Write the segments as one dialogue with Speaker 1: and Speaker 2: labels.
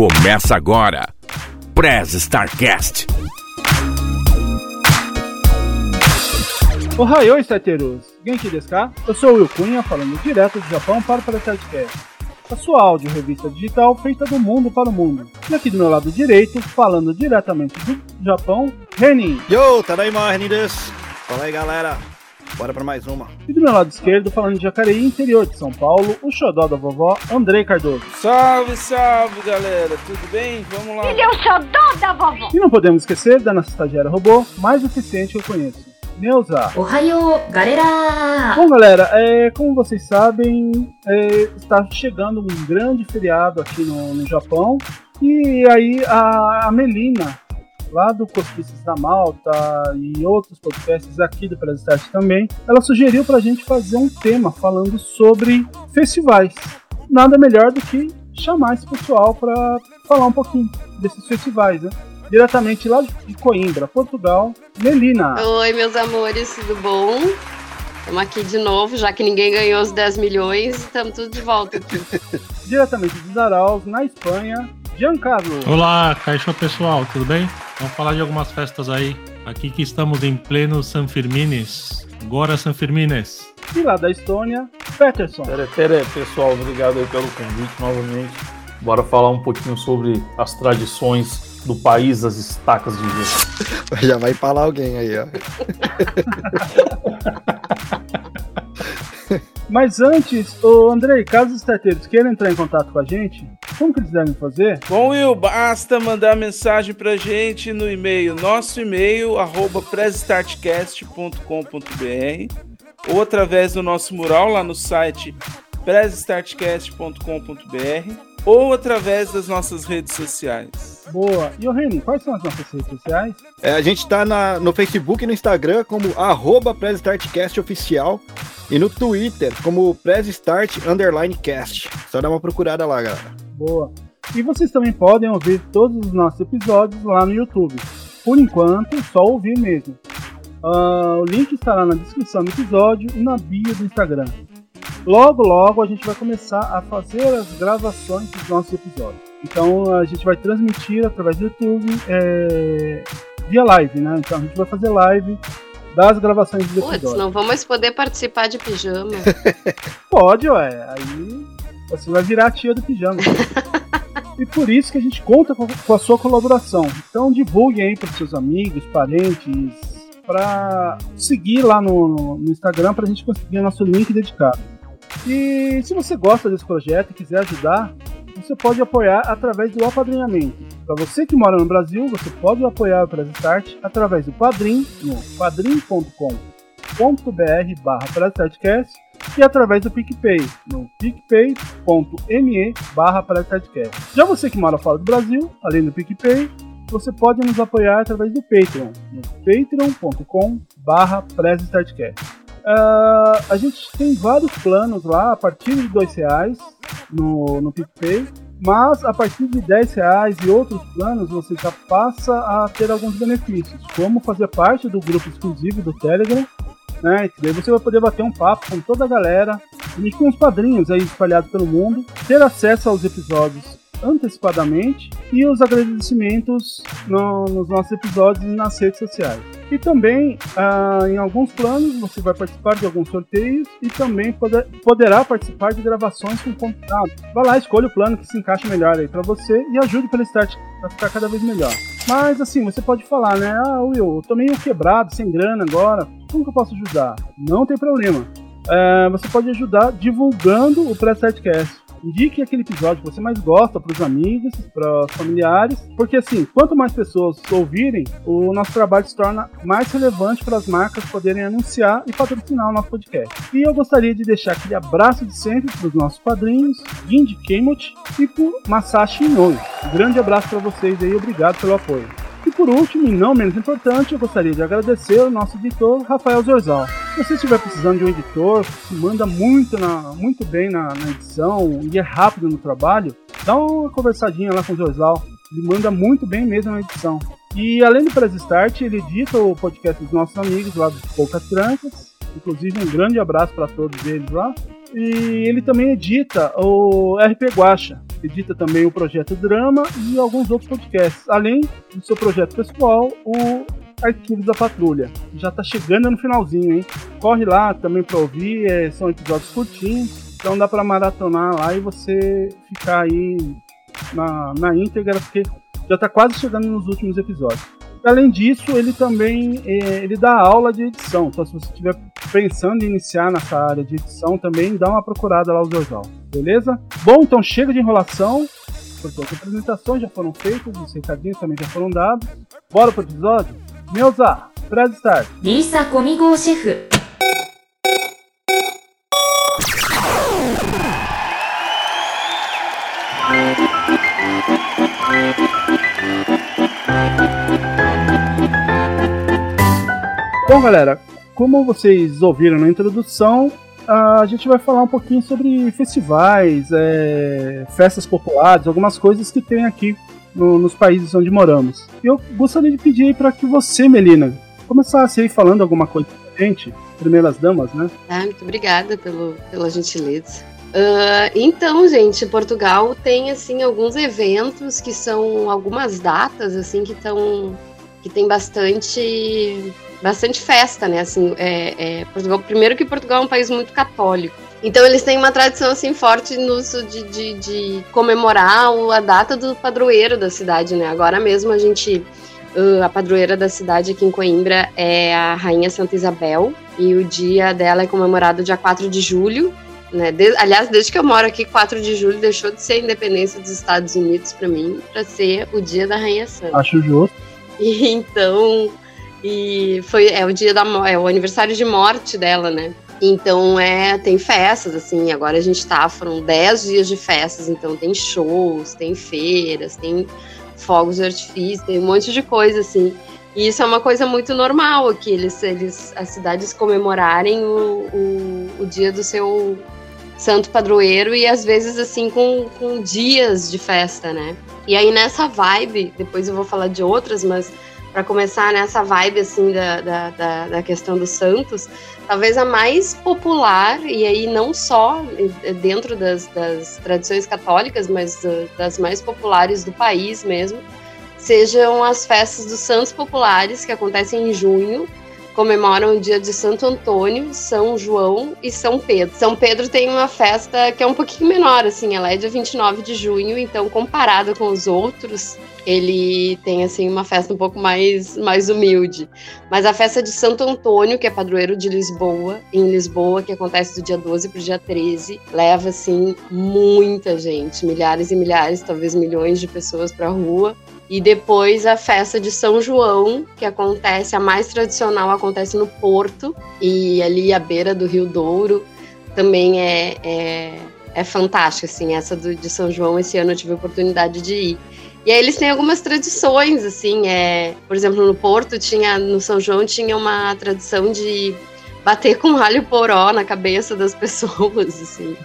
Speaker 1: Começa agora, Prez Starcast.
Speaker 2: Ohayou, starteiros! Genki desu ka? Eu sou o Will Cunha, falando direto do Japão para o Prez Starcast. A sua áudio revista digital feita do mundo para o mundo. E aqui do meu lado direito, falando diretamente do Japão, Renin.
Speaker 3: Yo, Tadaima, Renin desu. Fala aí, galera. Bora pra mais uma.
Speaker 2: E do meu lado esquerdo, falando de Jacareí, interior de São Paulo, o xodó da vovó, Andrei Cardoso.
Speaker 4: Salve, salve, galera. Tudo bem? Vamos lá.
Speaker 5: Ele é o xodó da vovó.
Speaker 2: E não podemos esquecer da nossa estagiária robô mais eficiente que eu conheço, Neuza.
Speaker 6: Ohayou, galera!
Speaker 2: Bom, galera, é, como vocês sabem, é, está chegando um grande feriado aqui no, no Japão. E aí a, a Melina, lá do Cospices da Malta e outros podcasts aqui do Press Start também, ela sugeriu pra gente fazer um tema falando sobre festivais. Nada melhor do que chamar esse pessoal para falar um pouquinho desses festivais, né? Diretamente lá de Coimbra, Portugal, Melina.
Speaker 7: Oi, meus amores, tudo bom? Estamos aqui de novo, já que ninguém ganhou os 10 milhões, estamos tudo de volta aqui.
Speaker 2: Diretamente de Zaraus, na Espanha, Giancarlo.
Speaker 8: Olá, Caixão pessoal, tudo bem? Vamos falar de algumas festas aí. Aqui que estamos em pleno San Firmines. Agora San Firmines.
Speaker 2: E lá da Estônia, Peterson.
Speaker 9: Tere, tere, pessoal, obrigado aí pelo convite novamente. Bora falar um pouquinho sobre as tradições do país das estacas de gelo.
Speaker 3: Já vai falar alguém aí, ó.
Speaker 2: Mas antes, o Andrei, caso os starteiros queiram entrar em contato com a gente, como que eles devem fazer?
Speaker 4: Bom, Will, basta mandar mensagem pra gente no e-mail, nosso e-mail, arroba ou através do nosso mural lá no site pressstartcast.com.br ou através das nossas redes sociais.
Speaker 2: Boa. E o Reni, quais são as nossas redes sociais?
Speaker 3: É, a gente tá na, no Facebook e no Instagram como arroba PressStartCast Oficial e no Twitter como PressStart Underline Cast. Só dá uma procurada lá, galera.
Speaker 2: Boa. E vocês também podem ouvir todos os nossos episódios lá no YouTube. Por enquanto, só ouvir mesmo. Uh, o link estará na descrição do episódio e na bio do Instagram. Logo, logo a gente vai começar a fazer as gravações dos nossos episódios. Então a gente vai transmitir através do YouTube é, via live, né? Então a gente vai fazer live das gravações dos
Speaker 7: Putz,
Speaker 2: episódios.
Speaker 7: não vamos poder participar de pijama.
Speaker 2: Pode, ué. Aí você vai virar a tia do pijama. e por isso que a gente conta com, com a sua colaboração. Então divulguem aí para seus amigos, parentes, para seguir lá no, no, Instagram para a gente conseguir o nosso link dedicado. E se você gosta desse projeto e quiser ajudar, você pode apoiar através do apadrinhamento. Para você que mora no Brasil, você pode apoiar o Press Start através do Padrim, no padrim.com.br barra e através do PicPay, no picpay.me barra Já você que mora fora do Brasil, além do PicPay, você pode nos apoiar através do Patreon, no patreon.com Uh, a gente tem vários planos lá a partir de dois reais no, no PicPay, mas a partir de 10 reais e outros planos você já passa a ter alguns benefícios, como fazer parte do grupo exclusivo do Telegram, né? Daí você vai poder bater um papo com toda a galera e com os padrinhos aí espalhados pelo mundo, ter acesso aos episódios antecipadamente e os agradecimentos no, nos nossos episódios e nas redes sociais. E também, ah, em alguns planos, você vai participar de alguns sorteios e também poder, poderá participar de gravações com convidados. Vá lá, escolha o plano que se encaixa melhor aí para você e ajude para start para ficar cada vez melhor. Mas assim, você pode falar, né? Ah, Will, eu tô meio quebrado, sem grana agora. Como que eu posso ajudar? Não tem problema. É, você pode ajudar divulgando o Pré-Startcast indique aquele episódio que você mais gosta para os amigos, para os familiares, porque assim, quanto mais pessoas ouvirem, o nosso trabalho se torna mais relevante para as marcas poderem anunciar e patrocinar o nosso podcast. E eu gostaria de deixar aquele abraço de sempre para os nossos padrinhos, Jinji Kemot e por Masashi Inoue. Um grande abraço para vocês aí, obrigado pelo apoio. E por último, e não menos importante, eu gostaria de agradecer ao nosso editor, Rafael Zorzal. Se você estiver precisando de um editor que manda muito, na, muito bem na, na, edição e é rápido no trabalho, dá uma conversadinha lá com o Zorzal. Ele manda muito bem mesmo na edição. E além do Press Start, ele edita o podcast dos nossos amigos lá do Poucas Trancas. Inclusive, um grande abraço para todos eles lá. E ele também edita o RP Guacha, edita também o projeto Drama e alguns outros podcasts, além do seu projeto pessoal, o Arquivos da Patrulha. Já tá chegando no finalzinho, hein? Corre lá também para ouvir, é, são episódios curtinhos, então dá para maratonar lá e você ficar aí na, na íntegra, porque já tá quase chegando nos últimos episódios. Além disso, ele também é, ele dá aula de edição. Então, se você estiver pensando em iniciar nessa área de edição, também dá uma procurada lá no Zorzal. Beleza? Bom, então chega de enrolação, porque as apresentações já foram feitas, os recadinhos também já foram dados. Bora pro episódio? Meuza,
Speaker 6: prazer estar. Lisa comigo, chefe.
Speaker 2: Bom, galera, como vocês ouviram na introdução, a gente vai falar um pouquinho sobre festivais, é, festas populares, algumas coisas que tem aqui no- nos países onde moramos. Eu gostaria de pedir para que você, Melina, começasse aí falando alguma coisa pra gente, primeiras damas, né?
Speaker 7: Ah, muito obrigada pelo, pela gentileza. Ah, então, gente, Portugal tem assim alguns eventos que são algumas datas assim que estão que tem bastante bastante festa, né? Assim, é, é, Portugal, primeiro que Portugal é um país muito católico. Então eles têm uma tradição assim forte no uso de, de, de comemorar a data do padroeiro da cidade, né? Agora mesmo a gente ah, a padroeira da cidade aqui em Coimbra é a Rainha Santa Isabel e o dia dela é comemorado dia 4 de julho. Né? De- aliás, desde que eu moro aqui, 4 de julho deixou de ser a independência dos Estados Unidos para mim, para ser o dia da Rainha Santa.
Speaker 2: Acho justo.
Speaker 7: E então, e foi é o dia da é o aniversário de morte dela, né? Então é, tem festas, assim, agora a gente tá, foram 10 dias de festas, então tem shows, tem feiras, tem fogos de artifício, tem um monte de coisa, assim. E isso é uma coisa muito normal aqui, eles, eles, as cidades comemorarem o, o, o dia do seu santo padroeiro e às vezes assim com, com dias de festa, né? E aí nessa vibe, depois eu vou falar de outras, mas para começar nessa vibe assim da, da, da, da questão dos santos, talvez a mais popular, e aí não só dentro das, das tradições católicas, mas eh, das mais populares do país mesmo, sejam as festas dos santos populares, que acontecem em junho, comemoram o dia de Santo Antônio, São João e São Pedro. São Pedro tem uma festa que é um pouquinho menor, assim, ela é dia 29 de junho, então comparado com os outros, ele tem assim uma festa um pouco mais, mais humilde. Mas a festa de Santo Antônio, que é padroeiro de Lisboa, em Lisboa, que acontece do dia 12 para o dia 13, leva assim muita gente, milhares e milhares, talvez milhões de pessoas para a rua. E depois a festa de São João, que acontece, a mais tradicional acontece no Porto, e ali à beira do Rio Douro, também é, é, é fantástica, assim, essa do, de São João, esse ano eu tive a oportunidade de ir. E aí eles têm algumas tradições, assim, é, por exemplo, no Porto tinha, no São João tinha uma tradição de bater com alho poró na cabeça das pessoas, assim.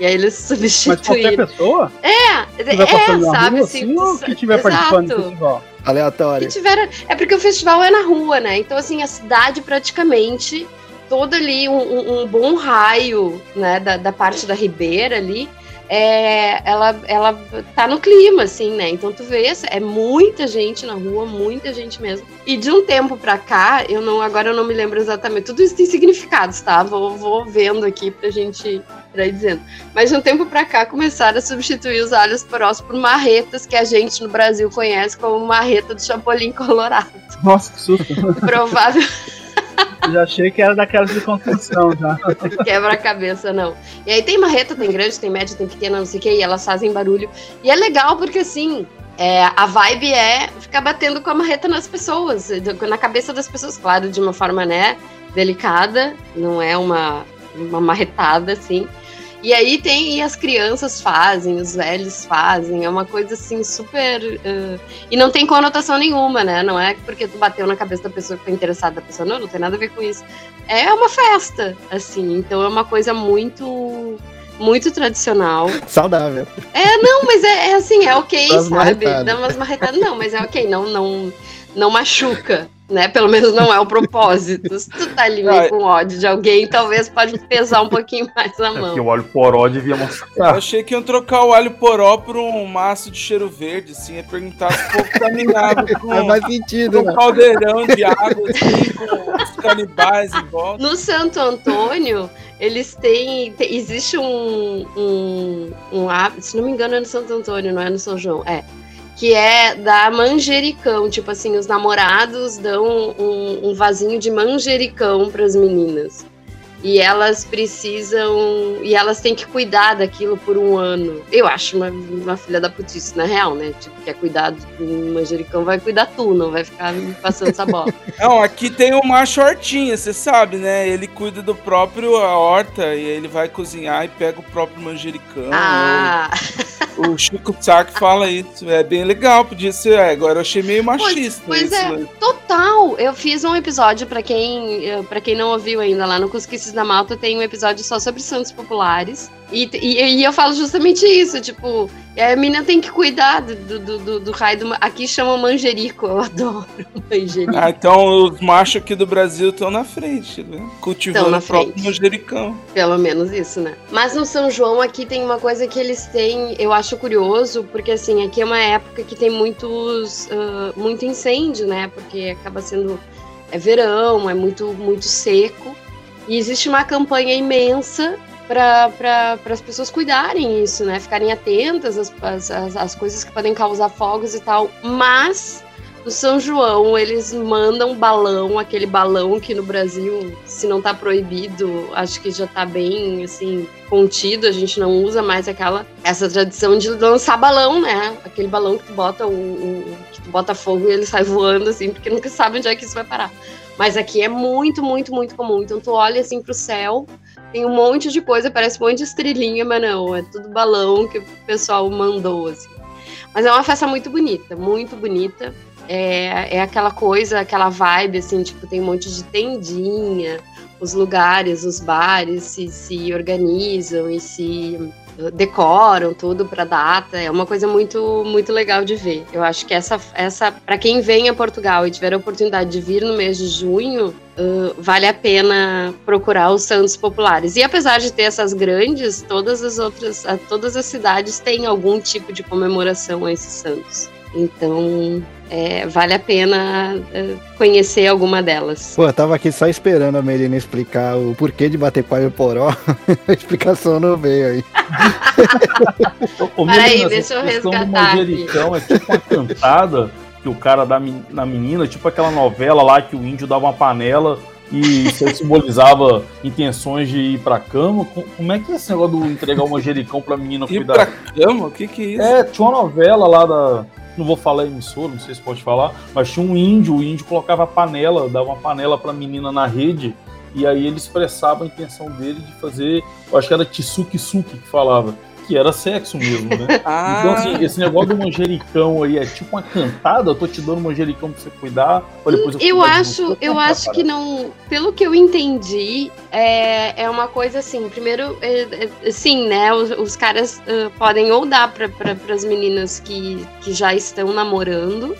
Speaker 7: E aí eles
Speaker 2: Mas qualquer
Speaker 7: substituíram.
Speaker 2: pessoa
Speaker 7: É,
Speaker 2: que
Speaker 7: é,
Speaker 2: na
Speaker 7: sabe,
Speaker 2: rua,
Speaker 7: assim,
Speaker 2: assim, ou que estiver participando do festival?
Speaker 7: Que
Speaker 3: Aleatório.
Speaker 7: tiveram. É porque o festival é na rua, né? Então, assim, a cidade praticamente, todo ali, um, um- um bom raio, né, da, da parte da ribeira ali, é, ela, ela tá no clima, assim, né? Então tu vê, é muita gente na rua, muita gente mesmo. E de um tempo pra cá, eu não, agora eu não me lembro exatamente, tudo isso tem significados, tá? Vou, vou vendo aqui pra gente pra ir dizendo. Mas de um tempo pra cá começaram a substituir os alhos porós por marretas que a gente no Brasil conhece como marreta do Chapolin Colorado.
Speaker 2: Nossa, que susto.
Speaker 7: Provável
Speaker 2: já achei que era daquelas de construção já.
Speaker 7: quebra-cabeça, não. E aí tem marreta, tem grande, tem média, tem pequena, não sei o que, e elas fazem barulho. E é legal porque assim. é, a vibe é ficar batendo com a marreta nas pessoas, na cabeça das pessoas, claro, de uma forma, né, delicada, não é uma, uma marretada, assim. E aí tem, e as crianças fazem, os velhos fazem, é uma coisa assim super. uh, e não tem conotação nenhuma, né? Não é porque tu bateu na cabeça da pessoa que tá interessada da pessoa, não, não tem nada a ver com isso. É uma festa, assim, então é uma coisa muito. Muito tradicional.
Speaker 3: Saudável.
Speaker 7: É, não, mas é, é assim, é ok,
Speaker 3: Dá
Speaker 7: sabe?
Speaker 3: marretadas.
Speaker 7: Dá umas marretadas, não, mas é ok, não, não, não machuca, né? Pelo menos não é o propósito. Se tu tá ali meio com ódio de alguém, talvez pode pesar um pouquinho mais na
Speaker 9: É porque
Speaker 7: mão.
Speaker 9: o óleo poró devia
Speaker 4: Eu
Speaker 9: mostrar.
Speaker 4: achei que iam trocar o alho poró por um maço de cheiro verde, assim, e perguntar se o povo caminhava com,
Speaker 3: Faz mais sentido,
Speaker 4: com
Speaker 3: né?
Speaker 4: um caldeirão de água, assim, com os canibais em volta.
Speaker 7: No Santo Antônio, eles têm. te- existe um, um, um hábito, se não me engano, é no Santo Antônio, não é no São João. É. Que é dar manjericão. Tipo assim, os namorados dão um, um vasinho de manjericão para as meninas. E elas precisam. E elas têm que cuidar daquilo por um ano. Eu acho uma, uma filha da putice, na real, né? Tipo, quer cuidar do manjericão, vai cuidar tu, não vai ficar passando essa bola.
Speaker 4: Não, aqui tem o macho hortinha, você sabe, né? Ele cuida do próprio a horta e ele vai cozinhar e pega o próprio manjericão.
Speaker 7: Ah!
Speaker 4: O Chico Sack fala isso. É bem legal, podia ser. é, Agora eu achei meio machista.
Speaker 7: pois
Speaker 4: isso,
Speaker 7: é.
Speaker 4: né?
Speaker 7: Total! Eu fiz um episódio, pra quem, para quem não ouviu ainda, lá no Cusquices da Malta tem um episódio só sobre santos populares. E, e, e eu falo justamente isso, tipo, a menina tem que cuidar do, do, do, do raio do. Aqui chama manjerico, eu adoro manjerico.
Speaker 4: Ah, então os machos aqui do Brasil estão na frente, né? Cultivando
Speaker 7: na
Speaker 4: o próprio manjericão.
Speaker 7: Pelo menos isso, né? Mas no São João aqui tem uma coisa que eles têm, eu acho curioso, porque assim, aqui é uma época que tem muitos, ah, muito incêndio, né? Porque acaba sendo é verão, é muito, muito seco. E existe uma campanha imensa para pra, as pessoas cuidarem isso, né? Ficarem atentas às, às- às coisas que podem causar fogos e tal. Mas no São João, eles mandam balão, aquele balão que no Brasil, se não tá proibido, acho que já tá bem, assim, contido. A gente não usa mais aquela, essa tradição de lançar balão, né? Aquele balão que tu bota o, o- que tu bota fogo e ele sai voando, assim, porque nunca sabe onde é que isso vai parar. Mas aqui é muito, muito, muito comum. Então tu olha, assim, pro céu, tem um monte de coisa, parece um monte de estrelinha, mas não, é tudo balão que o pessoal mandou, assim. Mas é uma festa muito bonita, muito bonita. É, é aquela coisa, aquela vibe, assim, tipo, tem um monte de tendinha, os lugares, os bares se, se organizam e se decoram tudo para data. É uma coisa muito muito legal de ver. Eu acho que essa essa para quem vem a Portugal e tiver a oportunidade de vir no mês de junho, uh, vale a pena procurar os santos populares. E apesar de ter essas grandes, todas as outras, todas as cidades têm algum tipo de comemoração a esses santos. Então, é, vale a pena uh, conhecer alguma delas.
Speaker 3: Pô, eu tava aqui só esperando a Melina explicar o porquê de bater palha no poró. a explicação não veio aí.
Speaker 7: Peraí, deixa eu resgatar
Speaker 9: manjericão é tipo uma cantada que o cara dá na menina, tipo aquela novela lá que o índio dava uma panela e simbolizava intenções de ir pra cama. Co- Como é que é esse negócio do entregar o manjericão pra menina
Speaker 4: Ir
Speaker 9: cuidar?
Speaker 4: pra cama? O que que é isso?
Speaker 9: É, tinha uma novela lá da. Não vou falar emissora, não sei se pode falar, mas tinha um índio, o índio colocava panela, dava uma panela pra menina na rede, e aí ele expressava a intenção dele de fazer, eu acho que era tsuki-suki que falava, que era sexo mesmo, né?
Speaker 4: Ah,
Speaker 9: Então, assim, esse negócio do manjericão aí é tipo uma cantada, eu tô te dando manjericão pra você cuidar, ou depois eu
Speaker 7: Eu acho,
Speaker 9: você.
Speaker 7: eu acho que não. Pelo que eu entendi, é, é uma coisa assim. Primeiro, é, é, sim, né? Os, os caras ah, podem ou dar para pra, as meninas que, que já estão namorando,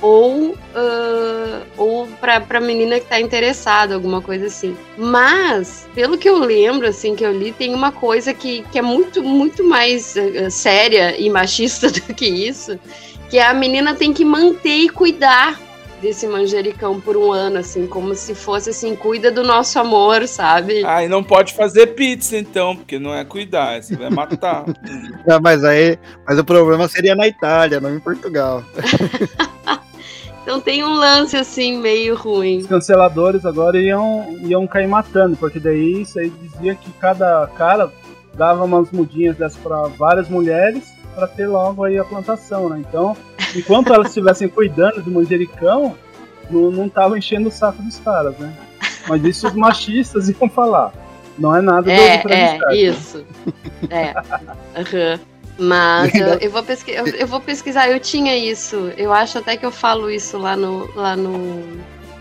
Speaker 7: ou, ah, ou pra, pra menina que tá interessada, alguma coisa assim. Mas, pelo que eu lembro, assim, que eu li, tem uma coisa que, que é muito, muito mais ah, séria e machista do que isso, que a menina tem que manter e cuidar desse manjericão por um ano, assim, como se fosse assim, cuida do nosso amor, sabe?
Speaker 4: Ah, e não pode fazer pizza então, porque não é cuidar, você vai matar.
Speaker 3: Não, mas aí. Mas o problema seria na Itália, não em Portugal.
Speaker 7: Então tem um lance assim meio ruim.
Speaker 2: Os canceladores agora iam, iam cair matando, porque daí isso aí dizia que cada cara dava umas mudinhas dessas para várias mulheres para ter logo aí a plantação, né? Então, enquanto elas estivessem cuidando do manjericão, não, não tava enchendo o saco dos caras, né? Mas isso os machistas iam falar. Não é nada do, do
Speaker 7: É, é,
Speaker 2: Stark.
Speaker 7: isso. É. Aham. Mas eu, eu vou pesqui- eu, eu vou pesquisar, eu tinha isso. Eu acho até que eu falo isso lá no. Lá no...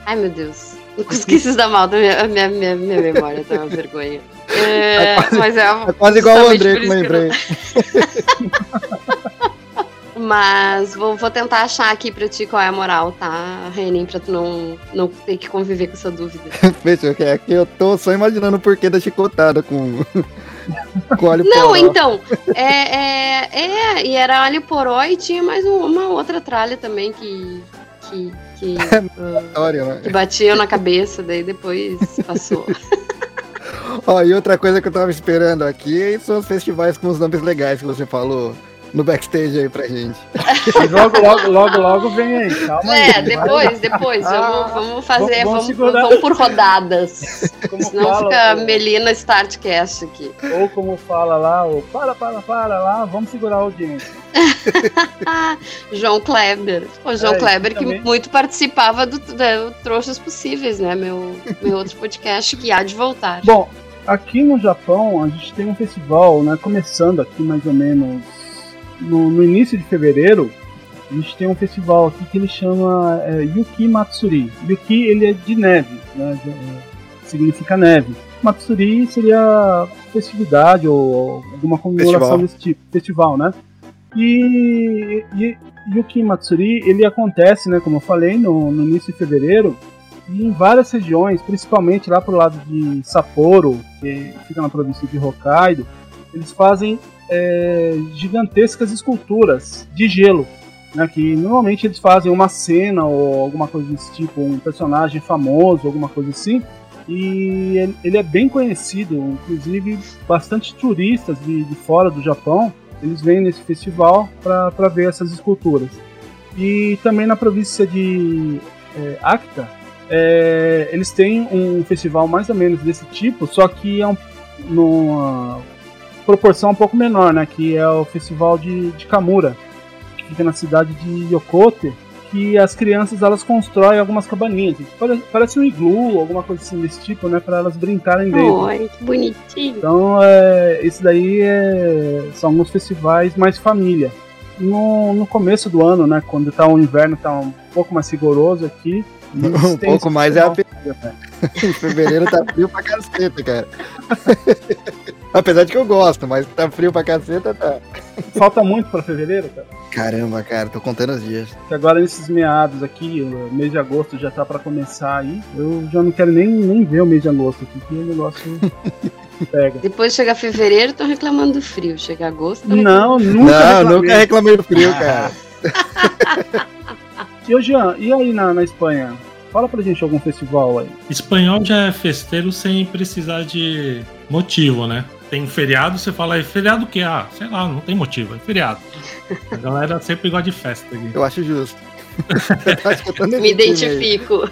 Speaker 7: Ai meu Deus. Cusquices da Malta, minha, minha, minha, minha memória tá uma vergonha. É, mas é,
Speaker 3: É quase igual o André que
Speaker 7: que eu
Speaker 3: lembrei.
Speaker 7: Mas vou, vou tentar achar aqui pra ti qual é a moral, tá, Renin? Pra tu não, não ter que conviver com essa dúvida.
Speaker 3: Fechou, que aqui eu tô só imaginando o porquê da chicotada com, óleo
Speaker 7: Não,
Speaker 3: poró.
Speaker 7: então, é, é, é, e era alho poró e tinha mais um- uma outra tralha também que, que, que, ah,
Speaker 3: História, né?
Speaker 7: que batia na cabeça, daí depois passou.
Speaker 3: Ó, e outra coisa que eu tava esperando aqui são os festivais com os nomes legais que você falou no backstage aí pra gente.
Speaker 2: Logo, logo, logo, logo vem aí. Calma aí.
Speaker 7: É,
Speaker 2: vai.
Speaker 7: depois, depois, vamos, vamos fazer,
Speaker 2: Vamos- vamos
Speaker 7: vamos, por rodadas.
Speaker 2: Como
Speaker 7: Senão
Speaker 2: fala,
Speaker 7: fica Melina Startcast aqui.
Speaker 2: Ou como fala lá, o para, para, para lá, vamos segurar a audiência.
Speaker 7: Ah, João Kleber. O João
Speaker 2: É,
Speaker 7: Kleber que
Speaker 2: também.
Speaker 7: muito participava do, do Trouxas Possíveis, né? Meu, meu outro podcast que há de voltar.
Speaker 2: Bom, aqui no Japão a gente tem um festival, né? Começando aqui mais ou menos no, no início de fevereiro. A gente tem um festival aqui que ele chama é, Yuki Matsuri. Yuki ele é de neve, né? é, significa neve. Matsuri seria festividade ou alguma comemoração
Speaker 3: Festival.
Speaker 2: desse tipo, festival, né? E, e Yuki Matsuri ele acontece, né? Como eu falei, no, no início de fevereiro e em várias regiões, principalmente lá pro lado de Sapporo, que fica na província de Hokkaido, eles fazem é, gigantescas esculturas de gelo, né, que normalmente eles fazem uma cena ou alguma coisa desse tipo, um personagem famoso, alguma coisa assim. E ele- ele é bem conhecido, inclusive bastante turistas de, de fora do Japão, eles vêm nesse festival para ver essas esculturas. E também na província de é, Akita, é, eles têm um festival mais ou menos desse tipo, só que é um, proporção um pouco menor, né? Que é o festival de, de Kamura, que fica na cidade de Yokote, que as crianças elas constroem algumas cabaninhas, parece, parece um iglu, alguma coisa assim desse tipo, né? Para elas brincarem dentro.
Speaker 7: Ai, que bonitinho.
Speaker 2: Então, é, esse daí é, são alguns festivais mais família. No, no começo do ano, né, quando tá o inverno tá um pouco mais rigoroso aqui,
Speaker 3: Um pouco mais é a
Speaker 2: festival.
Speaker 3: Em fevereiro tá frio pra caceta, cara. Apesar de que eu gosto, mas tá frio pra caceta, tá.
Speaker 2: Falta muito para fevereiro, cara.
Speaker 3: Caramba, cara, tô contando os dias.
Speaker 2: Que agora nesses meados aqui, o mês de agosto já tá para começar aí. Eu já não quero nem, nem ver o mês de agosto aqui, que o negócio pega.
Speaker 7: Depois chega fevereiro, estão reclamando do frio. Chega agosto, tão
Speaker 2: Não, nunca
Speaker 3: Não,
Speaker 2: reclamei.
Speaker 3: nunca reclamei do frio, cara.
Speaker 2: E ô Jean, e aí na, na Espanha? Fala pra gente algum festival aí.
Speaker 8: Espanhol já é festeiro sem precisar de motivo, né? Tem feriado, você fala, é feriado o quê? Ah, sei lá, não tem motivo, é feriado. A galera sempre gosta de festa aqui.
Speaker 3: Eu acho justo. Eu nesse
Speaker 7: Me identifico.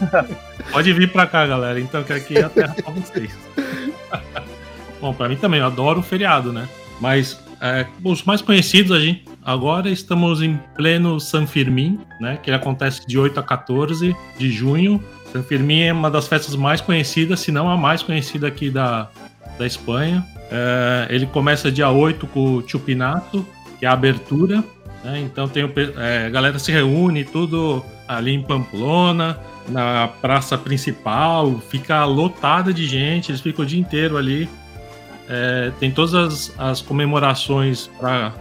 Speaker 8: Pode vir pra cá, galera. Então, que aqui é a terra pra vocês. Bom, pra mim também, eu adoro o feriado, né? Mas é, os mais conhecidos, a gente agora estamos em pleno San Firmin, né? Que ele acontece de 8 a 14 de junho. San Firmin é uma das festas mais conhecidas, se não a mais conhecida aqui da, da Espanha. É, ele começa dia 8 com o Chupinato, que é a abertura. né? Então tem o, é, a galera se reúne tudo ali em Pamplona, na praça principal, fica lotada de gente, eles ficam o dia inteiro ali. É, tem todas as, as comemorações pra,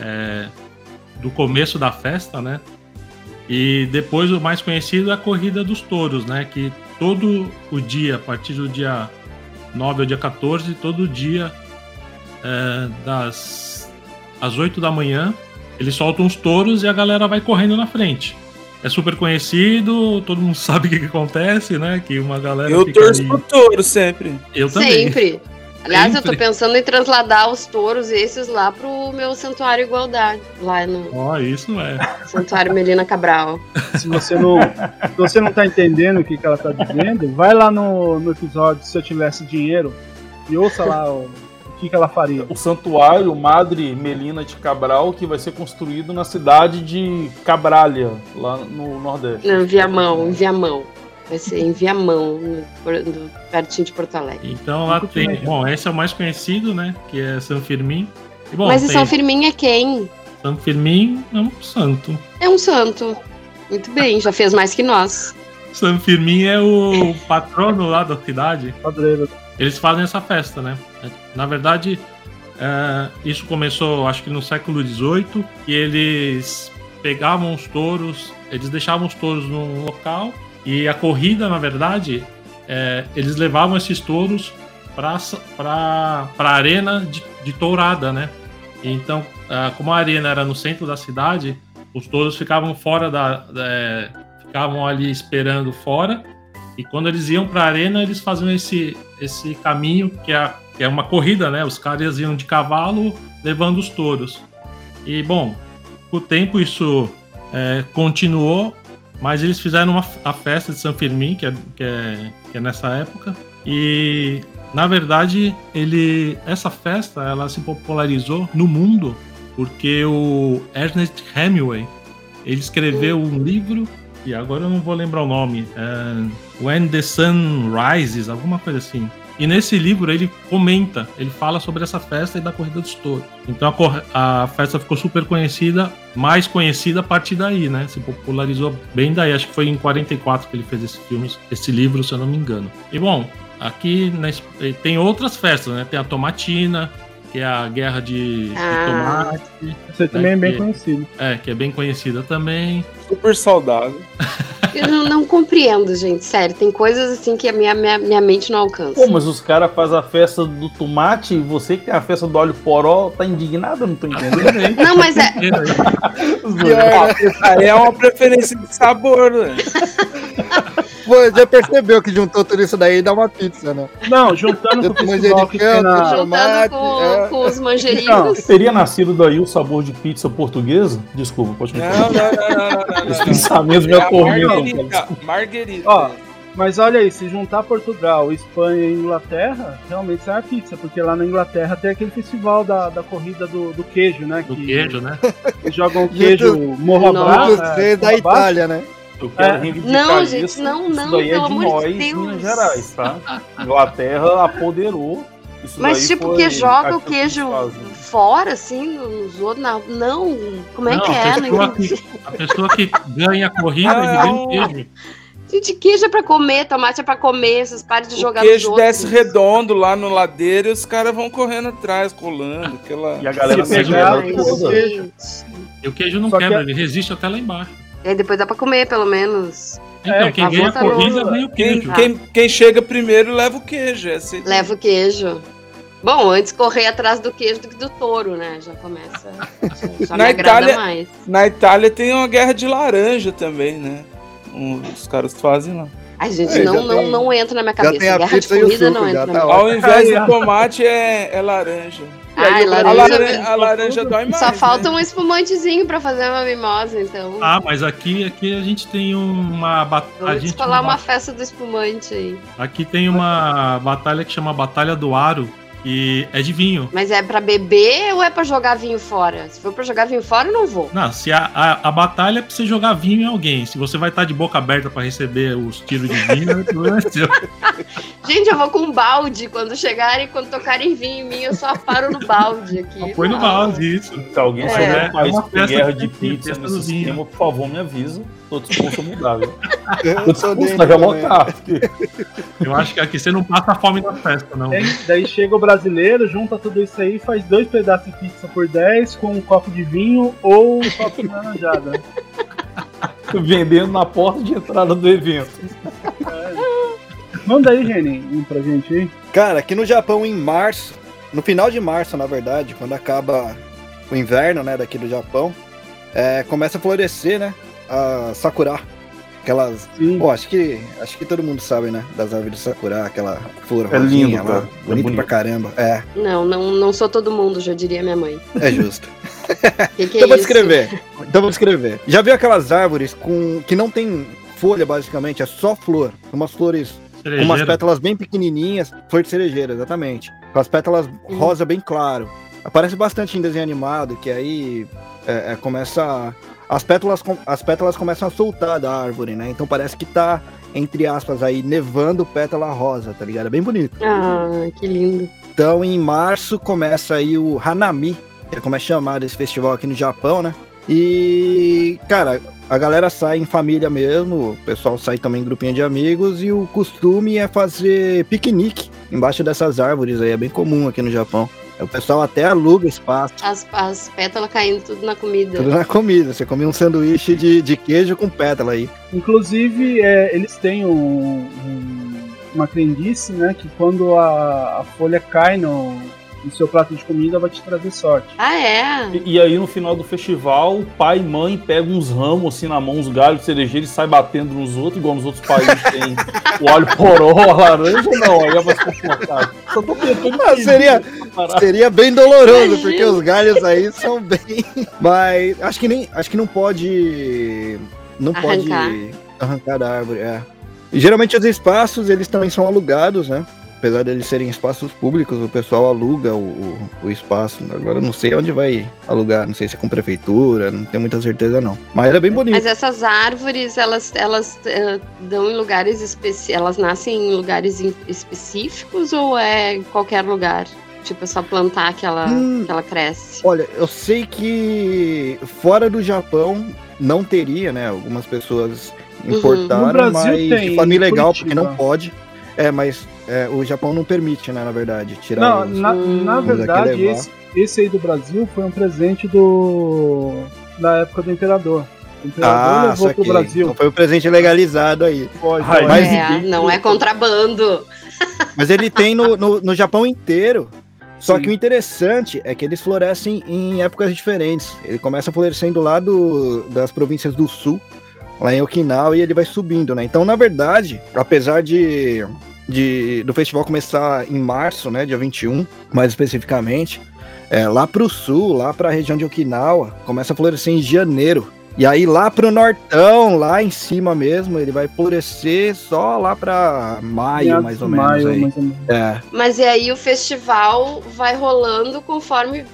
Speaker 8: é, do começo da festa, né? E depois o mais conhecido é a corrida dos touros, né? Que todo o dia, a partir do dia 9 ao dia 14, todo dia, é, das às 8 da manhã, eles soltam os touros e a galera vai correndo na frente. É super conhecido, todo mundo sabe o que, que acontece, né? Que uma galera.
Speaker 4: Eu
Speaker 8: fica
Speaker 4: torço
Speaker 8: ali-
Speaker 4: pro touro sempre.
Speaker 8: Eu também.
Speaker 7: Sempre. Aliás, eu tô
Speaker 8: Sempre.
Speaker 7: pensando em trasladar os touros esses lá pro meu Santuário Igualdade, lá no
Speaker 8: Ó, isso é.
Speaker 7: Santuário Melina Cabral.
Speaker 2: Se você não, se você não tá entendendo o que, que ela tá dizendo, vai lá no, no episódio Se Eu Tivesse Dinheiro e ouça lá o, o que, que ela faria.
Speaker 9: O santuário Madre Melina de Cabral, que vai ser construído na cidade de Cabralha, lá no Nordeste.
Speaker 7: Não, Viamão, em Viamão. Vai ser em Viamão, no, pertinho de Porto Alegre.
Speaker 8: Então lá tem. Bom, esse é o mais conhecido, né? Que é San Firmin. E, bom,
Speaker 7: Mas em
Speaker 8: tem
Speaker 7: São Firmin é quem?
Speaker 8: San Firmin é um santo.
Speaker 7: É um santo. Muito bem, já fez mais que nós.
Speaker 8: San Firmin é o patrono lá da cidade.
Speaker 2: Padreiro.
Speaker 8: Eles fazem essa festa, né? Na verdade, é, isso começou, acho que no século XVIII, e eles pegavam os touros, eles deixavam os touros num local e a corrida, na verdade, é, eles levavam esses touros para a arena de, de tourada, né? Então, ah, como a arena era no centro da cidade, os touros ficavam fora da, da é, ficavam ali esperando fora. E quando eles iam para a arena, eles faziam esse, esse caminho que é, que é uma corrida, né? Os caras iam de cavalo levando os touros. E bom, com o tempo isso é, continuou, mas eles fizeram uma, a festa de São Firmin, que é, que é, que é nessa época. E na verdade, ele essa festa ela se popularizou no mundo porque o Ernest Hemingway ele escreveu um livro e agora eu não vou lembrar o nome, é When the Sun Rises, alguma coisa assim. E nesse livro ele comenta, ele fala sobre essa festa e da corrida dos touros. Então a, a, festa ficou super conhecida, mais conhecida a partir daí, né? Se popularizou bem daí. Acho que foi em 44 que ele fez esse filme, esse livro, se eu não me engano. E bom, aqui na, tem outras festas, né? Tem a Tomatina, que é a guerra de, ah. de tomate.
Speaker 2: Você também é bem que, conhecido.
Speaker 8: É, que é bem conhecida também.
Speaker 4: Super saudável.
Speaker 7: Eu não, não, compreendo, gente. Sério, tem coisas assim que a minha, minha, minha mente não alcança.
Speaker 9: Pô, mas os caras fazem a festa do tomate e você que tem a festa do óleo poró tá indignado? Não tô entendendo.
Speaker 7: não, mas é.
Speaker 4: É uma preferência de sabor, né?
Speaker 3: Pô, já percebeu que juntou tudo isso daí e dá uma pizza, né?
Speaker 2: Não, juntando com o festival que tem
Speaker 7: na... Juntando com, é. com os manjerinos.
Speaker 9: teria nascido daí o sabor de pizza portuguesa? Desculpa, pode continuar. Não, não, não, não, não. Os pensamentos me atormentam.
Speaker 4: Marguerita.
Speaker 2: Ó, mas olha aí, se juntar Portugal, Espanha e Inglaterra, realmente sai a pizza, porque lá na Inglaterra tem aquele festival da, da corrida do, do queijo, né?
Speaker 8: Do que, queijo, né?
Speaker 2: Eles jogam queijo morro.
Speaker 3: Né, da Itália, né?
Speaker 9: Eu quero é. reivindicar
Speaker 7: não, gente, isso.
Speaker 9: Não,
Speaker 7: não,
Speaker 9: isso daí é de nós, de Minas Gerais, tá? Inglaterra apoderou. Isso
Speaker 7: Mas tipo, que joga o queijo fora, assim, nos outros. Não, não. como é
Speaker 8: não,
Speaker 7: que é?
Speaker 8: A pessoa, que, a pessoa que ganha a corrida e ganha queijo.
Speaker 7: Gente, queijo é pra comer, tomate é pra comer, vocês parem de jogar
Speaker 4: o queijo desce redondo lá no ladeiro e os caras vão correndo atrás, colando. Aquela...
Speaker 9: E a galera pegar,
Speaker 8: E o queijo não Só quebra, que... ele resiste até lá embaixo.
Speaker 7: E aí depois dá pra comer, pelo menos.
Speaker 8: Então, é, quem ganha a corrida ganha o
Speaker 4: queijo. Quem, quem, quem, chega primeiro leva o queijo. É assim.
Speaker 7: Leva o queijo. Bom, antes correr atrás do queijo do que do touro, né? Já começa. Já, já
Speaker 4: na Itália, mais. Na Itália tem uma guerra de laranja também, né? Um, os caras fazem lá.
Speaker 7: Ai, gente, é, não, não, tem, não entra na minha cabeça. Guerra de comida não entra na minha
Speaker 4: cabeça. Ao invés de tomate é, é laranja.
Speaker 7: Ai, laranja,
Speaker 4: a laranja, a laranja dói mais.
Speaker 7: Só falta
Speaker 4: né?
Speaker 7: um espumantezinho pra fazer uma mimosa, então.
Speaker 8: Ah, mas aqui, aqui a gente tem uma batalha.
Speaker 7: Vamos falar uma festa do espumante aí.
Speaker 8: Aqui tem uma batalha que chama Batalha do Aro, e é de vinho.
Speaker 7: Mas é para beber ou é para jogar vinho fora? Se for para jogar vinho fora, eu não vou.
Speaker 8: Não, se a, a, a, batalha é pra você jogar vinho em alguém. Se você vai estar de boca aberta para receber os tiros de vinho, não é seu.
Speaker 7: Gente, eu vou com um balde. Quando chegarem, quando tocarem vinho em mim, eu só paro no balde aqui.
Speaker 8: Põe no balde, isso.
Speaker 9: Se alguém é. souber que tem guerra de pizza nesse esquema, por favor, me avisa. Tô disposto a mudar, viu? Tô disposto a relocar.
Speaker 8: Eu acho que aqui você não passa fome na festa, não.
Speaker 2: Daí, daí chega o brasileiro, junta tudo isso aí, faz dois pedaços de pizza por 10 com um copo de vinho ou um copo de laranjada.
Speaker 9: Vendendo na porta de entrada do evento.
Speaker 2: É. Manda aí, Renin, um pra gente aí.
Speaker 3: Cara, aqui no Japão, em março, no final de março, na verdade, quando acaba o inverno, né, daqui do Japão, é, começa a florescer, né, a sakura. Aquelas. Pô, acho que, acho que todo mundo sabe, né? Das árvores de sakura, aquela flor
Speaker 9: é lindo, lá,
Speaker 3: bonito, é bonito pra caramba. É.
Speaker 7: Não, não, não sou todo mundo, já diria minha mãe.
Speaker 3: É justo. que que então é vou descrever. Então vou descrever. Já viu aquelas árvores com que não tem folha, basicamente, é só flor. Umas flores Cerejeira. com umas pétalas bem pequenininhas, flor de cerejeira, exatamente. Com as pétalas rosa bem claro. Aparece bastante em desenho animado, que aí é, é, começa as pétalas, as pétalas começam a soltar da árvore, né? Então parece que tá, entre aspas, aí, nevando pétala rosa, tá ligado? É bem bonito.
Speaker 7: Ah, que lindo.
Speaker 3: Então, em março começa aí o Hanami, que é como é chamado esse festival aqui no Japão, né? E, cara, a galera sai em família mesmo, o pessoal sai também em grupinho de amigos e o costume é fazer piquenique embaixo dessas árvores aí, é bem comum aqui no Japão. O pessoal até aluga espaço.
Speaker 7: As, as pétalas caindo tudo na comida.
Speaker 3: Tudo na comida. Você come um sanduíche de, de queijo com pétala aí.
Speaker 2: Inclusive, é, eles têm um, um, uma crendice, né? Que quando a, a folha cai no, no seu prato de comida vai te trazer sorte.
Speaker 7: Ah, é?
Speaker 9: E, e, aí no final do festival, o pai e mãe pegam uns ramos assim na mão, uns galhos de cerejeira e sai batendo nos outros, igual nos outros países tem o óleo poró, a laranja, não, aí é mais complicado. Só tô tentando
Speaker 3: ah, seria, seria bem doloroso, porque os galhos aí são bem. Mas acho que nem. Acho que não pode. Não arrancar. pode arrancar da árvore, é. E, geralmente os espaços, eles também são alugados, né? Apesar deles serem espaços públicos, o pessoal aluga o, o, o espaço. Agora não sei onde vai alugar, não sei se é com prefeitura, não tenho muita certeza não. Mas é bem bonito.
Speaker 7: Mas essas árvores, elas, elas uh, dão em lugares específicos, elas nascem em lugares específicos ou é em qualquer lugar? Tipo, é só plantar que ela, hum, que ela cresce.
Speaker 3: Olha, eu sei que fora do Japão não teria, né? Algumas pessoas uhum. importaram, uhum. mas tem, de forma ilegal, porque não pode. É, mas é, o Japão não permite, né, na verdade, tirar
Speaker 2: Não, os, na, na verdade, esse, esse aí do Brasil foi um presente do da época do imperador. O
Speaker 3: imperador ah, levou pro Brasil. Então foi um presente legalizado aí.
Speaker 7: Pode, pode. Mas, é, não é contrabando.
Speaker 3: Mas ele tem no, no, no Japão inteiro. Só Sim. que o interessante é que eles florescem em épocas diferentes. Ele começa florescendo lá do, das províncias do sul, lá em Okinawa, e ele vai subindo, né? Então, na verdade, apesar de de, do festival começar em março, né, dia 21, mais especificamente. É, lá pro sul, lá pra região de Okinawa, começa a florescer em janeiro. E aí lá pro nortão, lá em cima mesmo, ele vai florescer só lá pra maio, mais ou menos. Maio, aí. Mais ou menos. É.
Speaker 7: Mas e aí o festival vai rolando conforme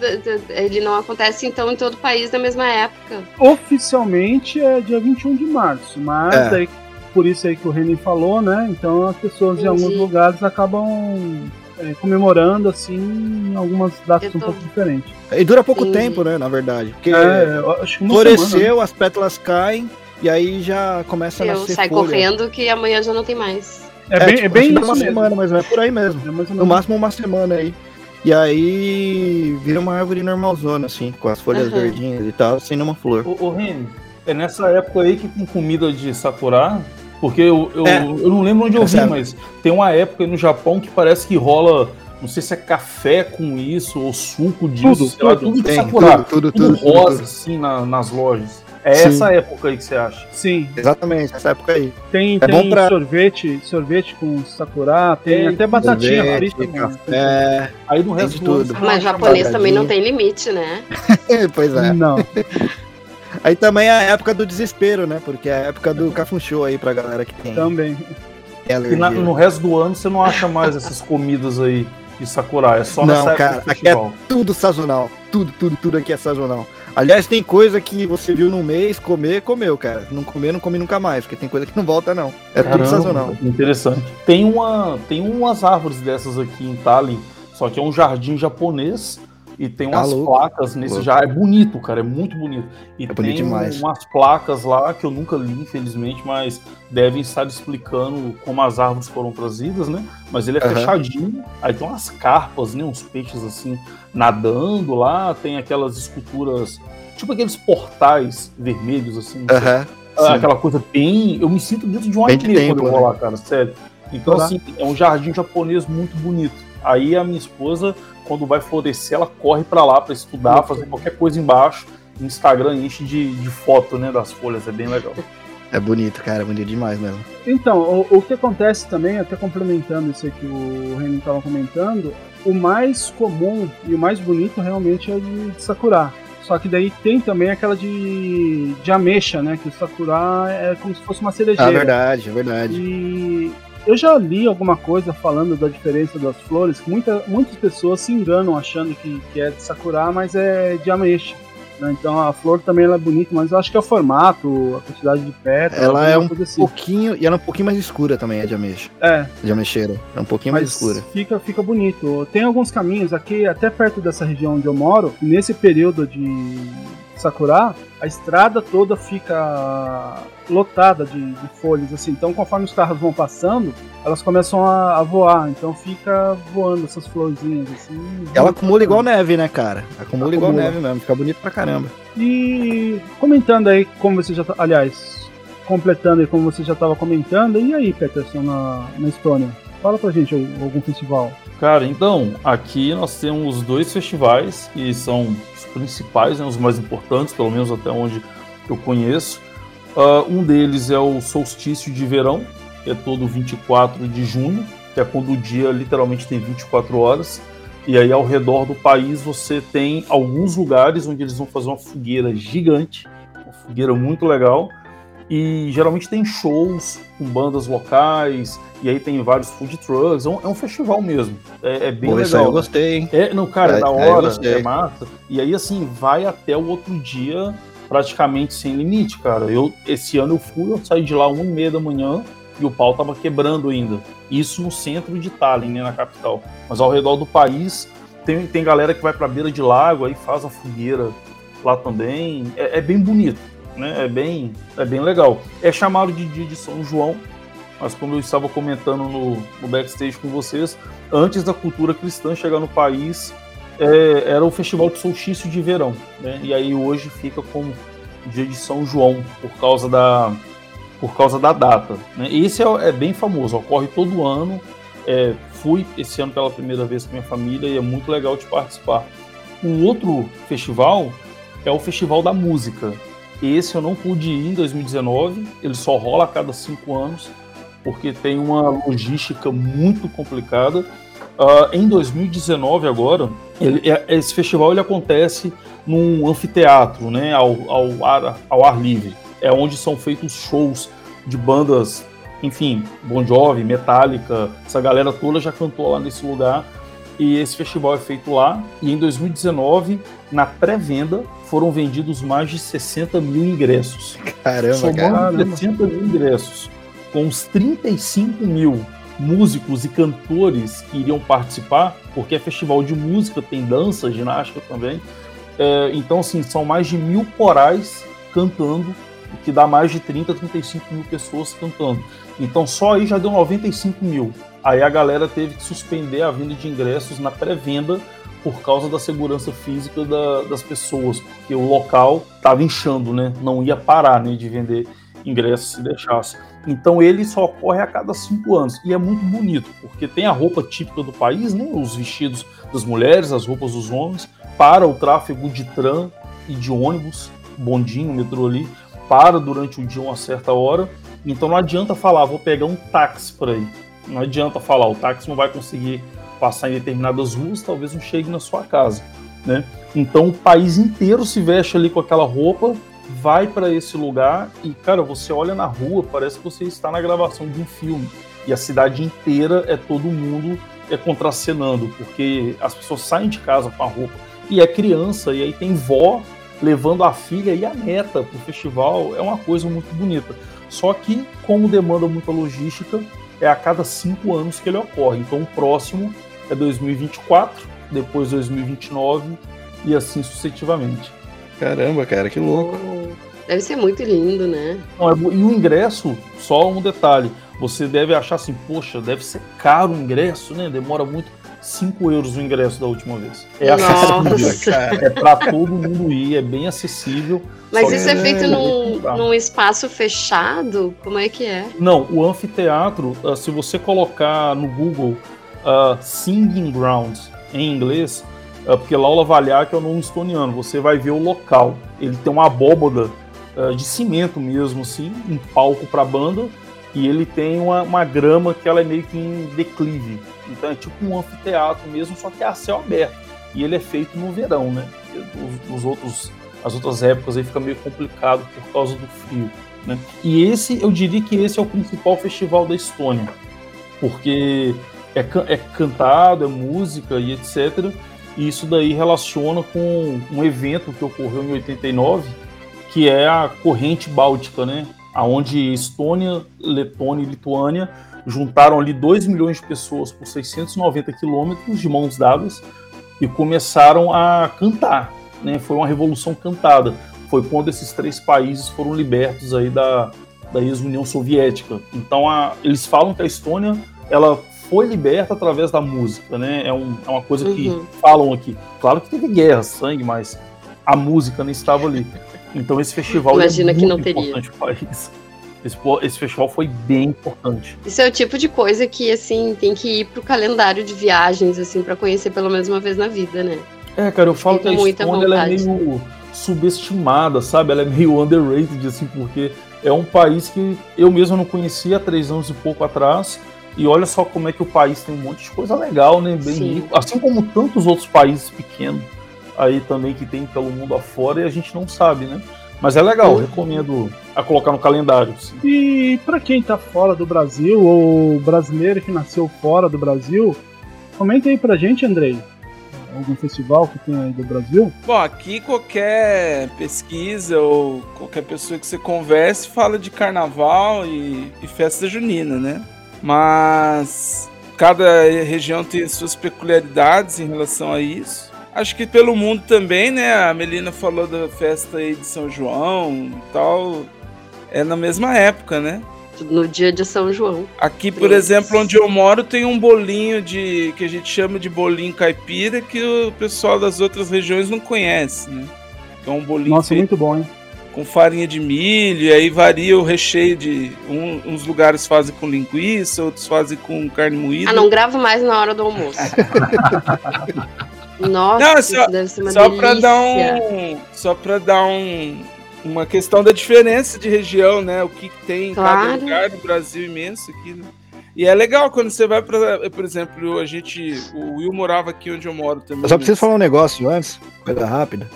Speaker 7: ele não acontece então em todo o país na mesma época.
Speaker 2: Oficialmente é dia 21 de março, mas é. daí por isso aí que o Renan falou, né? Então as pessoas Entendi. em alguns lugares acabam é, comemorando assim em algumas datas tô... um pouco diferentes.
Speaker 3: E dura pouco Entendi. tempo, né? Na verdade. Porque é, floresceu, semana, as pétalas caem e aí já começa a
Speaker 7: Eu nascer sai folha. correndo que amanhã já não tem mais.
Speaker 3: É, é bem, tipo, é bem uma semana, mas é por aí mesmo. É no máximo uma semana aí. E aí vira uma árvore normalzona, assim, com as folhas uhum. verdinhas e tal, sem nenhuma flor.
Speaker 9: Ô, ô Ren, é nessa época aí que tem comida de Sakura porque eu, eu, é. eu não lembro onde eu vi, mas tem uma época no Japão que parece que rola. Não sei se é café com isso ou suco disso, tudo, lá, tudo, tem, sakura, tudo, tudo, tudo, rosa, tudo. assim, na, nas lojas. É Sim. essa época aí que você acha?
Speaker 3: Sim. Exatamente, essa época aí.
Speaker 2: Tem, é tem pra... sorvete, sorvete com sakura, tem, tem até batatinha frita.
Speaker 3: É.
Speaker 9: Aí no resto tudo.
Speaker 7: Mas japonês também não tem limite, né?
Speaker 3: pois é.
Speaker 2: Não.
Speaker 3: Aí também é a época do desespero, né? Porque é a época do cafunchô aí pra galera que tem.
Speaker 2: Também.
Speaker 9: E na, no resto do ano você não acha mais essas comidas aí de Sakura, é só
Speaker 3: não, cara, aqui é tudo sazonal. Tudo, tudo, tudo aqui é sazonal. Aliás, tem coisa que você viu no mês, comer, comeu, cara. Não comer, não come nunca mais, porque tem coisa que não volta, não. É Caramba, tudo sazonal.
Speaker 9: Interessante. Tem, uma, tem umas árvores dessas aqui em Tallinn, só que é um jardim japonês e tem umas tá placas nesse já. É bonito, cara, é muito bonito. E é tem umas placas lá que eu nunca li, infelizmente, mas devem estar explicando como as árvores foram trazidas, né? Mas ele é uhum. fechadinho. Aí tem umas carpas, né? Uns peixes assim nadando lá. Tem aquelas esculturas, tipo aqueles portais vermelhos, assim.
Speaker 3: Uhum.
Speaker 9: Aquela coisa bem. Eu me sinto dentro de uma ilha quando eu vou lá, né? cara, sério. Então, assim, é um jardim japonês muito bonito. Aí a minha esposa quando vai florescer, ela corre para lá para estudar, fazer qualquer coisa embaixo. O Instagram enche de, de foto né, das folhas, é bem legal.
Speaker 3: É bonito, cara, é bonito demais mesmo.
Speaker 2: Então, o, o que acontece também, até complementando isso que o Renan estava comentando, o mais comum e o mais bonito realmente é o de, de Sakura. Só que daí tem também aquela de, de ameixa, né? Que o Sakura é como se fosse uma cerejeira.
Speaker 3: É verdade, é verdade.
Speaker 2: E eu já li alguma coisa falando da diferença das flores, que muita, muitas pessoas se enganam achando que, que é de sakura, mas é de ameixa. Né? Então a flor também ela é bonita, mas eu acho que é o formato, a quantidade de pétalas.
Speaker 3: Ela é um assim. pouquinho, e ela é um pouquinho mais escura também, é de ameixa.
Speaker 2: É.
Speaker 3: De ameixeira. É um pouquinho mas mais escura.
Speaker 2: Fica, fica bonito. Tem alguns caminhos aqui, até perto dessa região onde eu moro, nesse período de sakura, a estrada toda fica lotada de, de, folhas, assim. Então, conforme os carros vão passando, elas começam a, a voar. Então, fica voando essas florzinhas, assim.
Speaker 3: Ela acumula igual neve, né, cara? Acumula, acumula igual neve mesmo. Fica bonito pra caramba.
Speaker 2: E comentando aí, como você já tá, aliás, completando aí como você já estava comentando, e aí, Peterson, na, na Estônia? Fala pra gente algum festival.
Speaker 9: Cara, então, aqui nós temos dois festivais que são os principais, né, os mais importantes, pelo menos até onde eu conheço. Uh, um deles é o solstício de verão, que é todo 24 de junho, que é quando o dia literalmente tem 24 horas. E aí, ao redor do país, você tem alguns lugares onde eles vão fazer uma fogueira gigante, uma fogueira muito legal. E geralmente tem shows com bandas locais, e aí tem vários food trucks. É um, é um festival mesmo. É, é bem Pô, legal.
Speaker 3: eu gostei, hein?
Speaker 9: É, não, cara, é, é da hora, é massa. E aí, assim, vai até o outro dia praticamente sem limite, cara. Eu, esse ano eu fui, eu saí de lá uma e meia da manhã e o pau tava quebrando ainda. Isso no centro de Tallinn, né, na capital. Mas ao redor do país tem, tem galera que vai pra beira de lago, aí faz a fogueira lá também. É, é bem bonito, né? É bem, é bem legal. É chamado de dia de São João, mas como eu estava comentando no, no backstage com vocês, antes da cultura cristã chegar no país, é, era o festival de solstício de verão, né? E aí hoje fica como dia de São João por causa da por causa da data. Né? Esse é, é, bem famoso, ocorre todo ano. É, fui esse ano pela primeira vez com minha família e é muito legal de participar. Um outro festival é o Festival da Música. Esse eu não pude ir em 2019, ele só rola a cada cinco anos, porque tem uma logística muito complicada. Uh, em 2019 agora, ele, é, esse festival ele acontece num anfiteatro, né, ao, ao, ar, ao ar livre. É onde são feitos shows de bandas, enfim, Bon Jovi, Metallica, essa galera toda já cantou lá nesse lugar. E esse festival é feito lá. E em 2019, na pré-venda, foram vendidos mais de 60 mil ingressos.
Speaker 3: Caramba, Somando
Speaker 9: 60 mil ingressos, com os 35 mil músicos e cantores que iriam participar, porque é festival de música, tem dança, ginástica também. É, então, assim, são mais de mil corais cantando, que dá mais de 30, 35 mil pessoas cantando. Então, só aí já deu 95 mil. Aí a galera teve que suspender a venda de ingressos na pré-venda por causa da segurança física da, das pessoas, porque o local estava inchando, né? Não ia parar né, de vender ingressos se deixasse. Então ele só ocorre a cada cinco anos e é muito bonito, porque tem a roupa típica do país, né? os vestidos das mulheres, as roupas dos homens, para o tráfego de tram e de ônibus, bondinho, metrô ali, para durante o dia uma certa hora. Então não adianta falar, vou pegar um táxi para ir. Não adianta falar, o táxi não vai conseguir passar em determinadas ruas, talvez não chegue na sua casa, né? Então o país inteiro se veste ali com aquela roupa vai para esse lugar e, cara, você olha na rua, parece que você está na gravação de um filme. E a cidade inteira é todo mundo é contracenando, porque as pessoas saem de casa com a roupa. E é criança, e aí tem vó levando a filha e a neta para o festival. É uma coisa muito bonita. Só que, como demanda muita logística, é a cada cinco anos que ele ocorre. Então, o próximo é 2024, depois 2029 e assim sucessivamente.
Speaker 3: Caramba, cara, que louco.
Speaker 7: Deve ser muito lindo, né?
Speaker 9: Não, é e o ingresso, só um detalhe. Você deve achar assim, poxa, deve ser caro o ingresso, né? Demora muito. 5 euros o ingresso da última vez. É acessível, é para todo mundo ir, é bem acessível.
Speaker 7: Mas isso é feito num, num, espaço fechado? Como é que é?
Speaker 9: Não, o anfiteatro, ah, se você colocar no Google uh, Singing Grounds em inglês, é, porque Laula Valhac é o nome estoniano, você vai ver o local. Ele tem uma abóboda uh, de cimento mesmo, assim, um palco para banda, e ele tem uma, uma, grama que ela é meio que em declive. Então é tipo um anfiteatro mesmo, só que é a céu aberto. E ele é feito no verão, né? Os, os outros, as outras épocas aí fica meio complicado por causa do frio. Né? E esse, eu diria que esse é o principal festival da Estônia, porque é, é cantado, é música e etc. E isso daí relaciona com um evento que ocorreu em 89, que é a corrente báltica, né? Onde Estônia, Letônia e Lituânia juntaram ali 2 milhões de pessoas por 690 quilômetros de mãos dadas e começaram a cantar. Né? Foi uma revolução cantada. foi quando esses três países foram libertos aí da, da ex-União Soviética. Então a, eles falam que a Estônia ela foi liberta através da música, né? É, um, é uma coisa que uhum. falam aqui. Claro que teve guerra, sangue, mas a música nem estava ali. Então esse festival
Speaker 7: é Imagina é muito que não teria.
Speaker 9: importante para o país. Esse, esse, festival foi bem importante.
Speaker 7: Isso é o tipo de coisa que, assim, tem que ir pro calendário de viagens, assim, para conhecer pelo menos uma vez na vida, né?
Speaker 9: É, cara, eu falo que a Estônia ela é meio subestimada, sabe? Ela é meio underrated, assim, porque é um país que eu mesmo não conhecia há três anos e pouco atrás. E olha só como é que o país tem um monte de coisa legal, né? Bem rico. Assim como tantos outros países pequenos aí também que tem pelo mundo afora e a gente não sabe, né? Mas é legal, recomendo a colocar no calendário. Sim.
Speaker 2: E para quem tá fora do Brasil ou brasileiro que nasceu fora do Brasil, comenta aí pra gente, Andrei. Algum festival que tem aí do Brasil?
Speaker 4: Bom, aqui qualquer pesquisa ou qualquer pessoa que você converse fala de carnaval e, e festa junina, né? Mas cada região tem suas peculiaridades em relação a isso. Acho que pelo mundo também, né? A Melina falou da festa aí de São João e tal. É na mesma época, né?
Speaker 7: No dia de São João.
Speaker 4: Aqui, por exemplo, onde eu moro, tem um bolinho de que a gente chama de bolinho caipira que o pessoal das outras regiões não conhece, né?
Speaker 2: Que é um bolinho Nossa, muito bom, hein?
Speaker 4: Com farinha de milho, e aí varia o recheio de. Um, uns lugares fazem com linguiça, outros fazem com carne moída.
Speaker 7: Ah, não gravo mais na hora do almoço. Nossa, Não, só, deve ser uma
Speaker 4: só delícia. Pra dar um, só para dar um, uma questão da diferença de região, né? O que tem em claro. cada lugar do Brasil imenso aqui, né? E é legal quando você vai para, por exemplo, a gente, o Will morava aqui onde eu moro também.
Speaker 3: Eu só preciso falar um negócio antes, coisa rápida,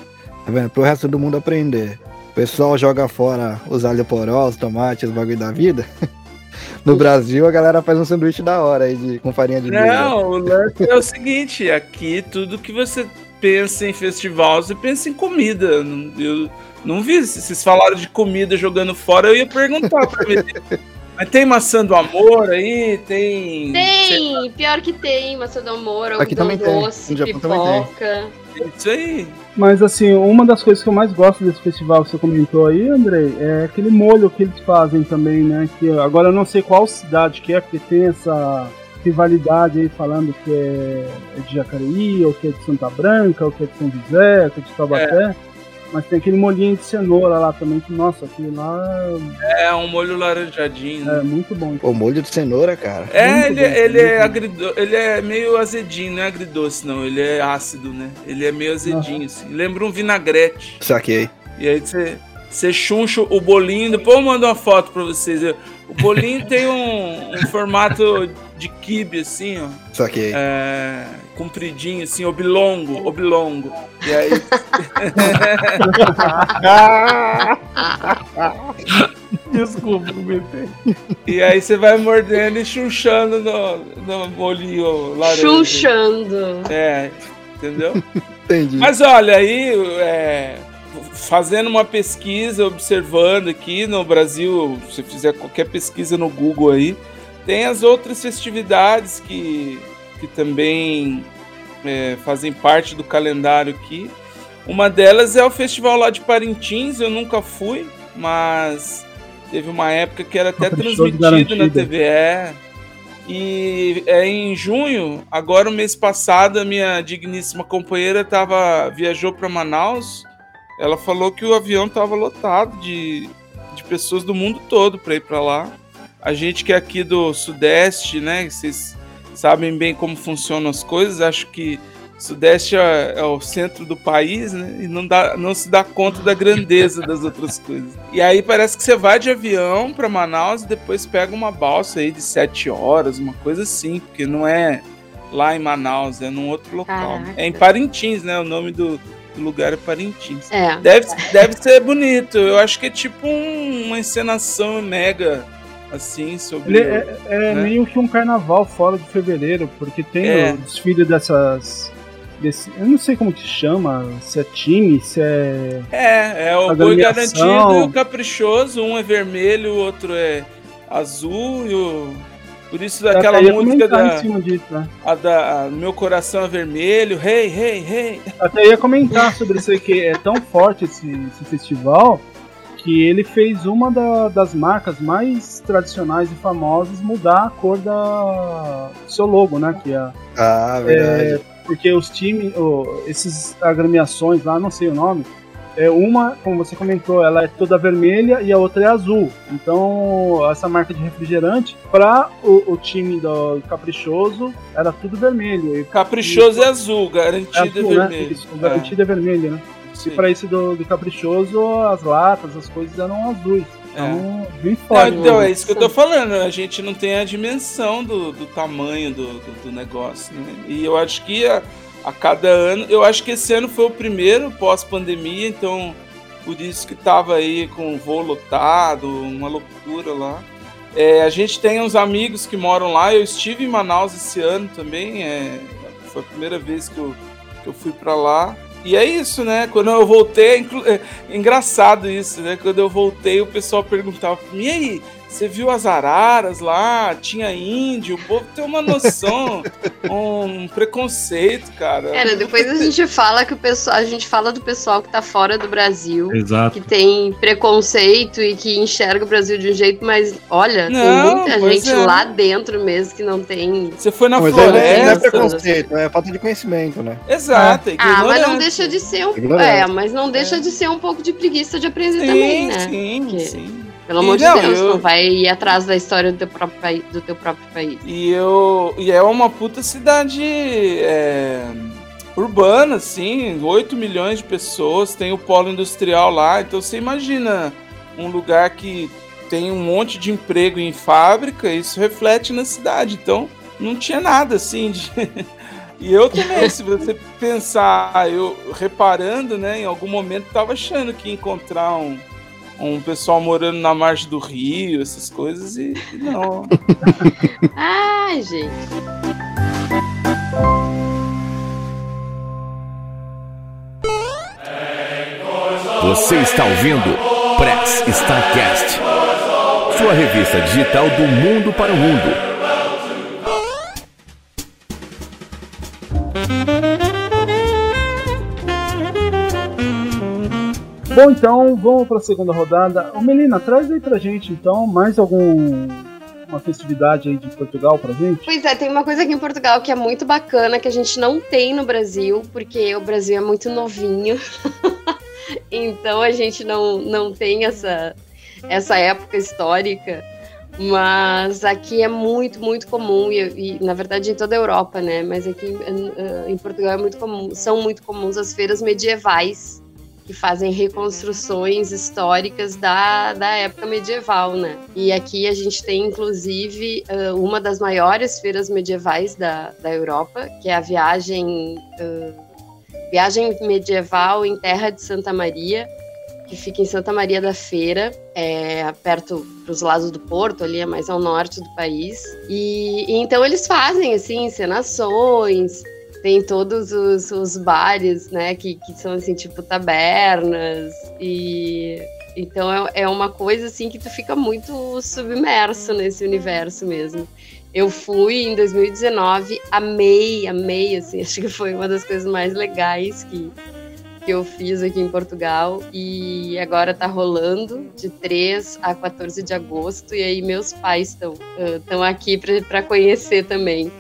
Speaker 3: tá vendo? Pro resto do mundo aprender. O pessoal joga fora os alho poró, os tomates, os bagulho da vida. No Brasil, a galera faz um sanduíche da hora aí de, com farinha de milho.
Speaker 4: Não, o lance é o seguinte: aqui tudo que você pensa em festival, você pensa em comida. Eu não vi. Se vocês falaram de comida jogando fora, eu ia perguntar pra mim. Mas tem maçã do amor aí? Tem.
Speaker 7: Tem, pior que tem maçã do amor, Aqui também doce, tem. pipoca.
Speaker 4: É isso aí.
Speaker 2: Mas assim, uma das coisas que eu mais gosto desse festival que você comentou aí, Andrei, é aquele molho que eles fazem também, né? Que agora eu não sei qual cidade que é, porque tem essa rivalidade aí falando que é, é de Jacareí, ou que é de Santa Branca, ou que é de São José, ou que é de Taubaté. É. Mas tem aquele molhinho de cenoura lá também, que, nossa, aquilo lá.
Speaker 4: É, um molho laranjadinho.
Speaker 2: Né? É, muito bom.
Speaker 3: O molho de cenoura, cara.
Speaker 4: É, ele, bom, ele é agrido... ele é meio azedinho, não é agridoce, não. Ele é ácido, né? Ele é meio azedinho, assim. Lembra um vinagrete.
Speaker 3: Saquei.
Speaker 4: E aí você. Você chuncha o bolinho, depois eu mando uma foto pra vocês. O bolinho tem um, um formato de kibe, assim, ó.
Speaker 3: Saquei.
Speaker 4: É, compridinho, assim, oblongo, oblongo. E aí.
Speaker 2: Desculpa, comentei.
Speaker 4: E aí você vai mordendo e chunchando no, no molinho laranja.
Speaker 7: Chunchando.
Speaker 4: É, entendeu? Entendi. Mas olha, aí, é, fazendo uma pesquisa, observando aqui no Brasil, se fizer qualquer pesquisa no Google aí, tem as outras festividades que, que também é, fazem parte do calendário aqui. Uma delas é o festival lá de Parintins, eu nunca fui, mas teve uma época que era até transmitido na TVE. E é em junho, agora o mês passado, a minha digníssima companheira tava, viajou para Manaus. Ela falou que o avião estava lotado de, de pessoas do mundo todo para ir para lá. A gente que é aqui do Sudeste, né? Vocês sabem bem como funcionam as coisas. Acho que Sudeste é, é, o centro do país, né? E não, dá, não se dá conta da grandeza das outras coisas. E aí parece que você vai de avião para Manaus e depois pega uma balsa aí de sete horas, uma coisa assim, porque não é lá em Manaus, é num outro local. Caraca. É em Parintins, né? O nome do, do lugar é Parintins.
Speaker 7: É.
Speaker 4: Deve, deve ser bonito. Eu acho que é tipo um, uma encenação mega assim, sobre.
Speaker 2: Ele é, é né? meio que um carnaval fora de fevereiro, porque tem é. o desfile dessas. Desse, eu não sei como que chama, se é time, se é.
Speaker 4: É, é o boi garantido e o caprichoso, um é vermelho, o outro é azul e o. Por isso daquela música da, disso, né? a da a, Meu Coração é Vermelho, Hey, Hey, Hey.
Speaker 2: Até ia comentar sobre isso aí, que é tão forte esse, esse festival que ele fez uma da, das marcas mais tradicionais e famosas mudar a cor da do seu logo, né? Que é,
Speaker 3: ah, verdade. É,
Speaker 2: porque os times, oh, esses agremiações lá, não sei o nome, é uma, como você comentou, ela é toda vermelha e a outra é azul. Então, essa marca de refrigerante, para o, o, time do Caprichoso, era tudo vermelho. E,
Speaker 4: Caprichoso e, é azul, garantido é, azul, é vermelho. Né? Isso,
Speaker 2: é. garantido é vermelho, né? Sim. E para esse do, do Caprichoso, as latas, as coisas eram azuis. Então, é. bem.
Speaker 4: Não, então, é isso que eu tô falando. A gente não tem a dimensão do, do tamanho do, do, do negócio, né? E eu acho que a, a cada ano. Eu acho que esse ano foi o primeiro pós-pandemia, então por isso que tava aí com o voo lotado, uma loucura lá. É, a gente tem uns amigos que moram lá. Eu estive em Manaus esse ano também. É, foi a primeira vez que eu, que eu fui para lá. E é isso, né? Quando eu voltei, é, é engraçado isso, né? Quando eu voltei, o pessoal perguntava: e aí, você viu as araras lá, tinha índio, o povo tem uma noção, um preconceito, cara.
Speaker 7: Cara, depois a gente fala que o pessoal, a gente fala do pessoal que tá fora do Brasil,
Speaker 8: Exato.
Speaker 7: que tem preconceito e que enxerga o Brasil de um jeito, mas olha, não, tem muita gente é. lá dentro mesmo que não tem.
Speaker 4: Você foi na
Speaker 3: mas
Speaker 4: floresta.
Speaker 3: Não é preconceito, é falta de conhecimento, né?
Speaker 4: Exato. É.
Speaker 7: Ah, mas não deixa de ser um, é, mas não deixa de ser um pouco de preguiça de aprender sim, também, né?
Speaker 4: Sim, Porque... sim.
Speaker 7: Pelo amor de Deus, eu... não vai ir atrás da história do teu próprio, país, do teu próprio país.
Speaker 4: E, eu, e é uma puta cidade é, urbana, assim, 8 milhões de pessoas, tem o polo industrial lá, então você imagina um lugar que tem um monte de emprego em fábrica, isso reflete na cidade, então não tinha nada assim de... E eu também, se você pensar, eu reparando, né, em algum momento tava achando que encontrar um, um pessoal morando na margem do rio, essas coisas, e, e não.
Speaker 7: Ai, gente.
Speaker 1: Você está ouvindo Press Starcast, sua revista digital do mundo para o mundo.
Speaker 2: Bom, então vamos para a segunda rodada. Ô, Melina, traz aí pra gente então mais algum uma festividade aí de Portugal pra gente?
Speaker 7: Pois é, tem uma coisa aqui em Portugal que é muito bacana, que a gente não tem no Brasil, porque o Brasil é muito novinho. então a gente não, não tem essa, essa época histórica. Mas aqui é muito, muito comum, e, e, na verdade em toda a Europa, né? Mas aqui em, em Portugal é muito comum, são muito comuns as feiras medievais que fazem reconstruções históricas da, da época medieval, né? E aqui a gente tem, inclusive, uma das maiores feiras medievais da, da Europa, que é a viagem, viagem medieval em Terra de Santa Maria, que fica em Santa Maria da Feira, é, perto dos lados do Porto, ali é mais ao norte do país. E, e então eles fazem assim encenações, tem todos os, os bares, né, que, que são assim, tipo tabernas e então é, é uma coisa assim que tu fica muito submerso nesse universo mesmo. Eu fui em 2019, amei, amei, assim, acho que foi uma das coisas mais legais que, que eu fiz aqui em Portugal e agora tá rolando de 3 a 14 de agosto e aí meus pais estão uh, aqui para conhecer também.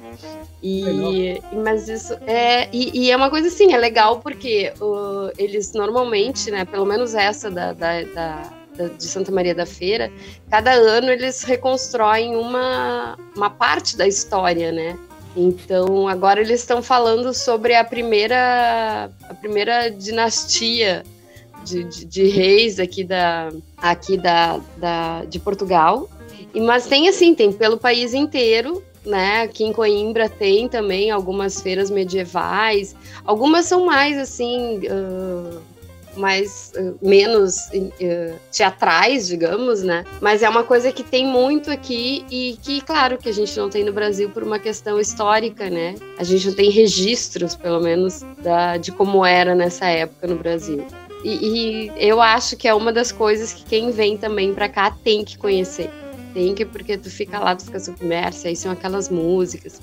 Speaker 7: E, mas isso é e, e, é uma coisa assim, é legal porque uh, eles normalmente, né, pelo menos essa da, da, da, da, de Santa Maria da Feira, cada ano eles reconstroem uma, uma parte da história, né? Então agora eles estão falando sobre a primeira a primeira dinastia de, de, de reis aqui da aqui da, da de Portugal. E, mas tem assim, tem pelo país inteiro né? Aqui em Coimbra tem também algumas feiras medievais. Algumas são mais assim, uh, mais uh, menos uh, teatrais, digamos, né? Mas é uma coisa que tem muito aqui e que, claro, que a gente não tem no Brasil por uma questão histórica, né? A gente não tem registros, pelo menos, da, de como era nessa época no Brasil. E, e eu acho que é uma das coisas que quem vem também para cá tem que conhecer tem que porque tu fica lá, tu fica submerso, aí são aquelas músicas.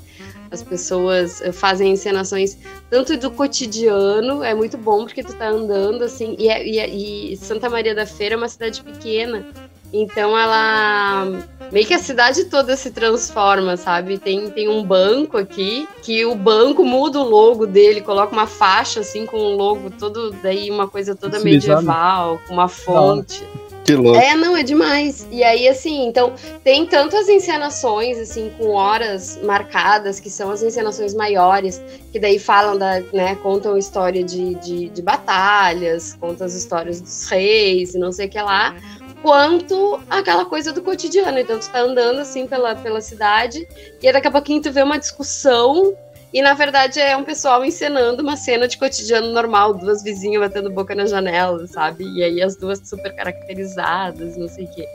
Speaker 7: As pessoas eh, fazem encenações tanto do cotidiano, é muito bom porque tu tá andando assim, e, é, e, é, e Santa Maria da Feira é uma cidade pequena, então ela meio que a cidade toda se transforma, sabe? Tem, tem um banco aqui que o banco muda o logo dele, coloca uma faixa assim com o logo todo daí uma coisa toda medieval, com uma fonte.
Speaker 3: Que louco.
Speaker 7: É, não, é demais. E aí, assim, então, tem tanto as encenações, assim, com horas marcadas, que são as encenações maiores, que daí falam da, né, contam história de, de, de batalhas, contam as histórias dos reis e não sei o que lá quanto aquela coisa do cotidiano. Então, tu tá andando assim pela, pela cidade e daqui a pouquinho tu vê uma discussão e na verdade é um pessoal encenando uma cena de cotidiano normal, duas vizinhas batendo boca na janela, sabe? E aí as duas super caracterizadas, não sei o quê.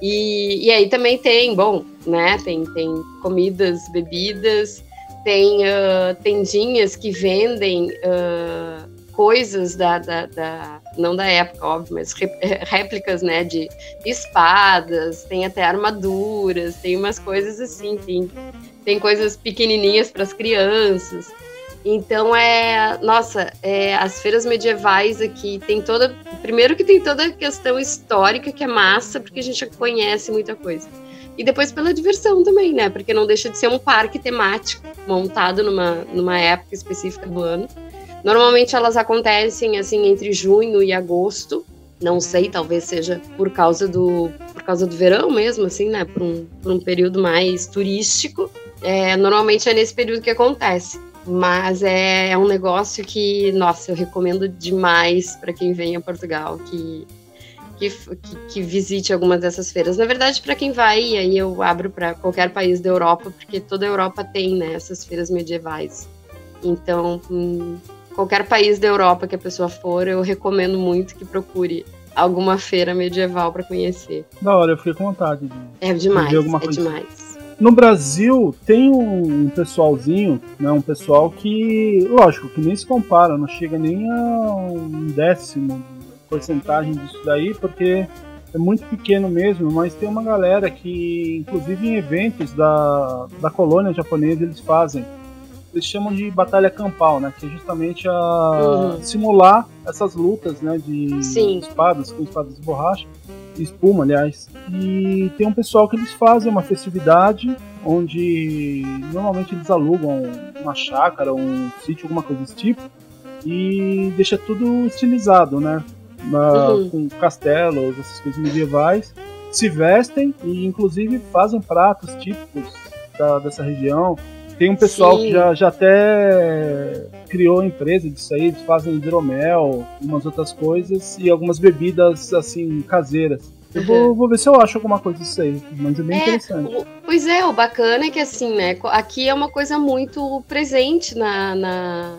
Speaker 7: E, e aí também tem, bom, né? Tem, tem comidas, bebidas, tem uh, tendinhas que vendem. Uh, coisas da, da, da, não da época, óbvio, mas réplicas, né, de espadas, tem até armaduras, tem umas coisas assim, tem, tem coisas pequenininhas para as crianças. Então é, nossa, é, as feiras medievais aqui tem toda, primeiro que tem toda a questão histórica que é massa, porque a gente conhece muita coisa. E depois pela diversão também, né? Porque não deixa de ser um parque temático montado numa, numa época específica do ano Normalmente elas acontecem assim entre junho e agosto. Não sei, talvez seja por causa do por causa do verão mesmo, assim, né? Por um, por um período mais turístico. É, normalmente é nesse período que acontece. Mas é, é um negócio que, nossa, eu recomendo demais para quem vem a Portugal, que que, que, que, visite algumas dessas feiras. Na verdade, para quem vai, aí eu abro para qualquer país da Europa, porque toda a Europa tem né, essas feiras medievais. Então, hum, qualquer país da Europa que a pessoa for, eu recomendo muito que procure alguma feira medieval para conhecer.
Speaker 2: Da hora, eu fiquei com vontade de,
Speaker 7: é demais, de é coisa. É demais.
Speaker 2: No Brasil tem um pessoalzinho, né, um pessoal que, lógico, que nem se compara, não chega nem a um décimo de porcentagem disso daí, porque é muito pequeno mesmo, mas tem uma galera que, inclusive em eventos da, da colônia japonesa, eles fazem eles chamam de batalha campal, né? Que é justamente a uhum. simular essas lutas, né? De
Speaker 7: Sim.
Speaker 2: espadas, com espadas de borracha, espuma, aliás. E tem um pessoal que eles fazem uma festividade onde normalmente eles alugam uma chácara, um sítio, alguma coisa desse tipo, e deixa tudo estilizado, né? Na, uhum. Com castelos, essas coisas medievais, se vestem e inclusive fazem pratos típicos da, dessa região tem um pessoal Sim. que já, já até criou empresa disso aí, eles fazem hidromel, umas outras coisas e algumas bebidas assim caseiras. Eu vou, vou, ver se eu acho alguma coisa disso aí, mas é bem é, interessante.
Speaker 7: O, pois é, o bacana é que assim, né, aqui é uma coisa muito presente na, na,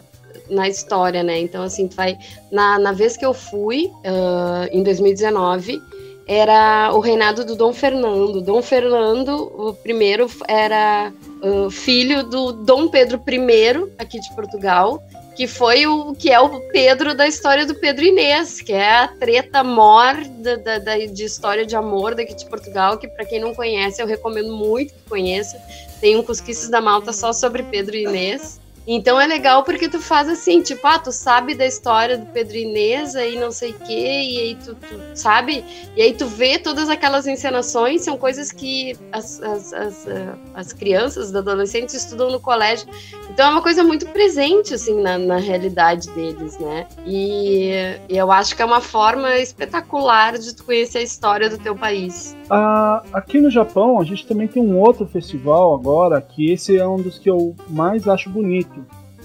Speaker 7: na história, né? Então, assim, tu vai. Na, na vez que eu fui, uh, em 2019, era o reinado do Dom Fernando. Dom Fernando, o primeiro, era uh, filho do Dom Pedro I, aqui de Portugal, que foi o que é o Pedro da história do Pedro Inês, que é a treta mor da, da, da de história de amor daqui de Portugal, que para quem não conhece, eu recomendo muito que conheça. Tem um Cusquices da Malta só sobre Pedro Inês. Então é legal porque tu faz assim, tipo, ah, tu sabe da história do Pedro Inês e não sei o quê, e aí tu, tu, sabe? E aí tu vê todas aquelas encenações, são coisas que as, as, as, eh, as crianças, os adolescentes estudam no colégio. Então é uma coisa muito presente, assim, na, na realidade deles, né? E, e eu acho que é uma forma espetacular de tu conhecer a história do teu país.
Speaker 2: Ah, aqui no Japão, a gente também tem um outro festival agora, que esse é um dos que eu mais acho bonito.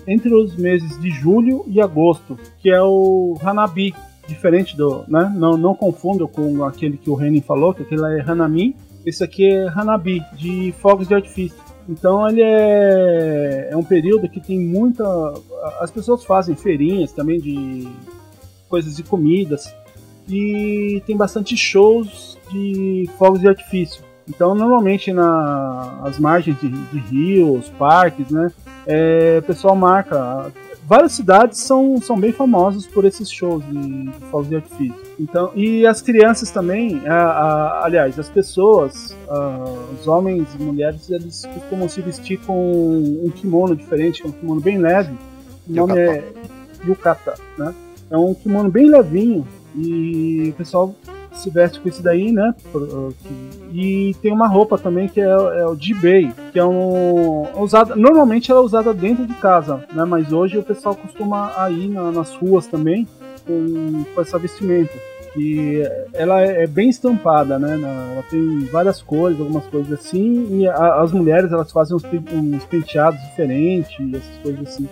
Speaker 2: Entre os meses de julho e agosto, que é o Hanabi, diferente do, né? Não, não confunda com aquele que o Renin falou, que aquele é Hanami. Esse aqui é Hanabi, de fogos de artifício. Então ele é, é um período que tem muita. As pessoas fazem feirinhas também de coisas de comidas. E tem bastante shows de fogos de artifício. Então, normalmente nas margens de, de rios, parques, né, é, o pessoal marca várias cidades são, são bem famosas por esses shows de, de fogos de artifício. Então, e as crianças também, a, a, aliás, as pessoas, a, os homens e mulheres, eles costumam se vestir com um kimono diferente, que é um kimono bem leve. O nome yukata. é yukata, né? É um kimono bem levinho e o pessoal se veste com isso daí, né? E tem uma roupa também que é, é o jibei, que é um usada, normalmente ela é usada dentro de casa, né? Mas hoje o pessoal costuma ir na, nas ruas também com, com essa vestimenta. E ela é, é bem estampada, né? Ela tem várias cores, algumas coisas assim. E as mulheres elas fazem uns, uns penteados diferentes, essas coisas assim.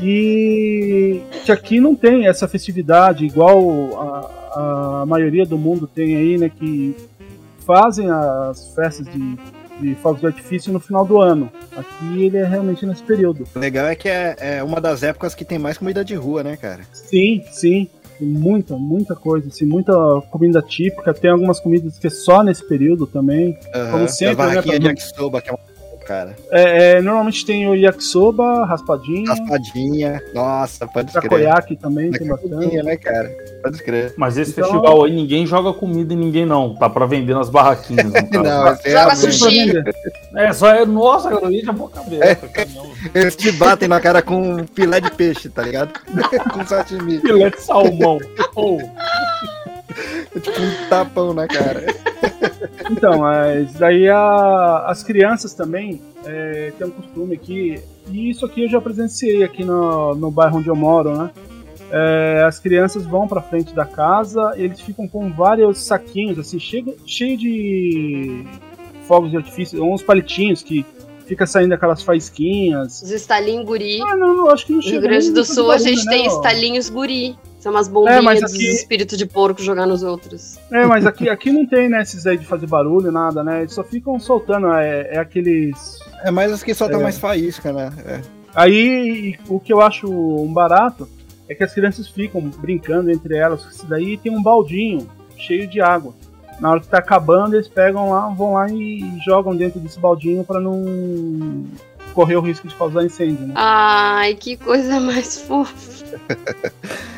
Speaker 2: E que aqui não tem essa festividade igual a, a maioria do mundo tem aí, né? Que fazem as festas de, de fogos de artifício no final do ano. Aqui ele é realmente nesse período.
Speaker 3: O legal é que é, é uma das épocas que tem mais comida de rua, né, cara?
Speaker 2: Sim, sim. Tem muita, muita coisa, assim, muita comida típica. Tem algumas comidas que é só nesse período também.
Speaker 3: Uhum. Como sempre, a né, de yakisoba, que é uma cara.
Speaker 2: É, é, normalmente tem o yakisoba, raspadinha.
Speaker 3: Raspadinha, nossa, pode
Speaker 2: escrever. Takoyaki também, tem bastante.
Speaker 3: né, cara? Pode escrever.
Speaker 9: Mas esse então... festival aí, ninguém joga comida em ninguém, não. Tá pra vender nas barraquinhas.
Speaker 3: não, não é
Speaker 7: joga sushi.
Speaker 9: É, só é. Nossa, cara, eu já vou
Speaker 3: cabeça. É. Eles te batem na cara com filé de peixe, tá ligado? com sashimi.
Speaker 9: Filé de salmão. oh.
Speaker 3: tipo um tapão na cara.
Speaker 2: Então, mas daí a, as crianças também é, têm um costume aqui, e isso aqui eu já presenciei aqui no, no bairro onde eu moro, né? É, as crianças vão para frente da casa, eles ficam com vários saquinhos, assim, cheio, cheio de fogos de artifício, uns palitinhos que fica saindo aquelas faísquinhas.
Speaker 7: Os estalinhos guri.
Speaker 2: Ah, não, acho que não chega.
Speaker 7: No Rio Grande do Sul a gente tem estalinhos guri. São umas bombinhas é, aqui... de espírito de porco jogar nos outros.
Speaker 2: É, mas aqui, aqui não tem, né, esses aí de fazer barulho, nada, né? Eles só ficam soltando, é, é aqueles.
Speaker 3: É mais as que soltam é. mais faísca, né? É.
Speaker 2: Aí o que eu acho um barato é que as crianças ficam brincando entre elas, isso daí tem um baldinho cheio de água. Na hora que tá acabando, eles pegam lá, vão lá e jogam dentro desse baldinho para não correr o risco de causar incêndio, né?
Speaker 7: Ai, que coisa mais fofa.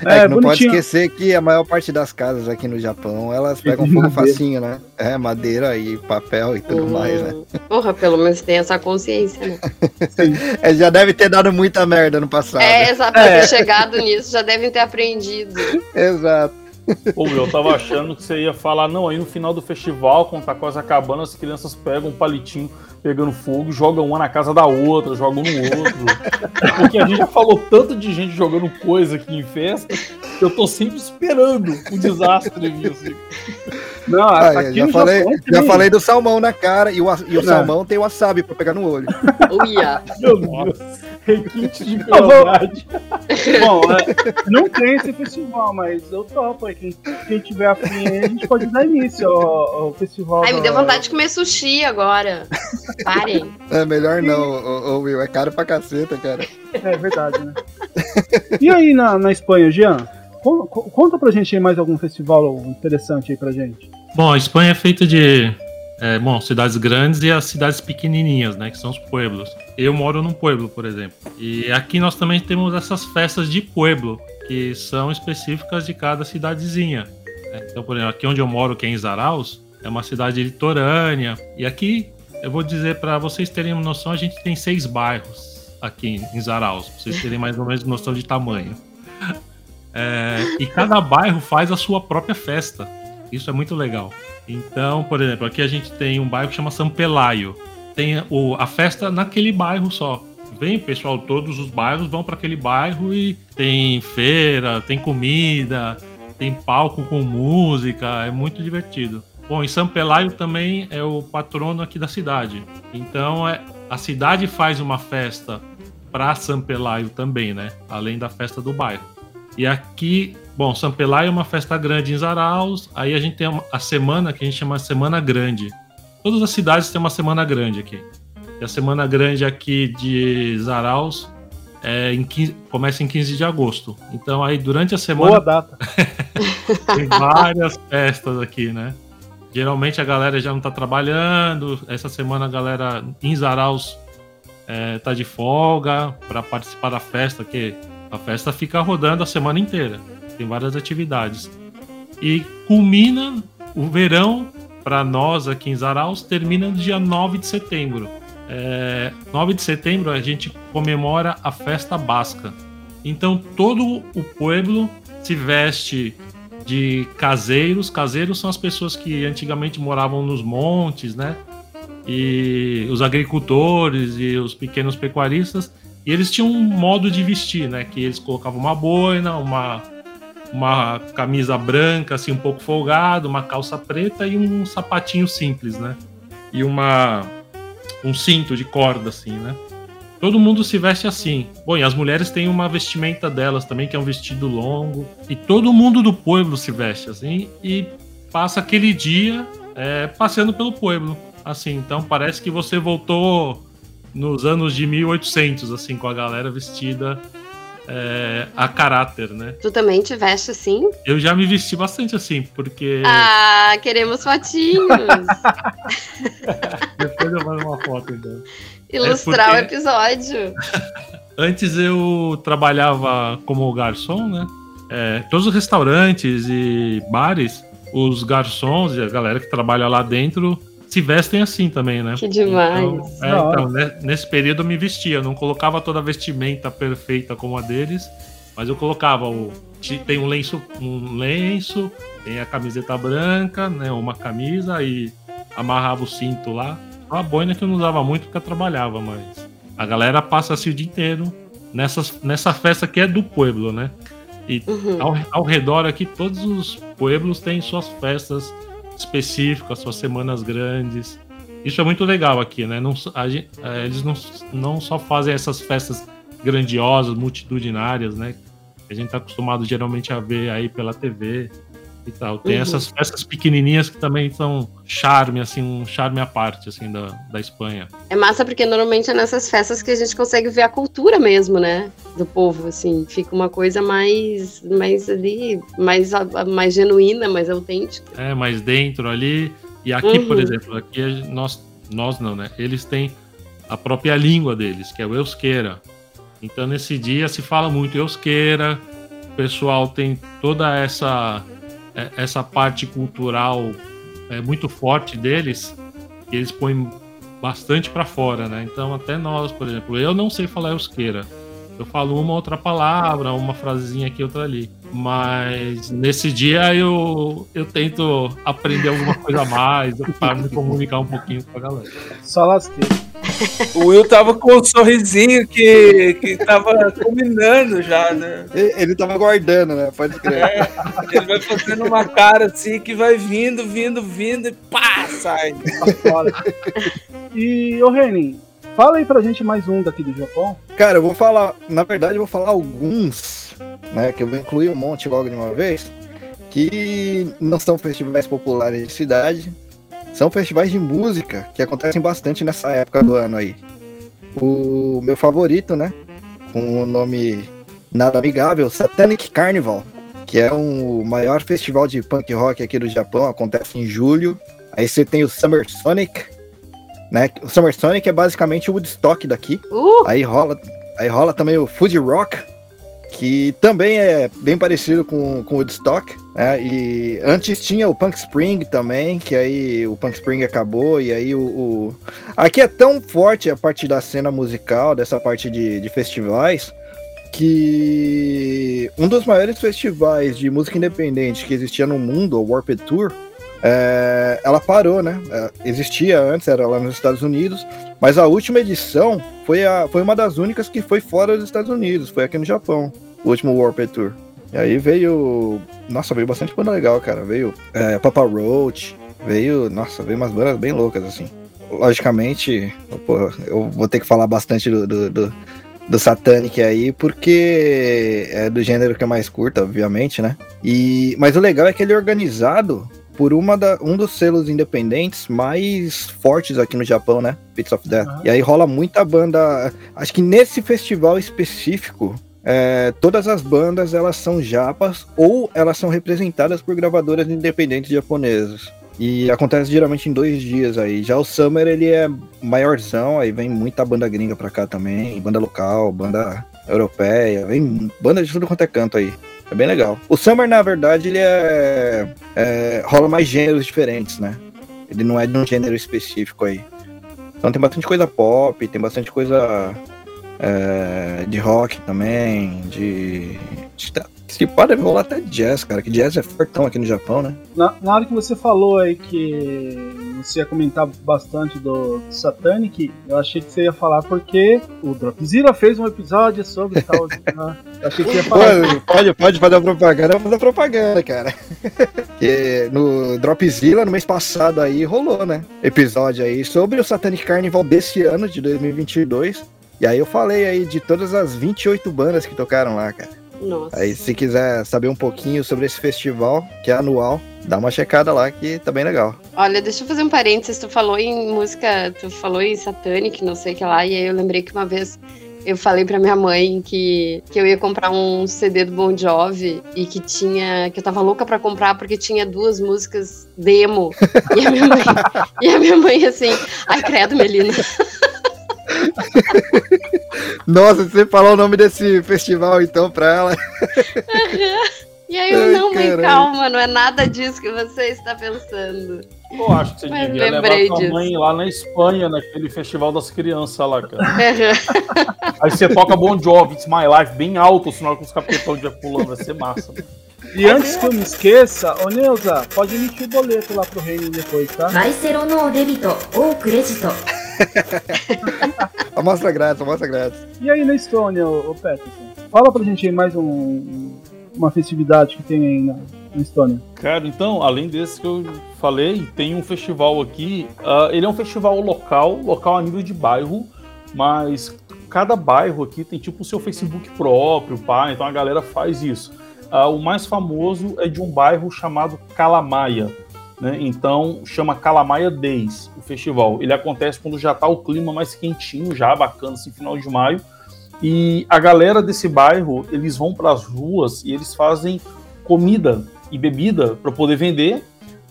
Speaker 3: É, é não pode esquecer que a maior parte das casas aqui no Japão, elas pegam fogo madeira. facinho, né? É, madeira e papel e tudo hum, mais, né?
Speaker 7: Porra, pelo menos tem essa consciência, né?
Speaker 3: é, já deve ter dado muita merda no passado.
Speaker 7: É, exato, é. ter chegado nisso, já devem ter aprendido.
Speaker 3: Exato.
Speaker 9: Pô, eu tava achando que você ia falar, não, aí no final do festival, quando tá quase acabando, as crianças pegam um palitinho pegando fogo, jogam uma na casa da outra, jogam no outro. Porque a gente já falou tanto de gente jogando coisa aqui em festa, que eu tô sempre esperando o desastre vir assim.
Speaker 3: Não, ah, já, falei, já falei do salmão na cara e o, e o salmão tem wasabi pra pegar no olho.
Speaker 7: Uia.
Speaker 9: Meu Deus. Requinte de verdade.
Speaker 2: Bom, é, não tem esse festival, mas eu topo. Quem, quem tiver afim, a gente pode dar início ao, ao festival.
Speaker 7: Ai, me deu vontade de comer sushi agora. Parem.
Speaker 3: É melhor não, ô, Will. É caro pra caceta, cara.
Speaker 2: É verdade, né? E aí na, na Espanha, Jean? Conta pra gente aí mais algum festival interessante aí pra gente.
Speaker 8: Bom, a Espanha é feita de é, bom, cidades grandes e as cidades pequenininhas, né, que são os pueblos. Eu moro num pueblo, por exemplo. E aqui nós também temos essas festas de pueblo, que são específicas de cada cidadezinha. Né? Então, por exemplo, aqui onde eu moro, que é em Zaraus, é uma cidade litorânea. E aqui, eu vou dizer para vocês terem uma noção, a gente tem seis bairros aqui em Zaraus, para vocês terem mais ou menos noção de tamanho. É, e cada bairro faz a sua própria festa. Isso é muito legal. Então, por exemplo, aqui a gente tem um bairro que chama São Pelaio. Tem o, a festa naquele bairro só. Vem pessoal, todos os bairros vão para aquele bairro e tem feira, tem comida, tem palco com música, é muito divertido. Bom, em São Pelaio também é o patrono aqui da cidade. Então, é, a cidade faz uma festa para São Pelaio também, né? Além da festa do bairro. E aqui Bom, São Pelaio é uma festa grande em Zaraus. Aí a gente tem a semana que a gente chama Semana Grande. Todas as cidades têm uma semana grande aqui. E a semana grande aqui de Zaraus é em 15, começa em 15 de agosto. Então aí durante a semana.
Speaker 2: Boa data.
Speaker 8: tem várias festas aqui, né? Geralmente a galera já não está trabalhando. Essa semana a galera em Zaraus é, tá de folga para participar da festa, que A festa fica rodando a semana inteira. Tem várias atividades. E culmina o verão, para nós aqui em Zaraus, termina no dia 9 de setembro. É, 9 de setembro a gente comemora a festa basca. Então todo o pueblo se veste de caseiros. Caseiros são as pessoas que antigamente moravam nos montes, né? E os agricultores e os pequenos pecuaristas. E eles tinham um modo de vestir, né? Que eles colocavam uma boina, uma, uma camisa branca, assim, um pouco folgada, uma calça preta e um sapatinho simples, né? E uma um cinto de corda, assim, né? Todo mundo se veste assim. Bom, e as mulheres têm uma vestimenta delas também, que é um vestido longo. E todo mundo do pueblo se veste assim e passa aquele dia é, passeando pelo pueblo. Assim, então parece que você voltou nos anos de 1800, assim, com a galera vestida é, a caráter, né?
Speaker 7: Tu também te veste assim?
Speaker 8: Eu já me vesti bastante assim, porque.
Speaker 7: Ah, queremos fotinhos!
Speaker 8: Depois eu mando uma foto, então.
Speaker 7: Ilustrar é porque... o episódio.
Speaker 8: Antes eu trabalhava como garçom, né? É, todos os restaurantes e bares, os garçons e a galera que trabalha lá dentro se vestem assim também, né?
Speaker 7: Que demais.
Speaker 8: Então, é, então né, nesse período eu me vestia, eu não colocava toda a vestimenta perfeita como a deles, mas eu colocava o tem um lenço, um lenço, tem a camiseta branca, né, uma camisa e amarrava o cinto lá. Uma boina que eu não usava muito porque eu trabalhava, mas a galera passa assim o dia inteiro nessas, nessa festa que é do pueblo, né? E uhum. ao, ao redor aqui, todos os pueblos têm suas festas específicas, suas semanas grandes. Isso é muito legal aqui, né? Não, a, é, eles não, não só fazem essas festas grandiosas, multitudinárias, né? Que a gente está acostumado geralmente a ver aí pela TV e tal. Tem uhum. essas festas pequenininhas que também são charme, assim, um charme à parte, assim, da, da Espanha.
Speaker 7: É massa porque normalmente é nessas festas que a gente consegue ver a cultura mesmo, né, do povo, assim, fica uma coisa mais, mais ali, mais, mais genuína, mais autêntica.
Speaker 8: É, mais dentro ali. E aqui, uhum. por exemplo, aqui nós, nós não, né, eles têm a própria língua deles, que é o euskera. Então, nesse dia se fala muito euskera, o pessoal tem toda essa essa parte cultural é muito forte deles, eles põem bastante para fora, né? Então até nós, por exemplo, eu não sei falar eusqueira. Eu falo uma outra palavra, uma frasezinha aqui, outra ali. Mas nesse dia eu, eu tento aprender alguma coisa a mais, para me comunicar um pouquinho com a galera.
Speaker 2: Só lasqueiro.
Speaker 4: O Will tava com um sorrisinho que, que tava combinando já, né?
Speaker 3: Ele, ele tava guardando, né? Pode crer. É,
Speaker 4: ele vai fazendo uma cara assim que vai vindo, vindo, vindo e pá, sai.
Speaker 2: E, ô Renin, fala aí pra gente mais um daqui do Japão.
Speaker 3: Cara, eu vou falar, na verdade, eu vou falar alguns, né? Que eu vou incluir um monte logo de uma vez, que não são festivais populares de cidade, são festivais de música que acontecem bastante nessa época do ano aí. O meu favorito, né? Com o nome nada amigável, Satanic Carnival, que é um, o maior festival de punk rock aqui do Japão, acontece em julho. Aí você tem o Summer Sonic, né? O Summer Sonic é basicamente o Woodstock daqui. Uh! Aí rola, aí rola também o Fuji Rock, que também é bem parecido com, com Woodstock. Né? E antes tinha o Punk Spring também, que aí o Punk Spring acabou, e aí o, o... Aqui é tão forte a parte da cena musical, dessa parte de, de festivais, que um dos maiores festivais de música independente que existia no mundo, o Warped Tour, é, ela parou, né? É, existia antes, era lá nos Estados Unidos, mas a última edição foi, a, foi uma das únicas que foi fora dos Estados Unidos, foi aqui no Japão, o último Warped Tour. E aí veio. Nossa, veio bastante banda legal, cara. Veio é, Papa Roach, veio. Nossa, veio umas bandas bem loucas, assim. Logicamente, pô, eu vou ter que falar bastante do, do, do, do Satanic aí, porque é do gênero que é mais curto, obviamente, né? E, mas o legal é que ele é organizado por uma da, um dos selos independentes mais fortes aqui no Japão, né? Pits of Death. E aí rola muita banda. Acho que nesse festival específico, é, todas as bandas elas são japas ou elas são representadas por gravadoras independentes japonesas. E acontece geralmente em dois dias aí. Já o Summer ele é maiorzão, aí vem muita banda gringa pra cá também, banda local, banda europeia, vem banda de tudo quanto é canto aí. É bem legal. O Summer, na verdade, ele é, é, rola mais gêneros diferentes, né? Ele não é de um gênero específico aí. Então tem bastante coisa pop, tem bastante coisa é, de rock também, de, de se pode rolar até jazz, cara, que jazz é fortão aqui no Japão, né?
Speaker 2: Na, na hora que você falou aí que você ia comentar bastante do Satanic, eu achei que você ia falar porque o Dropzilla fez um episódio sobre tal. né? Eu achei que ia falar.
Speaker 3: Pode, pode, fazer propaganda, fazer propaganda, cara. que no Dropzilla, no mês passado aí, rolou, né? Episódio aí sobre o Satanic Carnival desse ano, de 2022. E aí eu falei aí de todas as 28 bandas que tocaram lá, cara.
Speaker 7: Nossa.
Speaker 3: Aí se quiser saber um pouquinho sobre esse festival, que é anual, dá uma checada lá que tá bem legal.
Speaker 7: Olha, deixa eu fazer um parênteses, tu falou em música, tu falou em satânico, não sei o que lá, e aí eu lembrei que uma vez eu falei pra minha mãe que, que eu ia comprar um CD do Bon Jovi e que tinha. que eu tava louca pra comprar porque tinha duas músicas demo. E a minha mãe, e a minha mãe assim, ai credo, Melina.
Speaker 3: Nossa, você falou o nome desse festival então pra ela.
Speaker 7: Uhum. E aí eu, Ai, não, mãe, calma, não é nada disso que você está pensando.
Speaker 9: Eu acho que você Mas devia levar sua disso. mãe lá na Espanha, naquele festival das crianças lá, cara. Uhum. Aí você toca Bon Jovi, It's My Life, bem alto, senão com os capetão de pulando, vai ser massa.
Speaker 2: E antes que eu me esqueça, ô Neuza, pode emitir o boleto lá pro reino depois, tá?
Speaker 6: Vai ser o no débito ou crédito.
Speaker 3: amostra grátis, amostra grátis.
Speaker 2: E aí na Estônia, ô, ô Peterson? Fala pra gente aí mais um, uma festividade que tem aí na, na Estônia.
Speaker 9: Cara, então, além desse que eu falei, tem um festival aqui. Uh, ele é um festival local, local a nível de bairro, mas cada bairro aqui tem tipo o seu Facebook próprio, pá, então a galera faz isso. Uh, o mais famoso é de um bairro chamado Calamaia. Né? Então chama Calamaia Days, o festival. Ele acontece quando já está o clima mais quentinho, já bacana, assim, final de maio. E a galera desse bairro, eles vão para as ruas e eles fazem comida e bebida para poder vender.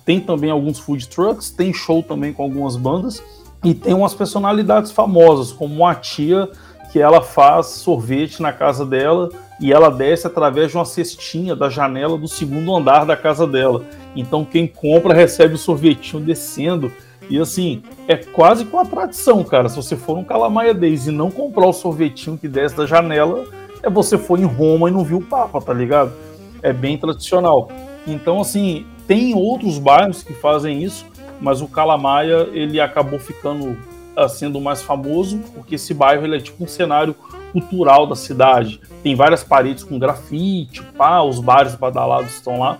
Speaker 9: Tem também alguns food trucks, tem show também com algumas bandas e tem umas personalidades famosas, como uma tia que ela faz sorvete na casa dela e ela desce através de uma cestinha da janela do segundo andar da casa dela. Então quem compra recebe o sorvetinho descendo. E assim, é quase com a tradição, cara. Se você for um Calamaia Days e não comprar o sorvetinho que desce da janela, é você foi em Roma e não viu o Papa, tá ligado? É bem tradicional. Então, assim, tem outros bairros que fazem isso, mas o Calamaia ele acabou ficando sendo mais famoso porque esse bairro ele é tipo um cenário cultural da cidade. Tem várias paredes com grafite, pá, os bares badalados estão lá.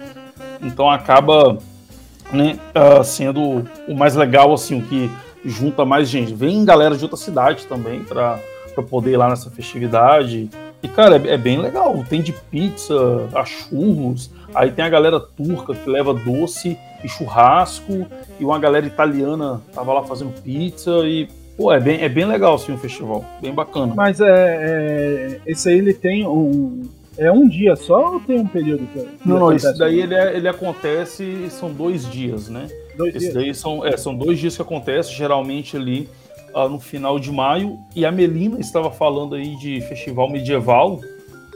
Speaker 9: Então acaba né, uh, sendo o mais legal, assim, o que junta mais gente. Vem galera de outra cidade também para poder ir lá nessa festividade. E, cara, é, é, bem legal. Tem de pizza, a churros. Aí tem a galera turca que leva doce e churrasco. E uma galera italiana tava lá fazendo pizza. E, pô, é bem, é bem legal, assim, o festival. Bem bacana.
Speaker 2: Mas é, é esse aí ele tem um, é um dia só ou tem um período que.
Speaker 9: Não, não, isso daí ele, é, ele acontece, são dois dias, né? Dois Esse dias. daí são, é, são dois dias que acontece, geralmente ali uh, no final de maio. E a Melina estava falando aí de festival medieval.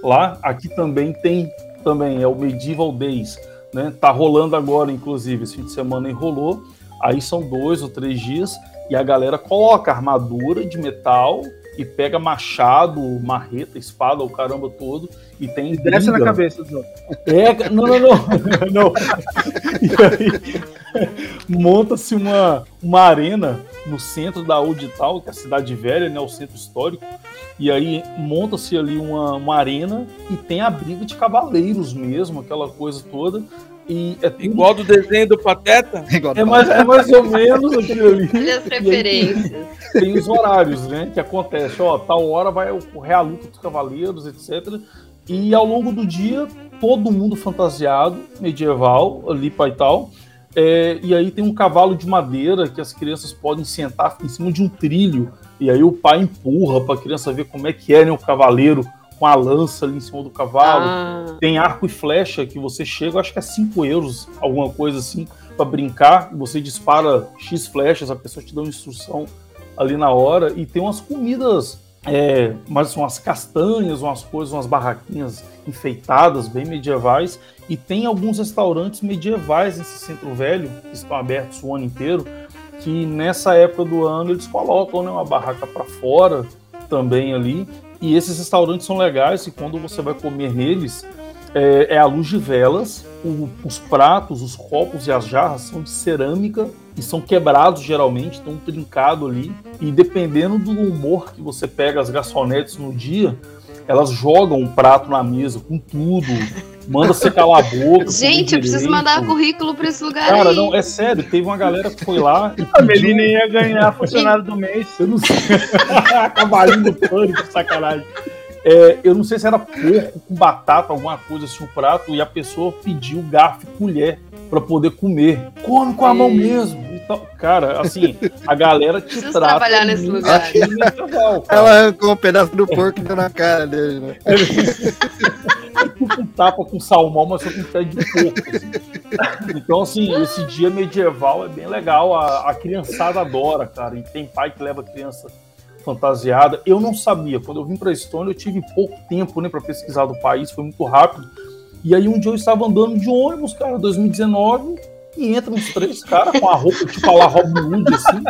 Speaker 9: Lá, aqui também tem, também é o Medieval Days, né? Tá rolando agora, inclusive, esse fim de semana enrolou. Aí são dois ou três dias e a galera coloca armadura de metal e pega machado, marreta, espada, o caramba todo, e tem. E
Speaker 2: desce na cabeça dos outros.
Speaker 9: É, não, não, não. não. E aí monta-se uma, uma arena no centro da Audital, que é a cidade velha, né? O centro histórico. E aí monta-se ali uma, uma arena e tem a briga de cavaleiros mesmo, aquela coisa toda. E é tudo...
Speaker 4: Igual do desenho do Pateta?
Speaker 9: É mais, é mais ou menos aquilo ali.
Speaker 7: Olha as referências.
Speaker 9: Tem os horários, né? Que acontece, ó, tal hora vai ocorrer a luta dos cavaleiros, etc. E ao longo do dia, todo mundo fantasiado, medieval, lipa e tal. É, e aí tem um cavalo de madeira que as crianças podem sentar em cima de um trilho. E aí o pai empurra para a criança ver como é que é né, o cavaleiro com a lança ali em cima do cavalo. Ah. Tem arco e flecha que você chega, acho que é 5 euros, alguma coisa assim, para brincar. Você dispara X flechas, a pessoa te dá uma instrução ali na hora. E tem umas comidas é, mas são as castanhas, umas coisas, umas barraquinhas enfeitadas, bem medievais. E tem alguns restaurantes medievais nesse centro velho, que estão abertos o ano inteiro, que nessa época do ano eles colocam né, uma barraca para fora também ali. E esses restaurantes são legais e quando você vai comer neles, é, é a luz de velas, o, os pratos, os copos e as jarras são de cerâmica e são quebrados geralmente, estão trincados ali. E dependendo do humor que você pega as garçonetes no dia, elas jogam um prato na mesa com tudo, manda você calar a boca.
Speaker 7: Gente, eu preciso mandar currículo para esse lugar
Speaker 9: Cara,
Speaker 7: aí.
Speaker 9: não, é sério, teve uma galera que foi lá.
Speaker 2: E a Melina ia ganhar funcionário do mês.
Speaker 9: Eu não sei. Cavalinho do pânico, sacanagem. É, eu não sei se era porco com batata, alguma coisa assim, o prato, e a pessoa pediu garfo e colher para poder comer. Come com a mão mesmo. Então, cara, assim, a galera te
Speaker 7: Preciso
Speaker 9: trata.
Speaker 7: trabalhar nesse
Speaker 9: muito
Speaker 7: lugar.
Speaker 9: legal.
Speaker 3: Ela arrancou um pedaço do porco e deu na cara dele, né?
Speaker 9: com tapa com salmão, mas só com pé de porco. assim. Então, assim, esse dia medieval é bem legal. A, a criançada adora, cara. E tem pai que leva a criança fantasiada. Eu não sabia. Quando eu vim para Estônia, eu tive pouco tempo né, para pesquisar do país, foi muito rápido. E aí um dia eu estava andando de ônibus, cara, 2019, e entram uns três caras com a roupa tipo a Robin Hood, assim.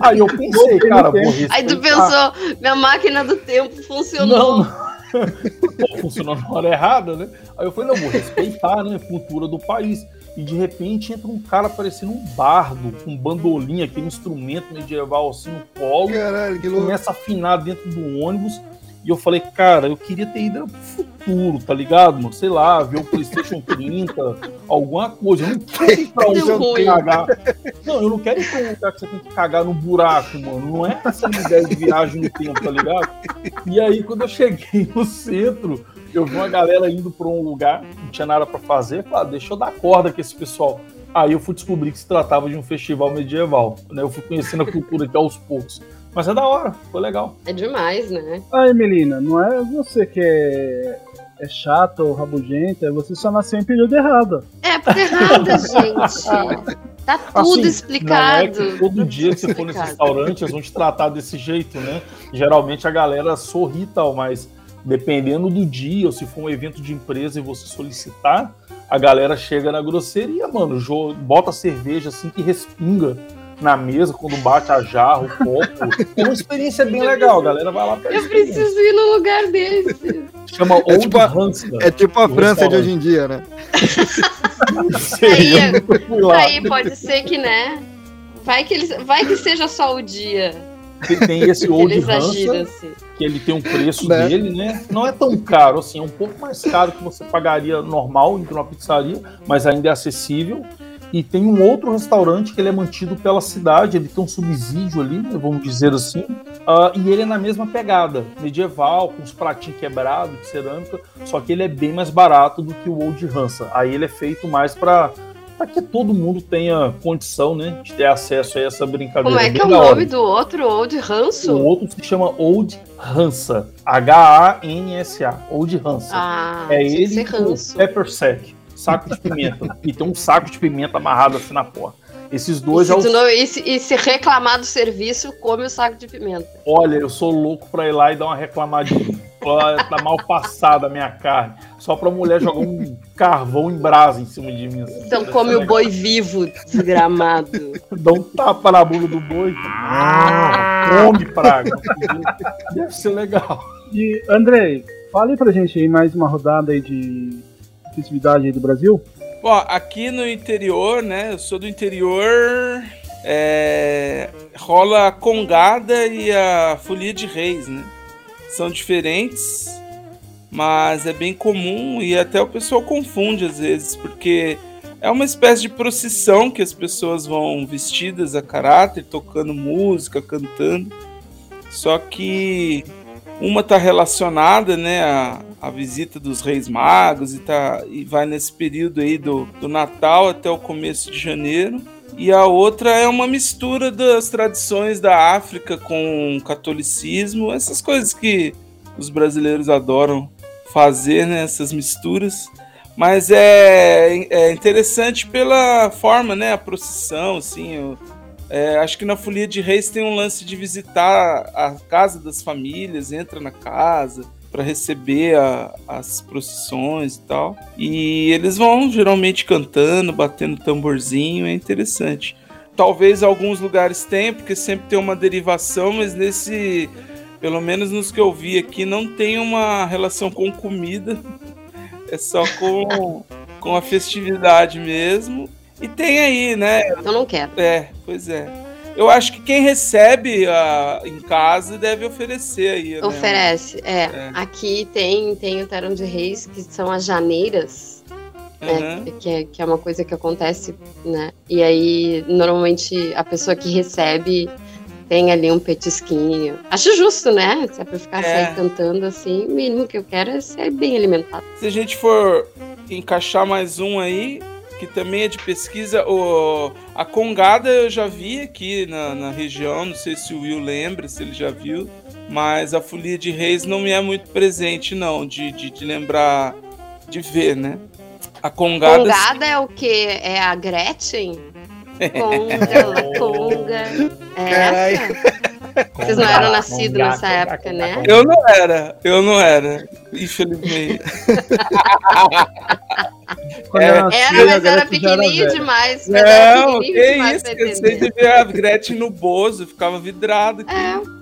Speaker 9: Aí eu pensei, cara, vou
Speaker 7: Aí tu
Speaker 9: respeitar.
Speaker 7: pensou, minha máquina do tempo funcionou.
Speaker 9: Não, não. Pô, funcionou na hora errada, né? Aí eu falei, não, vou respeitar, né? A cultura do país. E de repente entra um cara parecendo um bardo, com bandolim, aquele instrumento medieval assim no colo.
Speaker 3: Caralho, que louco.
Speaker 9: Começa a afinar dentro do ônibus. E eu falei, cara, eu queria ter ido pro futuro, tá ligado, mano? Sei lá, ver um PlayStation 30, alguma coisa. Eu não quero ir pra um
Speaker 7: Deu ruim.
Speaker 9: cagar. Não, eu não quero ir pra um lugar que você tem que cagar no buraco, mano. Não é essa ideia de viagem no tempo, tá ligado? E aí, quando eu cheguei no centro, eu vi uma galera indo pra um lugar, não tinha nada pra fazer. Falei, ah, deixa eu dar corda com esse pessoal. Aí eu fui descobrir que se tratava de um festival medieval. Né? Eu fui conhecendo a cultura aqui aos poucos. Mas é da hora, foi legal.
Speaker 7: É demais, né?
Speaker 2: Ai, Melina, não é você que é, é chata ou rabugenta, é você só nasceu em período errado.
Speaker 7: É, porque errada, gente. Tá tudo
Speaker 9: Assim, Não é
Speaker 7: explicado.
Speaker 9: que todo dia que você for nesse restaurante, eles vão te tratar desse jeito, né? Geralmente a galera sorri e tal, mas dependendo do dia, ou se for um evento de empresa e você solicitar, a galera chega na grosseria, mano. Bota cerveja assim que respinga na mesa quando bate a jarra, o copo. É uma experiência bem legal, a galera vai lá pra
Speaker 7: Eu preciso ir num lugar desse.
Speaker 9: Chama
Speaker 3: É
Speaker 9: Old
Speaker 3: tipo a-
Speaker 9: Hansa.
Speaker 3: É tipo a França de hoje em dia, né?
Speaker 7: Aí,
Speaker 9: fui lá.
Speaker 7: Aí pode ser que, né? Vai que, eles, vai que seja só o dia
Speaker 9: Tem, tem esse
Speaker 7: que
Speaker 9: Old Hansa,
Speaker 7: assim.
Speaker 9: que ele tem um preço
Speaker 3: Né?
Speaker 9: dele, né? Não é tão caro, assim, é um pouco mais caro que você pagaria normal indo numa pizzaria, mas ainda é acessível. E tem um outro restaurante que ele é mantido pela cidade, ele tem um subsídio ali, né, vamos dizer assim, ah, e ele é na mesma pegada, medieval, com os pratinhos quebrados de cerâmica, só que ele é bem mais barato do que o Old Hansa. Aí ele é feito mais para que todo mundo tenha condição, né, de ter acesso a essa brincadeira.
Speaker 7: Como é que é o nome do outro? Old
Speaker 9: O
Speaker 7: Ranço?
Speaker 9: outro se chama Old Hansa. H-A-N-S-A. Old Hansa.
Speaker 7: Ah,
Speaker 9: é ele com
Speaker 7: ranço.
Speaker 9: pepper sack. Saco de pimenta. e tem um saco de pimenta amarrado assim na porta. Esses
Speaker 7: E
Speaker 9: dois
Speaker 7: se,
Speaker 9: é
Speaker 7: tu não- e se- e se reclamar do serviço, come o saco de pimenta.
Speaker 9: Olha, eu sou louco pra ir lá e dar uma reclamadinha. Tá mal passada a minha carne. Só pra mulher jogar um carvão em brasa em cima de mim. assim.
Speaker 7: Então come o
Speaker 9: legal.
Speaker 7: boi vivo, desgramado.
Speaker 9: Dá um tapa na bunda do boi. Come, praga. Deve ser legal.
Speaker 2: E, Andrei, fale pra gente aí mais uma rodada aí de festividade aí do Brasil.
Speaker 4: Bom, aqui no interior, né? Eu sou do interior. é, rola a Congada e a Folia de Reis, né? São diferentes, mas é bem comum e até o pessoal confunde às vezes, porque é uma espécie de procissão que as pessoas vão vestidas a caráter, tocando música, cantando. Só que uma tá relacionada, né, à, à visita dos Reis Magos e, tá, e vai nesse período aí do, do Natal até o começo de janeiro. E a outra é uma mistura das tradições da África com o catolicismo, essas coisas que os brasileiros adoram fazer, né, essas misturas. Mas é, é interessante pela forma, né, a procissão, assim, o- É, acho que na Folia de Reis tem um lance de visitar a casa das famílias, entra na casa para receber a, as procissões e tal. E eles vão geralmente cantando, batendo tamborzinho, é interessante. Talvez alguns lugares tenham, porque sempre tem uma derivação, mas nesse, pelo menos nos que eu vi aqui, não tem uma relação com comida. É só com, com a festividade mesmo. E tem aí, né?
Speaker 7: Eu não quero.
Speaker 4: É, pois é. Eu acho que quem recebe uh, em casa deve oferecer aí. Né?
Speaker 7: Oferece, é. é. Aqui tem, tem o Terão de Reis, que são as janeiras. Uhum. Né? Que, é, que é uma coisa que acontece, né? E aí, normalmente, a pessoa que recebe tem ali um petisquinho. Acho justo, né? Se é pra ficar é. cantando assim, o mínimo que eu quero é ser bem alimentado.
Speaker 4: Se a gente for encaixar mais um aí, que também é de pesquisa. O, a Congada eu já vi aqui na, na região, não sei se o Will lembra, se ele já viu, mas a Folia de Reis não me é muito presente, não, de, de, de lembrar, de ver, né?
Speaker 7: A Congada. Congada é o que? É a Gretchen? Conga, Conga. É essa? Vocês não eram nascidos nessa época, né?
Speaker 4: Eu não era, eu não era, infelizmente.
Speaker 7: é, era, mas era pequenininho demais.
Speaker 4: Mas não, que demais isso, eu sei de ver a Gretchen no Bozo, ficava vidrado. Aqui.
Speaker 7: É.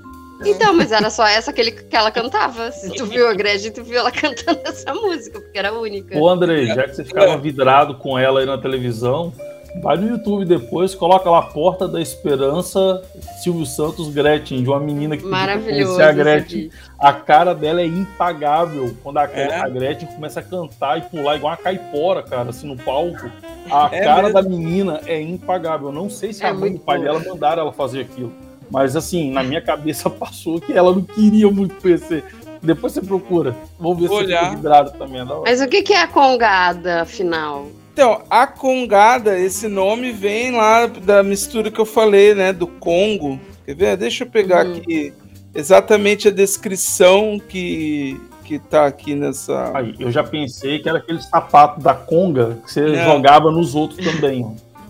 Speaker 7: Então, mas era só essa que, ele, que ela cantava. Se tu viu a Gretchen, tu viu ela cantando essa música, porque era única.
Speaker 9: Ô, André, já que você ficava vidrado com ela aí na televisão, Vai no YouTube depois, coloca lá Porta da Esperança, Silvio Santos, Gretchen, de uma menina que
Speaker 7: Maravilhoso
Speaker 9: a Gretchen. A cara dela é impagável. Quando a, é? a, Gretchen começa a cantar e pular igual uma caipora, cara, assim, no palco. A é cara mesmo? da menina é impagável. Eu não sei se é a mãe do pai dela mandaram ela fazer aquilo. Mas assim, na minha cabeça passou que ela não queria muito conhecer. Depois você procura. Vamos ver Olhar. se vidrado também. É
Speaker 7: Mas o que é a congada, afinal?
Speaker 4: Então, a congada, esse nome vem lá da mistura que eu falei, né? Do Congo. Quer ver? Deixa eu pegar uhum. aqui exatamente a descrição que, que tá aqui nessa.
Speaker 9: Aí, eu já pensei que era aquele sapato da conga que você Não. jogava nos outros também.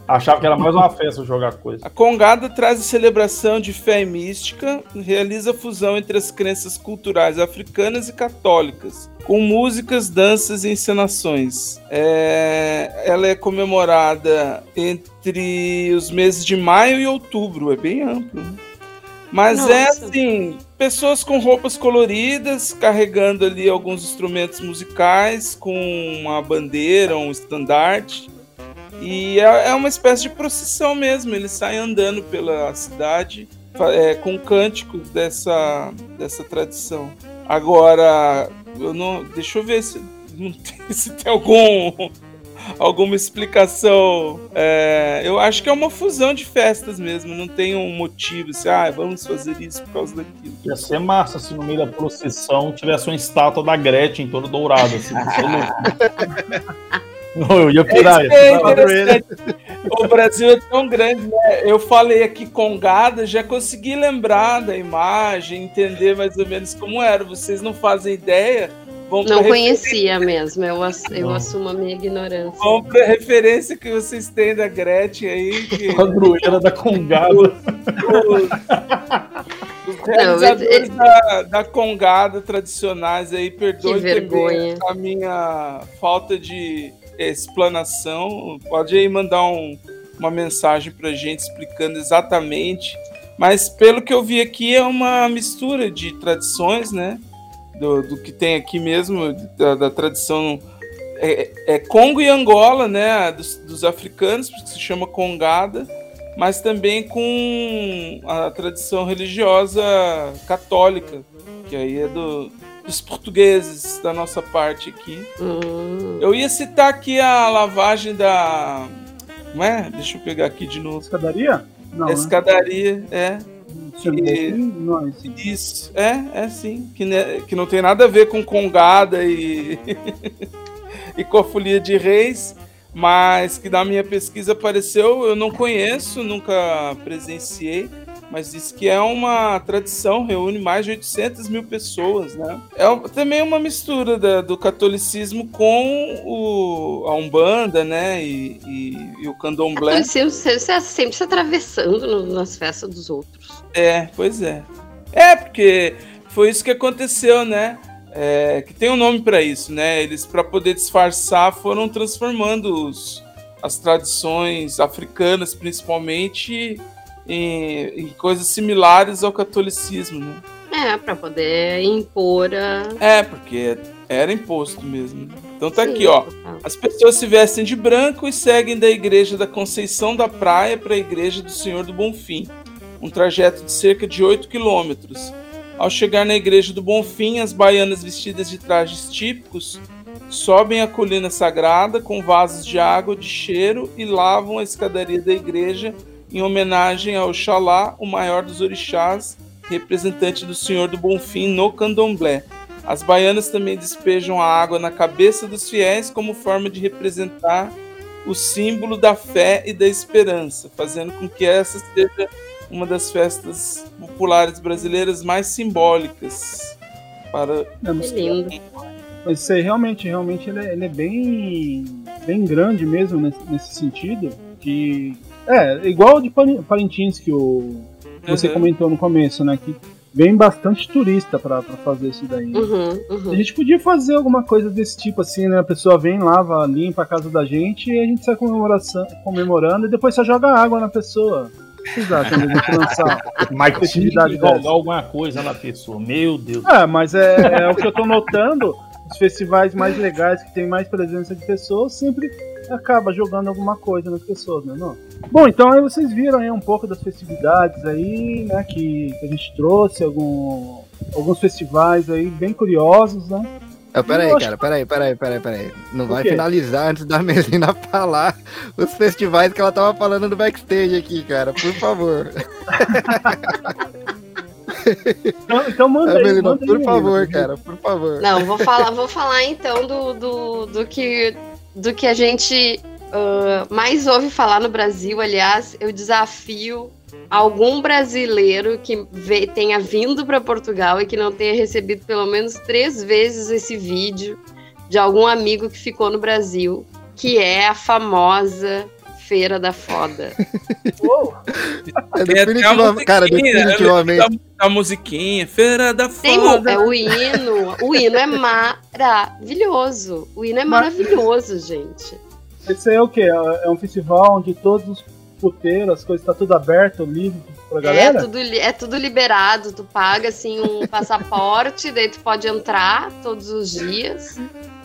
Speaker 9: Achava que era mais uma festa jogar coisa.
Speaker 4: A Congada traz a celebração de fé e mística, realiza a fusão entre as crenças culturais africanas e católicas, com músicas, danças e encenações. É... Ela é comemorada entre os meses de maio e outubro, é bem amplo. Né? Mas é Nossa. é assim, pessoas com roupas coloridas, carregando ali alguns instrumentos musicais, com uma bandeira, um estandarte e é, é uma espécie de procissão mesmo. Ele sai andando pela cidade é, com cânticos dessa, dessa tradição. Agora, eu não, deixa eu ver se, se tem algum alguma explicação. É, eu acho que é uma fusão de festas mesmo, não tem um motivo, assim, ah, vamos fazer isso por causa daquilo.
Speaker 9: Ia ser massa se no meio da procissão tivesse uma estátua da Gretchen toda dourada, assim.
Speaker 4: Eu ia pirar. É o Brasil é tão grande, né? Eu falei aqui Congada, já consegui lembrar da imagem, entender mais ou menos como era. Vocês não fazem ideia.
Speaker 7: não conhecia mesmo, eu, ass eu assumo a minha ignorância.
Speaker 4: Vamos para a referência que vocês têm da Gretchen aí. Que...
Speaker 9: Padroeira da Congada.
Speaker 4: Os, realizadores não, da, da, Congada tradicionais aí, perdoem a minha falta de explanação, pode aí mandar um, uma mensagem para a gente explicando exatamente. Mas pelo que eu vi aqui é uma mistura de tradições, né? Do, do que tem aqui mesmo, da, da tradição é, é, Congo e Angola, né? Dos, dos africanos, que se chama Congada, mas também com a tradição religiosa católica, que aí é do, dos portugueses da nossa parte aqui. Hum. Eu ia citar aqui a lavagem da. Não é? Deixa eu pegar aqui de novo.
Speaker 2: Escadaria?
Speaker 4: Não, né? escadaria, né? é. Que, não, isso, é, é sim. Que, ne, que não tem nada a ver com Congada e, e com a Folia de Reis, mas que na minha pesquisa apareceu, eu não conheço, nunca presenciei, mas diz que é uma tradição, reúne mais de 800 mil pessoas, né? É também uma mistura da, do catolicismo com o, a Umbanda, né? E, e, e o candomblé.
Speaker 7: Você, você sempre se atravessando no, nas festas dos outros.
Speaker 4: É, pois é. É, porque foi isso que aconteceu, né? É, que tem um nome para isso, né? Eles, para poder disfarçar, foram transformando os, as tradições africanas, principalmente, em, em coisas similares ao catolicismo, né?
Speaker 7: É, para poder impor a.
Speaker 4: É, porque era imposto mesmo. Então tá Sim, aqui, ó. As pessoas se vestem de branco e seguem da igreja da Conceição da Praia para a igreja do Senhor do Bonfim, um trajeto de cerca de 8 quilômetros. Ao chegar na igreja do Bonfim, as baianas vestidas de trajes típicos sobem a colina sagrada com vasos de água de cheiro e lavam a escadaria da igreja em homenagem ao Xalá, o maior dos orixás, representante do Senhor do Bonfim no candomblé. As baianas também despejam a água na cabeça dos fiéis como forma de representar o símbolo da fé e da esperança, fazendo com que essa seja uma das festas populares brasileiras mais simbólicas para
Speaker 7: é lindo.
Speaker 2: Mas isso aí realmente, realmente ele é, ele é bem, bem grande mesmo nesse, nesse sentido. Que é, igual de Parintins que o, você uhum. comentou no começo, né? Que vem bastante turista para fazer isso daí.
Speaker 7: Uhum, uhum.
Speaker 2: A gente podia fazer alguma coisa desse tipo assim, né? A pessoa vem, lava, limpa a casa da gente e a gente sai comemorando e depois só joga água na pessoa. Exato, a gente lançar
Speaker 9: Mas atividade jogar alguma coisa na pessoa, meu Deus.
Speaker 2: É, mas é, é o que eu tô notando. Os festivais mais legais, que tem mais presença de pessoas, sempre acaba jogando alguma coisa nas pessoas, né? Não? Bom, então aí vocês viram aí um pouco das festividades aí, né? Que, que a gente trouxe, algum, alguns festivais aí bem curiosos, né?
Speaker 3: Ah, peraí, cara, peraí, peraí, peraí, peraí. Não vai finalizar antes da Melina falar os festivais que ela tava falando do backstage aqui, cara, por favor.
Speaker 2: então, então manda aí, Melina, manda
Speaker 3: por aí, favor, aí, cara, por favor.
Speaker 7: Não, vou falar, vou falar então do, do, do que do que a gente uh, mais ouve falar no Brasil. Aliás, eu desafio algum brasileiro que vê, tenha vindo para Portugal e que não tenha recebido pelo menos três vezes esse vídeo de algum amigo que ficou no Brasil, que é a famosa Feira da Foda.
Speaker 3: é definitivamente, cara, né? definitivamente.
Speaker 4: A musiquinha, Feira da Foda.
Speaker 7: Tem, é o hino. O hino é maravilhoso. O hino é maravilhoso, gente.
Speaker 2: Esse é o quê? É um festival onde todos os puteiros, as coisas, tá tudo aberto, livre pra galera?
Speaker 7: É tudo, é tudo liberado. Tu paga, assim, um passaporte, daí tu pode entrar todos os dias.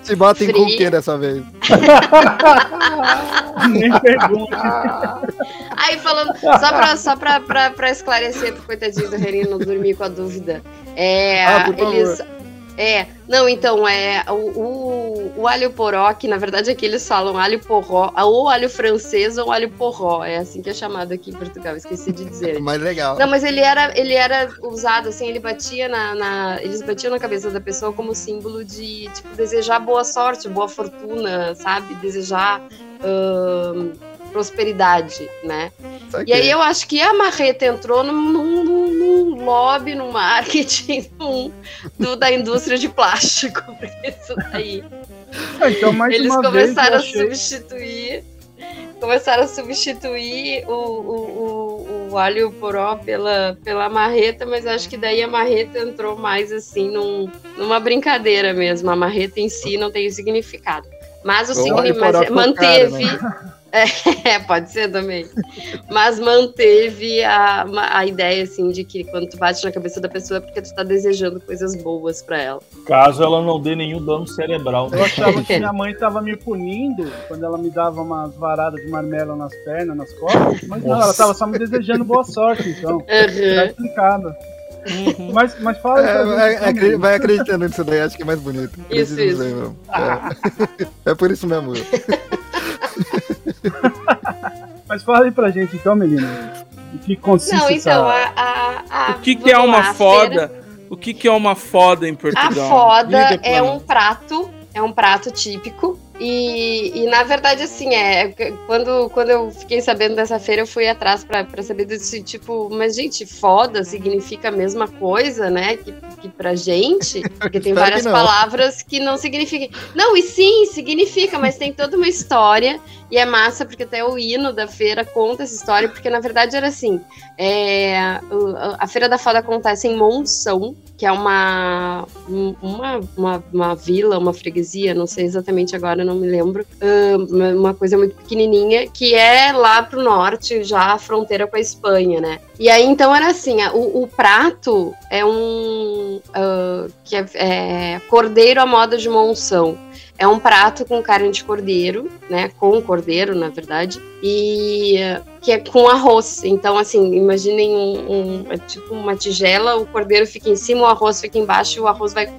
Speaker 3: Se bota em com o que dessa vez?
Speaker 2: Nem pergunta.
Speaker 7: Aí falando, só pra, só pra, pra, pra esclarecer pro coitadinho do Renino não dormir com a dúvida. É, ah, eles. Favor. É, não, então, é o, o, o, alho poró, que na verdade aqui eles falam alho porró, ou alho francês ou alho porró, é assim que é chamado aqui em Portugal, esqueci de dizer.
Speaker 3: mais legal.
Speaker 7: Não, mas ele era, ele era usado assim, ele batia na, na, eles batiam na cabeça da pessoa como símbolo de, tipo, desejar boa sorte, boa fortuna, sabe? Desejar... prosperidade, né? E aí eu acho que a Marreta entrou num, num, num lobby, no marketing num, do, da indústria de plástico, isso daí.
Speaker 2: É, então, mais
Speaker 7: Eles começaram a substituir começaram a substituir o, o, o, o, alho poró pela, pela marreta, mas acho que daí a marreta entrou mais assim num, numa brincadeira mesmo. A marreta em si não tem significado. Mas o significado manteve. Cara, né? É, pode ser também. Mas manteve a, a ideia, assim, de que quando tu bate na cabeça da pessoa é porque tu tá desejando coisas boas para ela.
Speaker 9: Caso ela não dê nenhum dano cerebral.
Speaker 2: Eu achava que minha mãe tava me punindo quando ela me dava umas varadas de marmelo nas pernas, nas costas, mas não, ela tava só me desejando boa sorte, então. Uhum. Tá explicado. Uhum. Mas, mas fala.
Speaker 3: É, é, vai acreditando nisso daí, acho que é mais bonito.
Speaker 7: Isso, isso. Aí,
Speaker 3: é. é por isso mesmo.
Speaker 2: Mas fala aí pra gente então, menina. O que consiste Não,
Speaker 7: então,
Speaker 2: essa...
Speaker 7: a, a,
Speaker 4: a, O que, que é uma lá, foda? Feira... O que, que é uma foda em Portugal?
Speaker 7: A foda é um prato, é um prato típico E, e, na verdade, assim, é, quando, quando eu fiquei sabendo dessa feira, eu fui atrás para saber desse tipo, mas, gente, foda significa a mesma coisa, né? Que, que pra gente, porque tem várias que palavras que não significam. Não, e sim, significa, mas tem toda uma história, e é massa, porque até o hino da feira conta essa história, porque na verdade era assim: é, a Feira da Foda acontece em Monção, que é uma, uma, uma, uma, vila, uma freguesia, não sei exatamente agora, não me lembro, uma coisa muito pequenininha, que é lá pro norte, já a fronteira com a Espanha, né? E aí, então, era assim, o, o prato é um... Uh, que é, é cordeiro à moda de monção. É um prato com carne de cordeiro, né? Com cordeiro, na verdade. E que é com arroz. Então, assim, imaginem um, um é tipo uma tigela, o cordeiro fica em cima, o arroz fica embaixo, e o arroz vai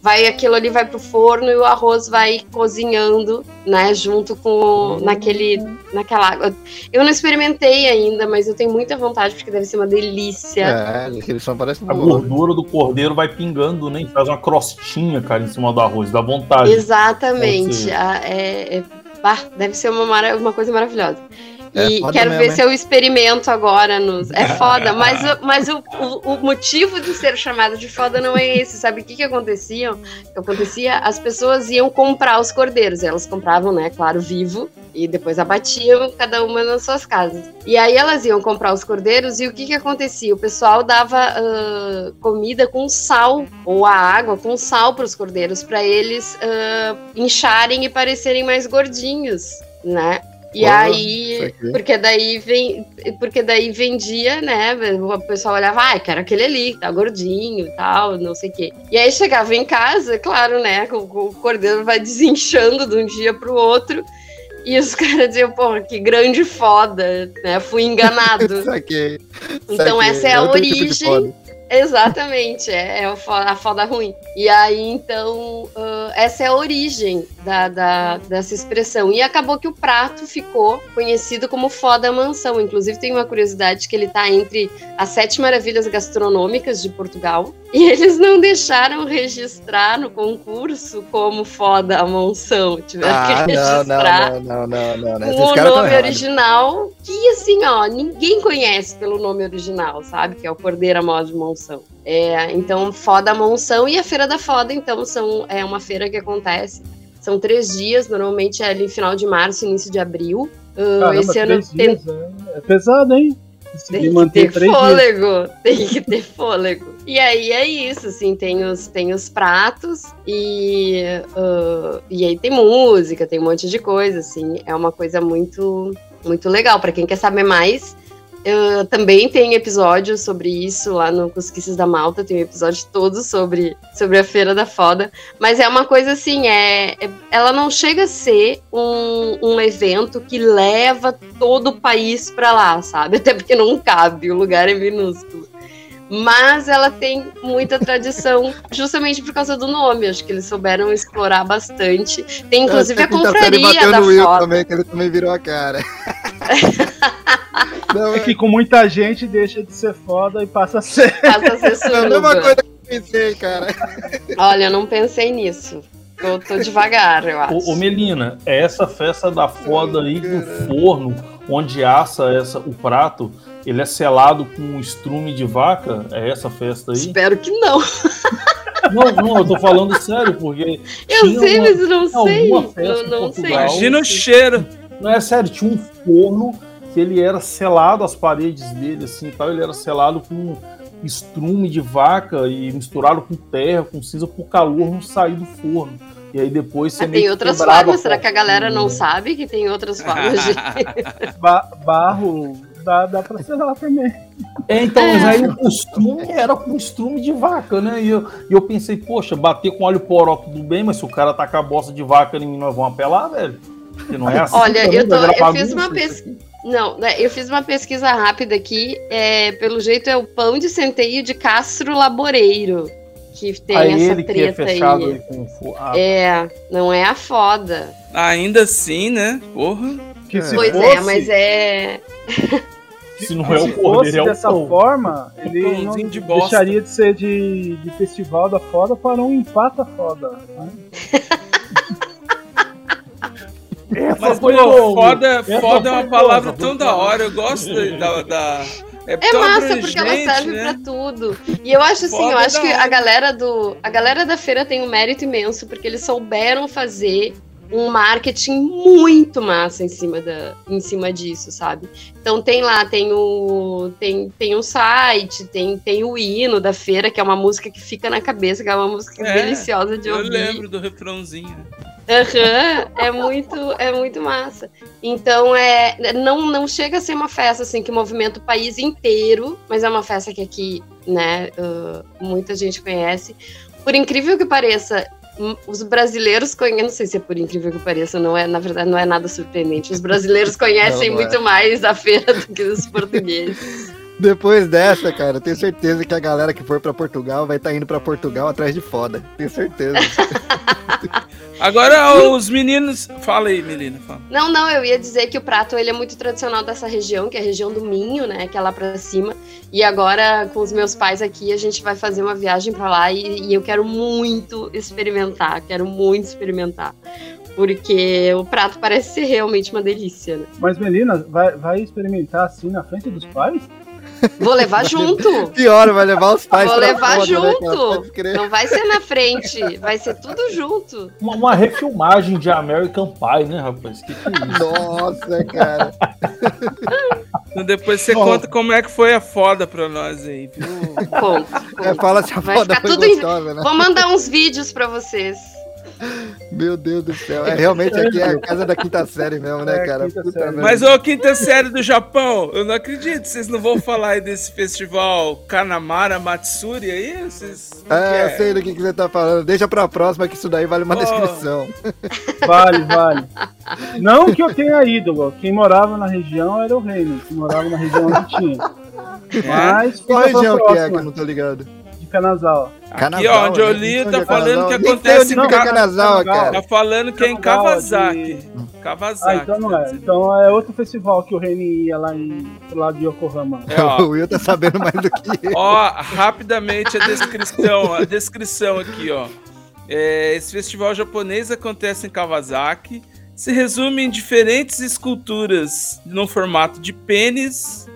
Speaker 7: vai aquilo ali vai pro forno e o arroz vai cozinhando, né, junto com naquele naquela água. Eu não experimentei ainda, mas eu tenho muita vontade porque deve ser uma delícia.
Speaker 3: É, aquele só parece
Speaker 9: A gordura do cordeiro vai pingando, né? Faz uma crostinha, cara, em cima do arroz, dá vontade.
Speaker 7: Exatamente. Ah, é, é, deve ser uma, uma coisa maravilhosa. É e quero mesmo, ver hein? se eu experimento agora nos. É foda, mas, mas o, o, o, motivo de ser chamado de foda não é esse. Sabe o que, que acontecia? que acontecia? As pessoas iam comprar os cordeiros. Elas compravam, né, claro, vivo, e depois abatiam cada uma nas suas casas. E aí elas iam comprar os cordeiros, e o que, que acontecia? O pessoal dava uh, comida com sal, ou a água com sal para os cordeiros, para eles uh, incharem e parecerem mais gordinhos, né? E aí, porque daí vem, porque daí vendia, né? O pessoal olhava, ah, quero aquele ali, tá gordinho e tal, não sei o quê. E aí chegava em casa, claro, né? O, o cordeiro vai desinchando de um dia pro outro. E os caras diziam, pô, que grande foda, né? Fui enganado. Saquei. Então Saquei. essa é a é origem Exatamente, é, é a foda ruim. E aí, então, uh, essa é a origem da, da, dessa expressão. E acabou que o prato ficou conhecido como foda mansão. Inclusive, tem uma curiosidade que ele está entre as sete maravilhas gastronômicas de Portugal. E eles não deixaram registrar no concurso como foda a mansão. Tiveram ah, que registrar
Speaker 3: não, não, não, não,
Speaker 7: com o nome original, que assim, ó, ninguém conhece pelo nome original, sabe? Que é o Cordeiro Amor de Monção. É, então, Foda Monção e a Feira da Foda, então, são, é uma feira que acontece. São três dias, normalmente é ali final de março, início de abril.
Speaker 2: Uh, Caramba, esse ano tem... Dias, é, é pesado, hein?
Speaker 7: Tem que ter fôlego, tem que ter fôlego. E aí é isso, assim, tem os, tem os pratos e, uh, e aí tem música, tem um monte de coisa, assim, é uma coisa muito, muito legal. para quem quer saber mais, eu também tem episódios sobre isso lá no Cusquices da Malta, tem um episódio todo sobre, sobre a Feira da Foda. Mas é uma coisa assim, é, é, ela não chega a ser um, um evento que leva todo o país para lá, sabe? Até porque não cabe, o lugar é minúsculo. Mas ela tem muita tradição, justamente por causa do nome. Acho que eles souberam explorar bastante. Tem inclusive é, a confraria da Foda.
Speaker 3: Também, que ele também virou a cara.
Speaker 2: Não, é que com muita gente deixa de ser foda e passa a ser.
Speaker 7: Passa a ser suruba. É a mesma coisa que eu
Speaker 3: pensei, cara.
Speaker 7: Olha, eu não pensei nisso. Eu tô devagar, eu acho.
Speaker 9: Ô, ô Melina, é essa festa da foda aí do forno, onde assa essa, o prato, ele é selado com um estrume de vaca? É essa festa aí?
Speaker 7: Espero que não.
Speaker 9: Não, não, eu tô falando sério, porque.
Speaker 7: Eu sei, uma, mas eu não sei. Eu não sei.
Speaker 4: Imagina o cheiro.
Speaker 9: Não é sério, tinha um forno que ele era selado, as paredes dele, assim, tal, ele era selado com estrume de vaca e misturado com terra, com cinza, por calor não sair do forno. E aí depois você ah,
Speaker 7: Tem outras formas, será que a galera não sabe que tem outras formas de.
Speaker 2: ba barro dá, dá pra selar também.
Speaker 9: É, então, mas aí o costume era com estrume de vaca, né? E eu, e eu pensei, poxa, bater com óleo poró tudo bem, mas se o cara tacar a bosta de vaca em mim, nós vamos apelar, velho?
Speaker 7: Que não é assim. Olha, eu, tô, eu fiz uma pesquisa. Não, né, eu fiz uma pesquisa rápida aqui. É, pelo jeito é o pão de centeio de Castro Laboreiro. Que tem
Speaker 9: aí
Speaker 7: essa
Speaker 9: ele
Speaker 7: treta
Speaker 9: que é
Speaker 7: aí.
Speaker 9: aí com...
Speaker 7: Ah, é, não é a foda.
Speaker 4: Ainda assim, né? Porra.
Speaker 7: Que se pois é, fosse... é, mas é.
Speaker 2: Se não é o cordeiro, é o dessa pão. forma, ele não de deixaria de ser de, de festival da foda para um empata foda. Né?
Speaker 4: Mas foi pô, foda, foda é uma palavra tão da hora. Eu gosto da, da
Speaker 7: é, é massa porque ela serve né? para tudo. E eu acho assim, Foda eu acho que a galera do a galera da feira tem um mérito imenso porque eles souberam fazer um marketing muito massa em cima, da, em cima disso, sabe? Então tem lá, tem o tem, tem um site, tem, tem o hino da feira, que é uma música que fica na cabeça, que é uma música é, deliciosa de ouvir.
Speaker 4: Eu lembro do refrãozinho.
Speaker 7: Uhum, é muito, é muito massa. Então é, não, não chega a ser uma festa assim que movimenta o país inteiro, mas é uma festa que aqui, né, uh, muita gente conhece. Por incrível que pareça, os brasileiros conhecem, não sei se é por incrível que pareça, não é, na verdade não é nada surpreendente. Os brasileiros conhecem não, não muito é. mais a feira do que os portugueses.
Speaker 3: Depois dessa, cara, tenho certeza que a galera que for para Portugal vai estar tá indo para Portugal atrás de foda. Tenho certeza.
Speaker 4: Agora os meninos. Fala aí, menina. Fala.
Speaker 7: Não, não, eu ia dizer que o prato ele é muito tradicional dessa região, que é a região do Minho, né? Que é lá pra cima. E agora, com os meus pais aqui, a gente vai fazer uma viagem para lá e, e eu quero muito experimentar. Quero muito experimentar porque o prato parece ser realmente uma delícia, né?
Speaker 2: Mas, meninas, vai, vai experimentar assim na frente dos pais?
Speaker 7: Vou levar junto.
Speaker 3: Pior, vai levar os pais.
Speaker 7: Vou levar foda, né, junto. Né, Não vai ser na frente, vai ser tudo junto.
Speaker 9: Uma, uma refilmagem de American Pie, né, rapaz? Que que é isso?
Speaker 3: Nossa, cara.
Speaker 4: Então depois você conta como é que foi a foda pra nós aí, viu?
Speaker 7: Conto.
Speaker 3: É, fala se a vai foda foi gostosa,
Speaker 7: em... né? Vou mandar uns vídeos pra vocês.
Speaker 3: Meu Deus do céu. É, realmente aqui é a casa da quinta série mesmo, né, é, cara?
Speaker 4: Mas, ô, quinta série do Japão, eu não acredito. Vocês não vão falar aí desse festival Kanamara Matsuri aí? Vocês
Speaker 3: é, eu sei do que, que você tá falando. Deixa pra próxima que isso daí vale uma oh. descrição.
Speaker 2: Vale, vale. Não que eu tenha ídolo. Quem morava na região era o reino. Quem morava na região onde tinha.
Speaker 3: É? Mas. Qual região que é que eu não tô ligado?
Speaker 2: Canazal.
Speaker 4: Aqui, ó, onde eu li, tá falando que acontece
Speaker 3: em Canazal, cara.
Speaker 4: Tá falando que é em Kawasaki. Kawasaki.
Speaker 2: Ah, então não é. Então é outro festival que o Reni ia lá em lá de Yokohama.
Speaker 3: É, o Will tá sabendo mais do que
Speaker 4: eu. Ó, rapidamente a descrição, a descrição aqui, ó. É, esse festival japonês acontece em Kawasaki. Se resume em diferentes esculturas no formato de pênis,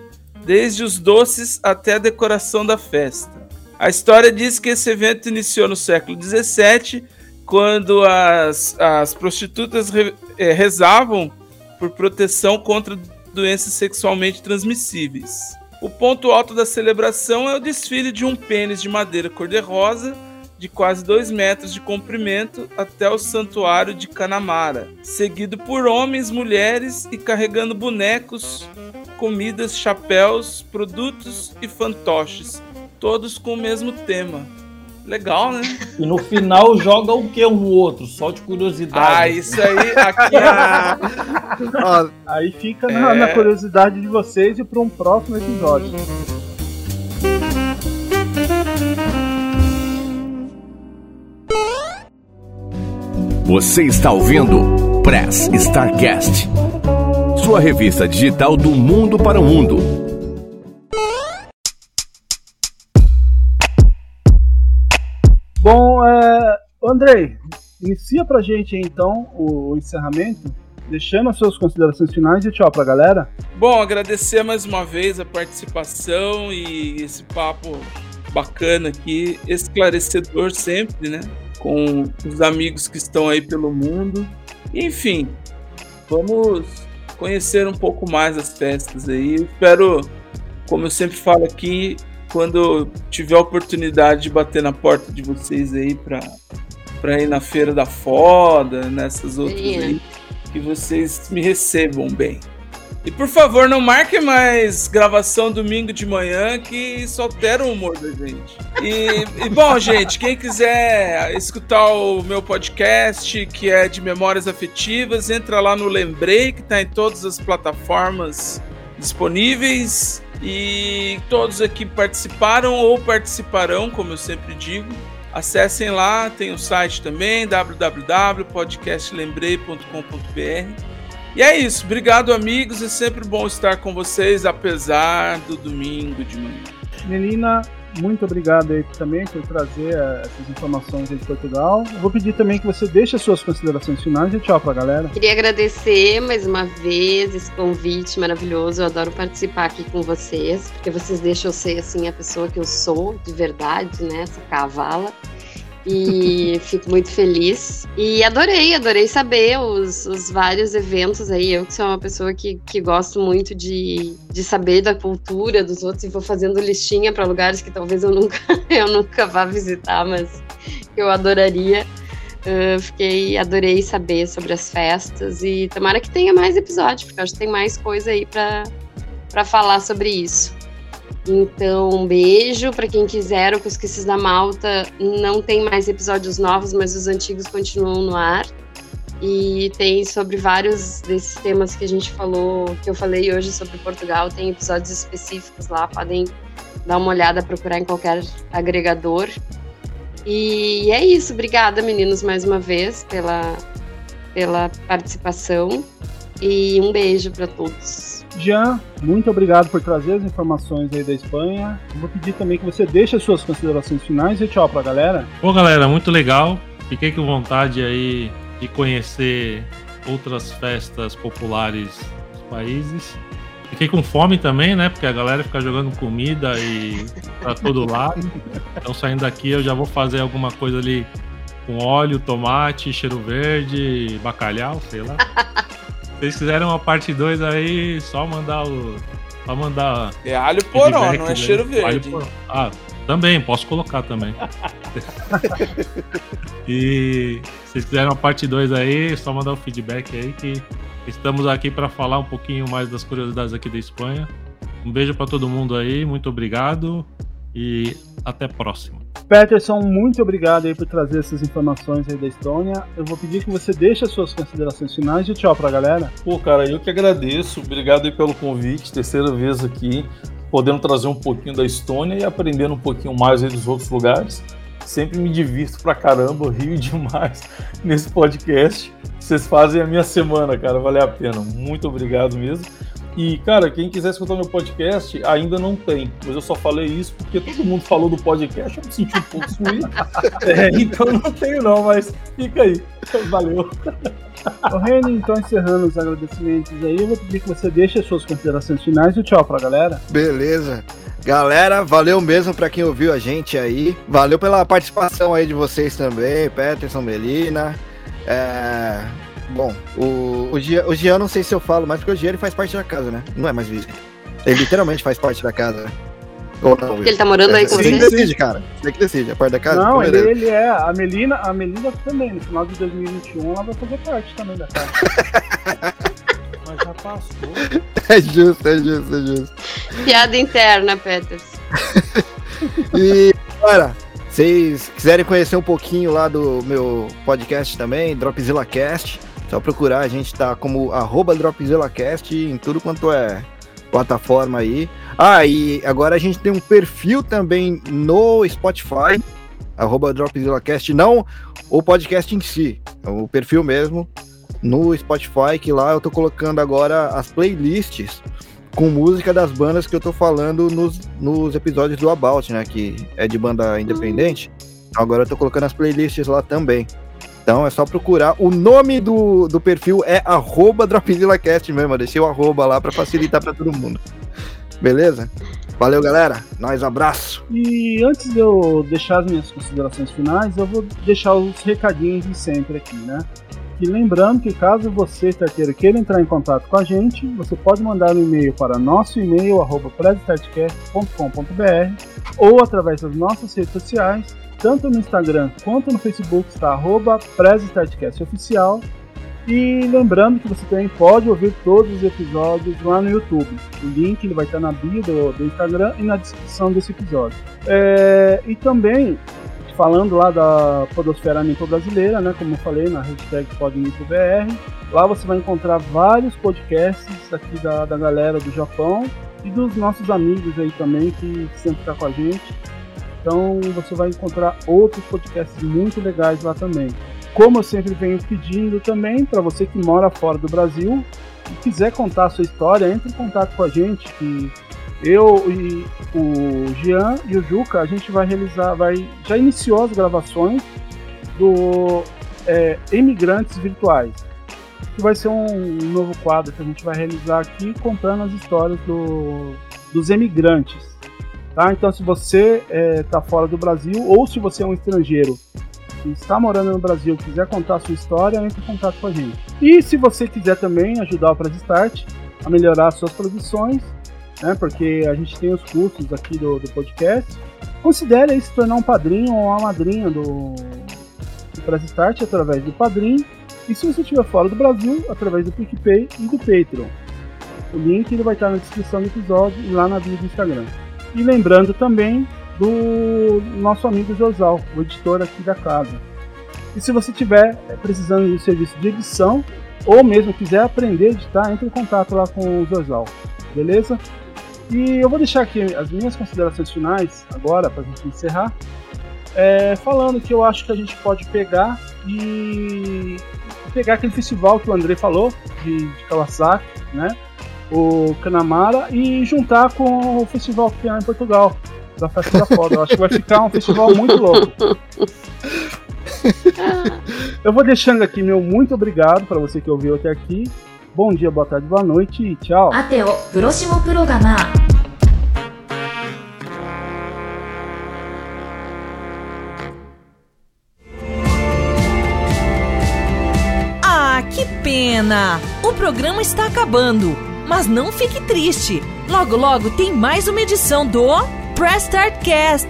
Speaker 4: desde os doces até a decoração da festa. A história diz que esse evento iniciou no século XVII, quando as, as prostitutas re, é, rezavam por proteção contra doenças sexualmente transmissíveis. O ponto alto da celebração é o desfile de um pênis de madeira cor-de-rosa de quase 2 metros de comprimento até o santuário de Canamara, seguido por homens, mulheres e carregando bonecos, comidas, chapéus, produtos e fantoches todos com o mesmo tema. Legal, né?
Speaker 9: E no final joga o que um outro, só de curiosidade.
Speaker 4: Ah, isso aí, aqui
Speaker 2: é... aí fica na, é... na, curiosidade de vocês e para um próximo episódio.
Speaker 1: Você está ouvindo Press Starcast, sua revista digital do mundo para o mundo.
Speaker 2: Andrei, inicia pra gente então o encerramento, deixando as suas considerações finais e tchau pra galera.
Speaker 4: Bom, agradecer mais uma vez a participação e esse papo bacana aqui, esclarecedor sempre, né? Com os amigos que estão aí pelo mundo. Enfim, vamos conhecer um pouco mais as festas aí. espero, como eu sempre falo aqui, quando tiver a oportunidade de bater na porta de vocês aí para para ir na feira da foda, nessas outras aí, que vocês me recebam bem. E por favor, não marque mais gravação domingo de manhã, que isso altera o humor da gente. E, e, bom, gente, quem quiser escutar o meu podcast, que é de memórias afetivas, entra lá no Lembrei, que está em todas as plataformas disponíveis. E todos aqui participaram ou participarão, como eu sempre digo. Acessem lá, tem o site também, www.podcastlembrei.com.br. E é isso, obrigado amigos, é sempre bom estar com vocês, apesar do domingo de manhã.
Speaker 2: Menina, muito obrigado aí também por trazer eh, essas informações aí de Portugal. Eu vou pedir também que você deixe as suas considerações finais e tchau pra galera.
Speaker 7: Queria agradecer mais uma vez esse convite maravilhoso. Eu adoro participar aqui com vocês, porque vocês deixam eu ser assim a pessoa que eu sou de verdade, né? Essa cavala e fico muito feliz. E adorei, adorei saber os, os vários eventos aí. Eu que sou uma pessoa que, que gosto muito de, de saber da cultura dos outros e vou fazendo listinha para lugares que talvez eu nunca, eu nunca vá visitar, mas eu adoraria. Uh, fiquei, adorei saber sobre as festas e tomara que tenha mais episódios, porque acho que tem mais coisa aí para falar sobre isso. Então, um beijo para quem quiser. O Cusquices da Malta não tem mais episódios novos, mas os antigos continuam no ar. E tem sobre vários desses temas que a gente falou, que eu falei hoje sobre Portugal, tem episódios específicos lá, podem dar uma olhada, procurar em qualquer agregador. E é isso, obrigada meninos mais uma vez pela, pela participação e um beijo para todos.
Speaker 2: Jean, muito obrigado por trazer as informações aí da Espanha. vou pedir também que você deixe as suas considerações finais e tchau pra galera.
Speaker 8: Bom, galera, muito legal. Fiquei com vontade aí de conhecer outras festas populares dos países. Fiquei com fome também, né? Porque a galera fica jogando comida e pra todo lado. Então, saindo daqui, eu já vou fazer alguma coisa ali com óleo, tomate, cheiro verde, bacalhau, sei lá vocês quiserem uma parte 2 aí, só mandar o. Só mandar.
Speaker 4: É alho poró, não é cheiro verde.
Speaker 8: Ah, também, posso colocar também. e se vocês quiserem uma parte 2 aí, só mandar o feedback aí que estamos aqui para falar um pouquinho mais das curiosidades aqui da Espanha. Um beijo para todo mundo aí, muito obrigado e até próximo.
Speaker 2: Peterson, muito obrigado aí por trazer essas informações aí da Estônia. Eu vou pedir que você deixe as suas considerações finais e tchau pra galera.
Speaker 9: Pô, cara, eu que agradeço. Obrigado aí pelo convite, terceira vez aqui, podendo trazer um pouquinho da Estônia e aprendendo um pouquinho mais aí dos outros lugares. Sempre me divirto pra caramba, rio demais nesse podcast. Vocês fazem a minha semana, cara, vale a pena. Muito obrigado mesmo. E, cara, quem quiser escutar meu podcast, ainda não tem. Mas eu só falei isso porque todo mundo falou do podcast, eu me senti um pouco suído. é, então não tenho não, mas fica aí. Valeu.
Speaker 2: Ô, Reni, então encerrando os agradecimentos aí, eu vou pedir que você deixe as suas considerações finais e tchau pra galera.
Speaker 3: Beleza. Galera, valeu mesmo para quem ouviu a gente aí. Valeu pela participação aí de vocês também, Peterson, Melina. É, Bom, o, o, Gia, o Gian, não sei se eu falo mais, porque o Gia ele faz parte da casa, né? Não é mais vizinho. Ele literalmente faz parte da casa.
Speaker 7: Ou não, porque ele tá morando é, aí com você?
Speaker 3: Você que decide, cara. Você que decide, a parte da casa.
Speaker 2: Não, ele, ele, é. A Melina, a Melina também. No final de 2021 ela vai fazer parte também da casa. Mas já passou.
Speaker 3: É justo, é justo, é justo.
Speaker 7: Piada interna, Peters.
Speaker 3: e, olha, vocês quiserem conhecer um pouquinho lá do meu podcast também, Dropzilla Cast, só procurar, a gente tá como arroba DropzillaCast em tudo quanto é plataforma aí. Ah, e agora a gente tem um perfil também no Spotify, arroba DropzillaCast, não o podcast em si, é o perfil mesmo no Spotify, que lá eu tô colocando agora as playlists com música das bandas que eu tô falando nos, nos episódios do About, né? Que é de banda independente. Então agora eu tô colocando as playlists lá também. Então é só procurar. O nome do, do perfil é arroba DropzillaCast mesmo. Eu deixei o arroba lá para facilitar para todo mundo. Beleza? Valeu, galera. Nós abraço.
Speaker 2: E antes de eu deixar as minhas considerações finais, eu vou deixar os recadinhos de sempre aqui, né? E lembrando que caso você, starteiro, queira entrar em contato com a gente, você pode mandar um e-mail para nosso e-mail, arroba ou através das nossas redes sociais, tanto no Instagram quanto no Facebook, está arroba Oficial. E lembrando que você também pode ouvir todos os episódios lá no YouTube. O link ele vai estar na bio do, do Instagram e na descrição desse episódio. É, e também, falando lá da Podosfera Nipo Brasileira, né, como eu falei, na hashtag PodNipoBR, lá você vai encontrar vários podcasts aqui da, da galera do Japão e dos nossos amigos aí também que sempre estão tá com a gente. Então você vai encontrar outros podcasts muito legais lá também. Como eu sempre venho pedindo também, para você que mora fora do Brasil e quiser contar a sua história, entre em contato com a gente, que eu e o Jean e o Juca, a gente vai realizar, vai já iniciou as gravações do é, Emigrantes Virtuais, que vai ser um novo quadro que a gente vai realizar aqui contando as histórias do, dos emigrantes. Tá? Então, se você está é, tá fora do Brasil ou se você é um estrangeiro que está morando no Brasil quiser contar a sua história, entre em contato com a gente. E se você quiser também ajudar o Press Start a melhorar suas produções, né, porque a gente tem os custos aqui do, do podcast, considere se tornar um padrinho ou uma madrinha do, do Press Start através do Padrim. E se você estiver fora do Brasil, através do PicPay e do Patreon. O link ele vai estar na descrição do episódio e lá na bio do Instagram. E lembrando também do nosso amigo Josal, o editor aqui da casa. E se você estiver eh, precisando de um serviço de edição, ou mesmo quiser aprender a editar, entre em contato lá com o Josal, beleza? E eu vou deixar aqui as minhas considerações finais, agora, para a gente encerrar, é, falando que eu acho que a gente pode pegar e pegar aquele festival que o André falou, de, de Kawasaki, né? O Canamara, e juntar com o festival que tem lá em Portugal, da Festa da Foda. Eu acho que vai ficar um festival muito louco. Eu vou deixando aqui meu muito obrigado para você que ouviu até aqui. Bom dia, boa tarde, boa noite e tchau. Até o próximo programa.
Speaker 5: Ah, que pena! O programa está acabando, mas não fique triste. Logo, logo tem mais uma edição do Press Start Cast.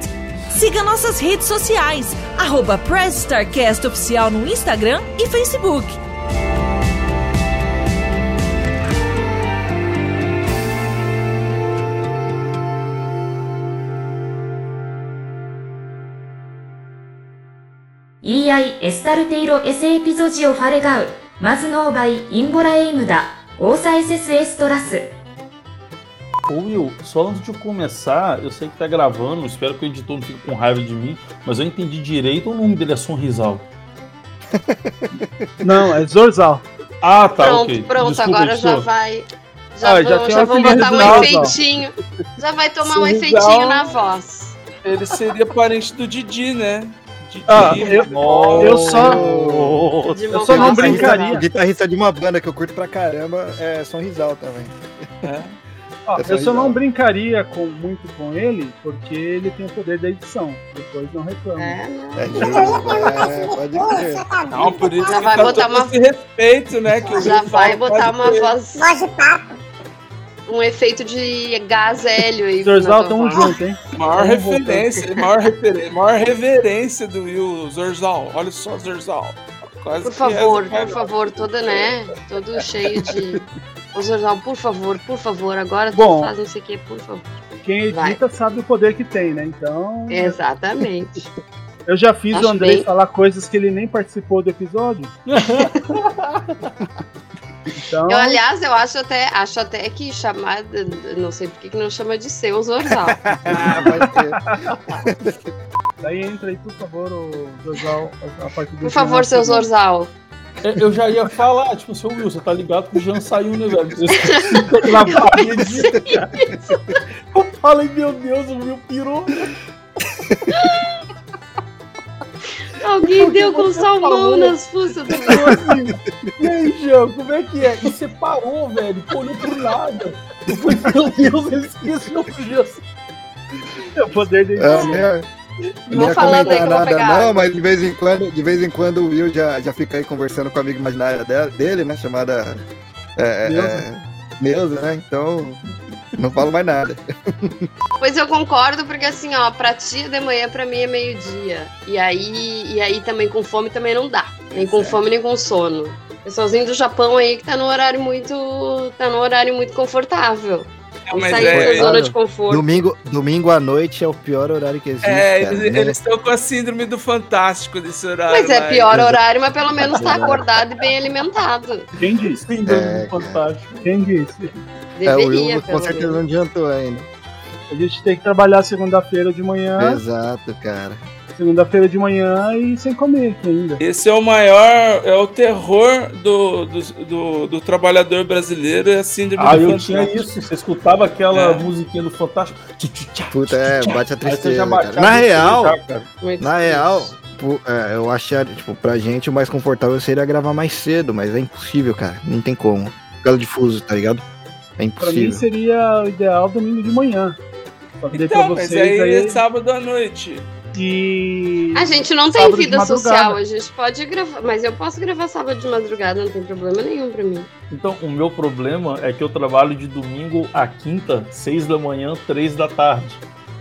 Speaker 5: Siga nossas redes sociais, arroba Press Start Cast Oficial no Instagram e Facebook.
Speaker 6: EI エスタルテイロエセエピゾジオファレガウマズノーバイインボラエイムダ
Speaker 9: ou Will, só antes de começar, eu sei que tá gravando, espero que o editor não fique com raiva de mim, mas eu entendi direito, o nome dele é Sonrisal.
Speaker 2: não, é Zorzal.
Speaker 9: Ah, tá,
Speaker 7: pronto,
Speaker 9: ok.
Speaker 7: Pronto, Desculpa, agora editor. já vai... Já, ah, vou, já, já vou botar um efeitinho. Já vai tomar Sorrisal, um efeitinho na voz.
Speaker 4: Ele seria parente do Didi, né?
Speaker 2: Ah, eu, eu só. Eu só não brincaria.
Speaker 3: Guitarrista de uma banda que eu curto pra caramba é Sonrisal também. É.
Speaker 2: Ó, eu só não brincaria com, muito com ele, porque ele tem o poder da edição. Depois não reclama. É, não. É,
Speaker 7: é, pode ser. Não, por isso já vai tá botar uma...
Speaker 4: respeito, né? Que
Speaker 7: já vai botar uma voz... Voz de papo. Um efeito de gás hélio aí.
Speaker 2: Zorzal, tamo junto, hein?
Speaker 4: Maior referência, maior, referência, maior reverência do Will Zorzal. Olha só, Zorzal.
Speaker 7: Quase por favor, por favor, toda, né? Todo cheio de Ô, Jornal, por favor, por favor, agora Bom, tu faz não sei o que, por favor.
Speaker 2: Quem edita Vai. sabe o poder que tem, né? Então.
Speaker 7: Exatamente.
Speaker 2: Eu já fiz Acho o André bem... falar coisas que ele nem participou do episódio.
Speaker 7: então... Eu, aliás, eu acho até, acho até que chamar. Não sei por que não chama de seu Zorzal.
Speaker 2: Daí entra aí, por favor, o Zorzal. A
Speaker 7: partir do por favor, seu Zorzal.
Speaker 9: É, eu já ia falar, tipo, seu Will, você tá ligado que o Jean saiu, né, velho? Eu falei, meu Deus, o Will pirou.
Speaker 7: Alguém deu com salmão falou? nas fuças do
Speaker 9: assim, E aí, Jean, como é que é? E você parou, velho, olhou pro nada. Eu falei, meu Deus, ele esqueceu o Jean.
Speaker 2: É o poder dele. É,
Speaker 3: não ia comentar nada, não, mas de vez em quando, de vez em quando o Will já, já fica aí conversando com a amiga imaginária dele, né? Chamada é, é, Neuza, né? Então não falo mais nada.
Speaker 7: Pois eu concordo, porque assim, ó, pra ti de manhã pra mim é meio-dia. E aí, e aí também com fome também não dá. Nem com fome, nem com sono. Pessoalzinho do Japão aí que tá no horário muito. tá no horário muito confortável. Não, mas sair é, da zona de conforto.
Speaker 3: Domingo, domingo à noite é o pior horário que existe.
Speaker 4: É, cara, eles, né? estão com a síndrome do fantástico desse horário.
Speaker 7: Mas é lá, pior horário, mas pelo menos tá acordado e bem alimentado.
Speaker 2: Quem disse? Síndrome é, do fantástico. Quem disse?
Speaker 7: Deveria,
Speaker 3: é, o com certeza menos. não adiantou ainda.
Speaker 2: A gente tem que trabalhar segunda-feira de manhã.
Speaker 3: Exato, cara.
Speaker 2: segunda-feira de manhã e sem comer aqui ainda.
Speaker 4: Esse é o maior, é o terror do, do, do, do trabalhador brasileiro, é a síndrome
Speaker 9: ah, do eu tinha isso, você escutava aquela é. musiquinha do Fantástico.
Speaker 3: Puta, é, bate a tristeza. Na real, na real, é, eu achei, tipo, pra gente o mais confortável seria gravar mais cedo, mas é impossível, cara. Não tem como. Por causa de fuso, tá ligado? É impossível. Pra mim
Speaker 2: seria o ideal domingo de manhã.
Speaker 4: Então, mas aí, aí é sábado à noite.
Speaker 7: E... A gente não tem vida social, a gente pode gravar, mas eu posso gravar sábado de madrugada, não tem problema nenhum pra mim.
Speaker 9: Então, o meu problema é que eu trabalho de domingo a quinta, seis da manhã, três da tarde.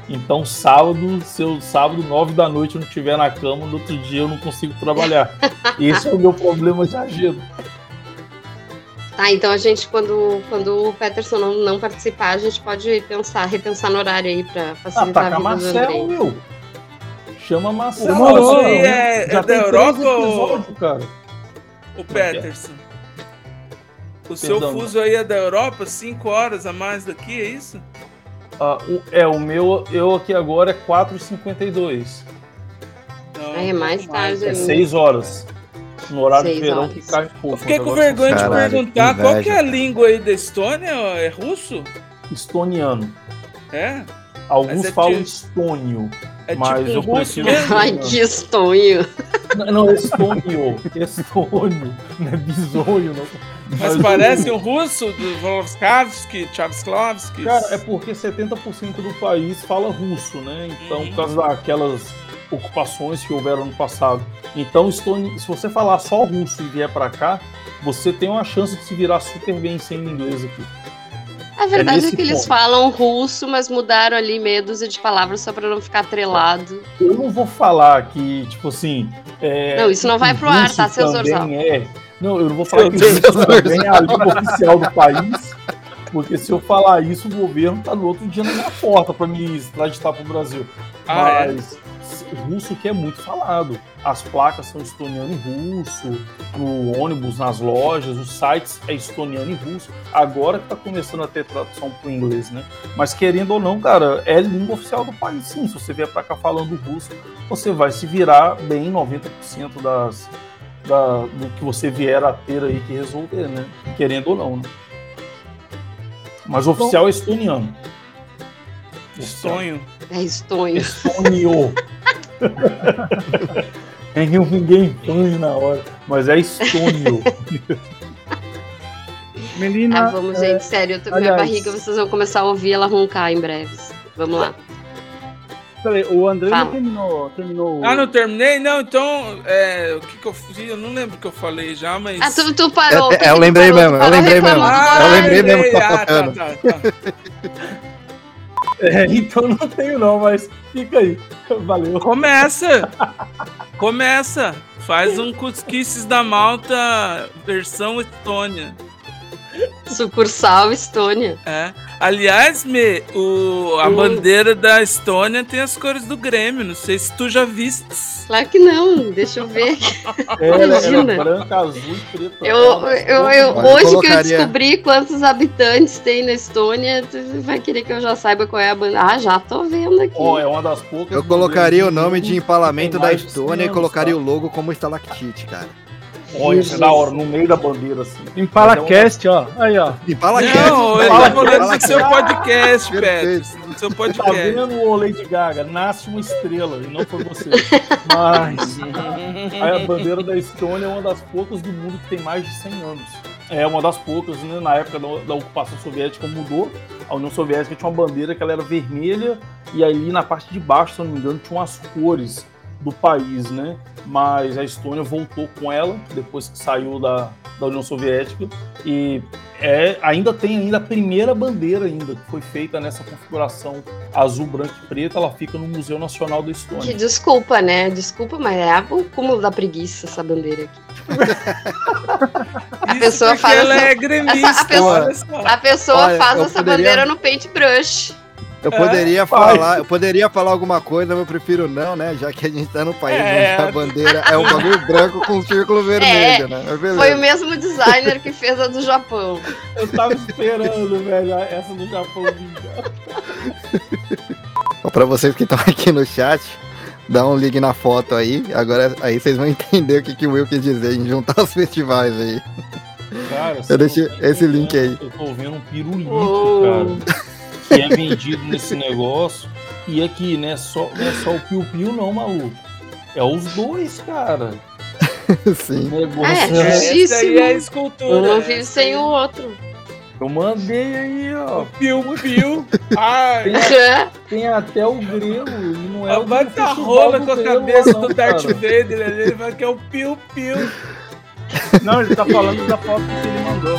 Speaker 9: Então, sábado, se eu sábado, nove da noite, eu não estiver na cama, no outro dia eu não consigo trabalhar. Esse é o meu problema de agenda.
Speaker 7: Tá, então a gente, quando, quando o Peterson não, não participar, a gente pode pensar, repensar no horário aí pra facilitar ah, tá a vida
Speaker 9: Marcelo, do Andrei. Meu. Chama Marcelo.
Speaker 4: Não, é, é da Europa ou... cara. O é é? Peterson. O seu fuso aí é da Europa, 5 horas a mais daqui, é isso?
Speaker 9: Uh, o, é, o meu, eu aqui agora é 4h52.
Speaker 7: é mais tarde.
Speaker 9: É 6 horas. No horário Seis de verão horas. que cai
Speaker 4: pouco. Eu fiquei com vergonha de perguntar qual que é a língua aí da Estônia? É russo?
Speaker 9: Estoniano.
Speaker 4: É?
Speaker 9: Alguns é falam de... estônio. É mas tipo eu
Speaker 7: prefiro. Ai, que estonho.
Speaker 9: Não, não estônio. Estônio. Não é bisonho, não.
Speaker 4: Mas, mas parece um russo do Voloskovsky, Chavskovsky.
Speaker 9: Cara, é porque 70% do país fala russo, né? Então, uhum. por causa daquelas ocupações que houveram no passado. Então, se você falar só russo e vier para cá, você tem uma chance de se virar super bem sem inglês aqui.
Speaker 7: A verdade é, é que ponto. eles falam russo, mas mudaram ali medos de palavras só para não ficar atrelado.
Speaker 9: Eu não vou falar que, tipo assim. É,
Speaker 7: não, isso não vai pro ar, tá, seu Zorzal?
Speaker 9: É, não, eu não vou falar que isso também é a língua oficial do país, porque se eu falar isso, o governo tá no outro dia na minha porta para me extraditar pro Brasil. Ah, é? Mas russo que é muito falado. As placas são estoniano e russo, no ônibus, nas lojas, os sites é estoniano e russo. Agora que tá começando a ter tradução pro inglês, né? Mas querendo ou não, cara, é língua oficial do país, sim. Se você vier para cá falando russo, você vai se virar bem 90% das, da, do que você vier a ter aí que resolver, né? Querendo ou não, né? Mas o oficial é estoniano.
Speaker 4: Estonho.
Speaker 7: É estonho.
Speaker 9: Estonio. é ninguém põe na hora, mas é estônio.
Speaker 7: Melina. Ah, vamos, é... gente, sério, eu tô com minha barriga, vocês vão começar a ouvir ela roncar em breve. Vamos lá.
Speaker 2: Peraí, o André Fala. não terminou, terminou.
Speaker 4: Ah, não terminei? Não, então. É, o que, que eu fiz? Eu não lembro o que eu falei já, mas.
Speaker 7: Ah, tu, tu parou.
Speaker 3: É, é, eu lembrei parou, mesmo, eu lembrei mesmo. Ah, eu lembrei mesmo que tá ah, tá, tá,
Speaker 9: tá. É, então não tenho não, mas fica aí. Valeu.
Speaker 4: Começa! Começa! Faz um cusquices da Malta versão Estônia.
Speaker 7: Sucursal Estônia.
Speaker 4: É. Aliás, me, o, a hum. bandeira da Estônia tem as cores do Grêmio. Não sei se tu já viste.
Speaker 7: Claro que não. Deixa eu ver.
Speaker 9: É, Imagina. branca, azul e preta.
Speaker 7: Eu, eu, eu hoje colocaria... que eu descobri quantos habitantes tem na Estônia, tu vai querer que eu já saiba qual é a bandeira. Ah, já tô vendo aqui.
Speaker 9: Oh, é uma das poucas.
Speaker 3: Eu colocaria o nome de empalamento da Estônia e colocaria tá? o logo como estalactite, cara.
Speaker 9: Olha, isso é da hora, no meio da bandeira, assim.
Speaker 2: Impalacast, ó. Aí, ó.
Speaker 4: Impalacast. Não, ele tá falando do seu podcast, Pedro. Do seu podcast. Tá
Speaker 9: vendo o Lady Gaga? Nasce uma estrela, e não foi você. Mas a bandeira da Estônia é uma das poucas do mundo que tem mais de 100 anos. É uma das poucas, né? Na época da, da ocupação soviética mudou. A União Soviética tinha uma bandeira que ela era vermelha, e aí na parte de baixo, se eu não me engano, tinha umas cores do país, né? Mas a Estônia voltou com ela depois que saiu da, da União Soviética e é, ainda tem ainda a primeira bandeira ainda que foi feita nessa configuração azul, branco e preto. Ela fica no Museu Nacional da Estônia.
Speaker 7: Que desculpa, né? Desculpa, mas é o cúmulo da preguiça essa bandeira aqui. a pessoa faz
Speaker 4: ela essa... é gremista. A,
Speaker 7: pessoa, a pessoa Olha, faz essa poderia... bandeira no paintbrush.
Speaker 3: Eu poderia é, falar, eu poderia falar alguma coisa, mas eu prefiro não, né? Já que a gente tá no país é. onde a bandeira é um bagulho branco com um círculo vermelho, é, né?
Speaker 7: Foi o mesmo designer que fez a do Japão.
Speaker 9: Eu tava esperando, velho, essa do Japão
Speaker 3: Pra vocês que estão aqui no chat, Dá um ligue na foto aí. Agora aí vocês vão entender o que, que o Will quis dizer em juntar os festivais aí.
Speaker 9: Cara,
Speaker 3: eu deixei esse link aí.
Speaker 9: Eu tô vendo um pirulito, oh. cara, que é vendido nesse negócio. E aqui, né, só, não é só o piu-piu não, maluco. É os dois, cara.
Speaker 3: Sim.
Speaker 7: Negócio é, justíssimo. Essa aí é a escultura. Um sem o outro.
Speaker 9: Eu mandei aí, ó.
Speaker 4: Piu-piu.
Speaker 9: tem, tem, até o grilo. E não é
Speaker 4: Vai tá rola com a cabeça não, do Darth Vader ali. Ele vai que é o piu-piu.
Speaker 2: Não, ele tá falando da foto que ele mandou.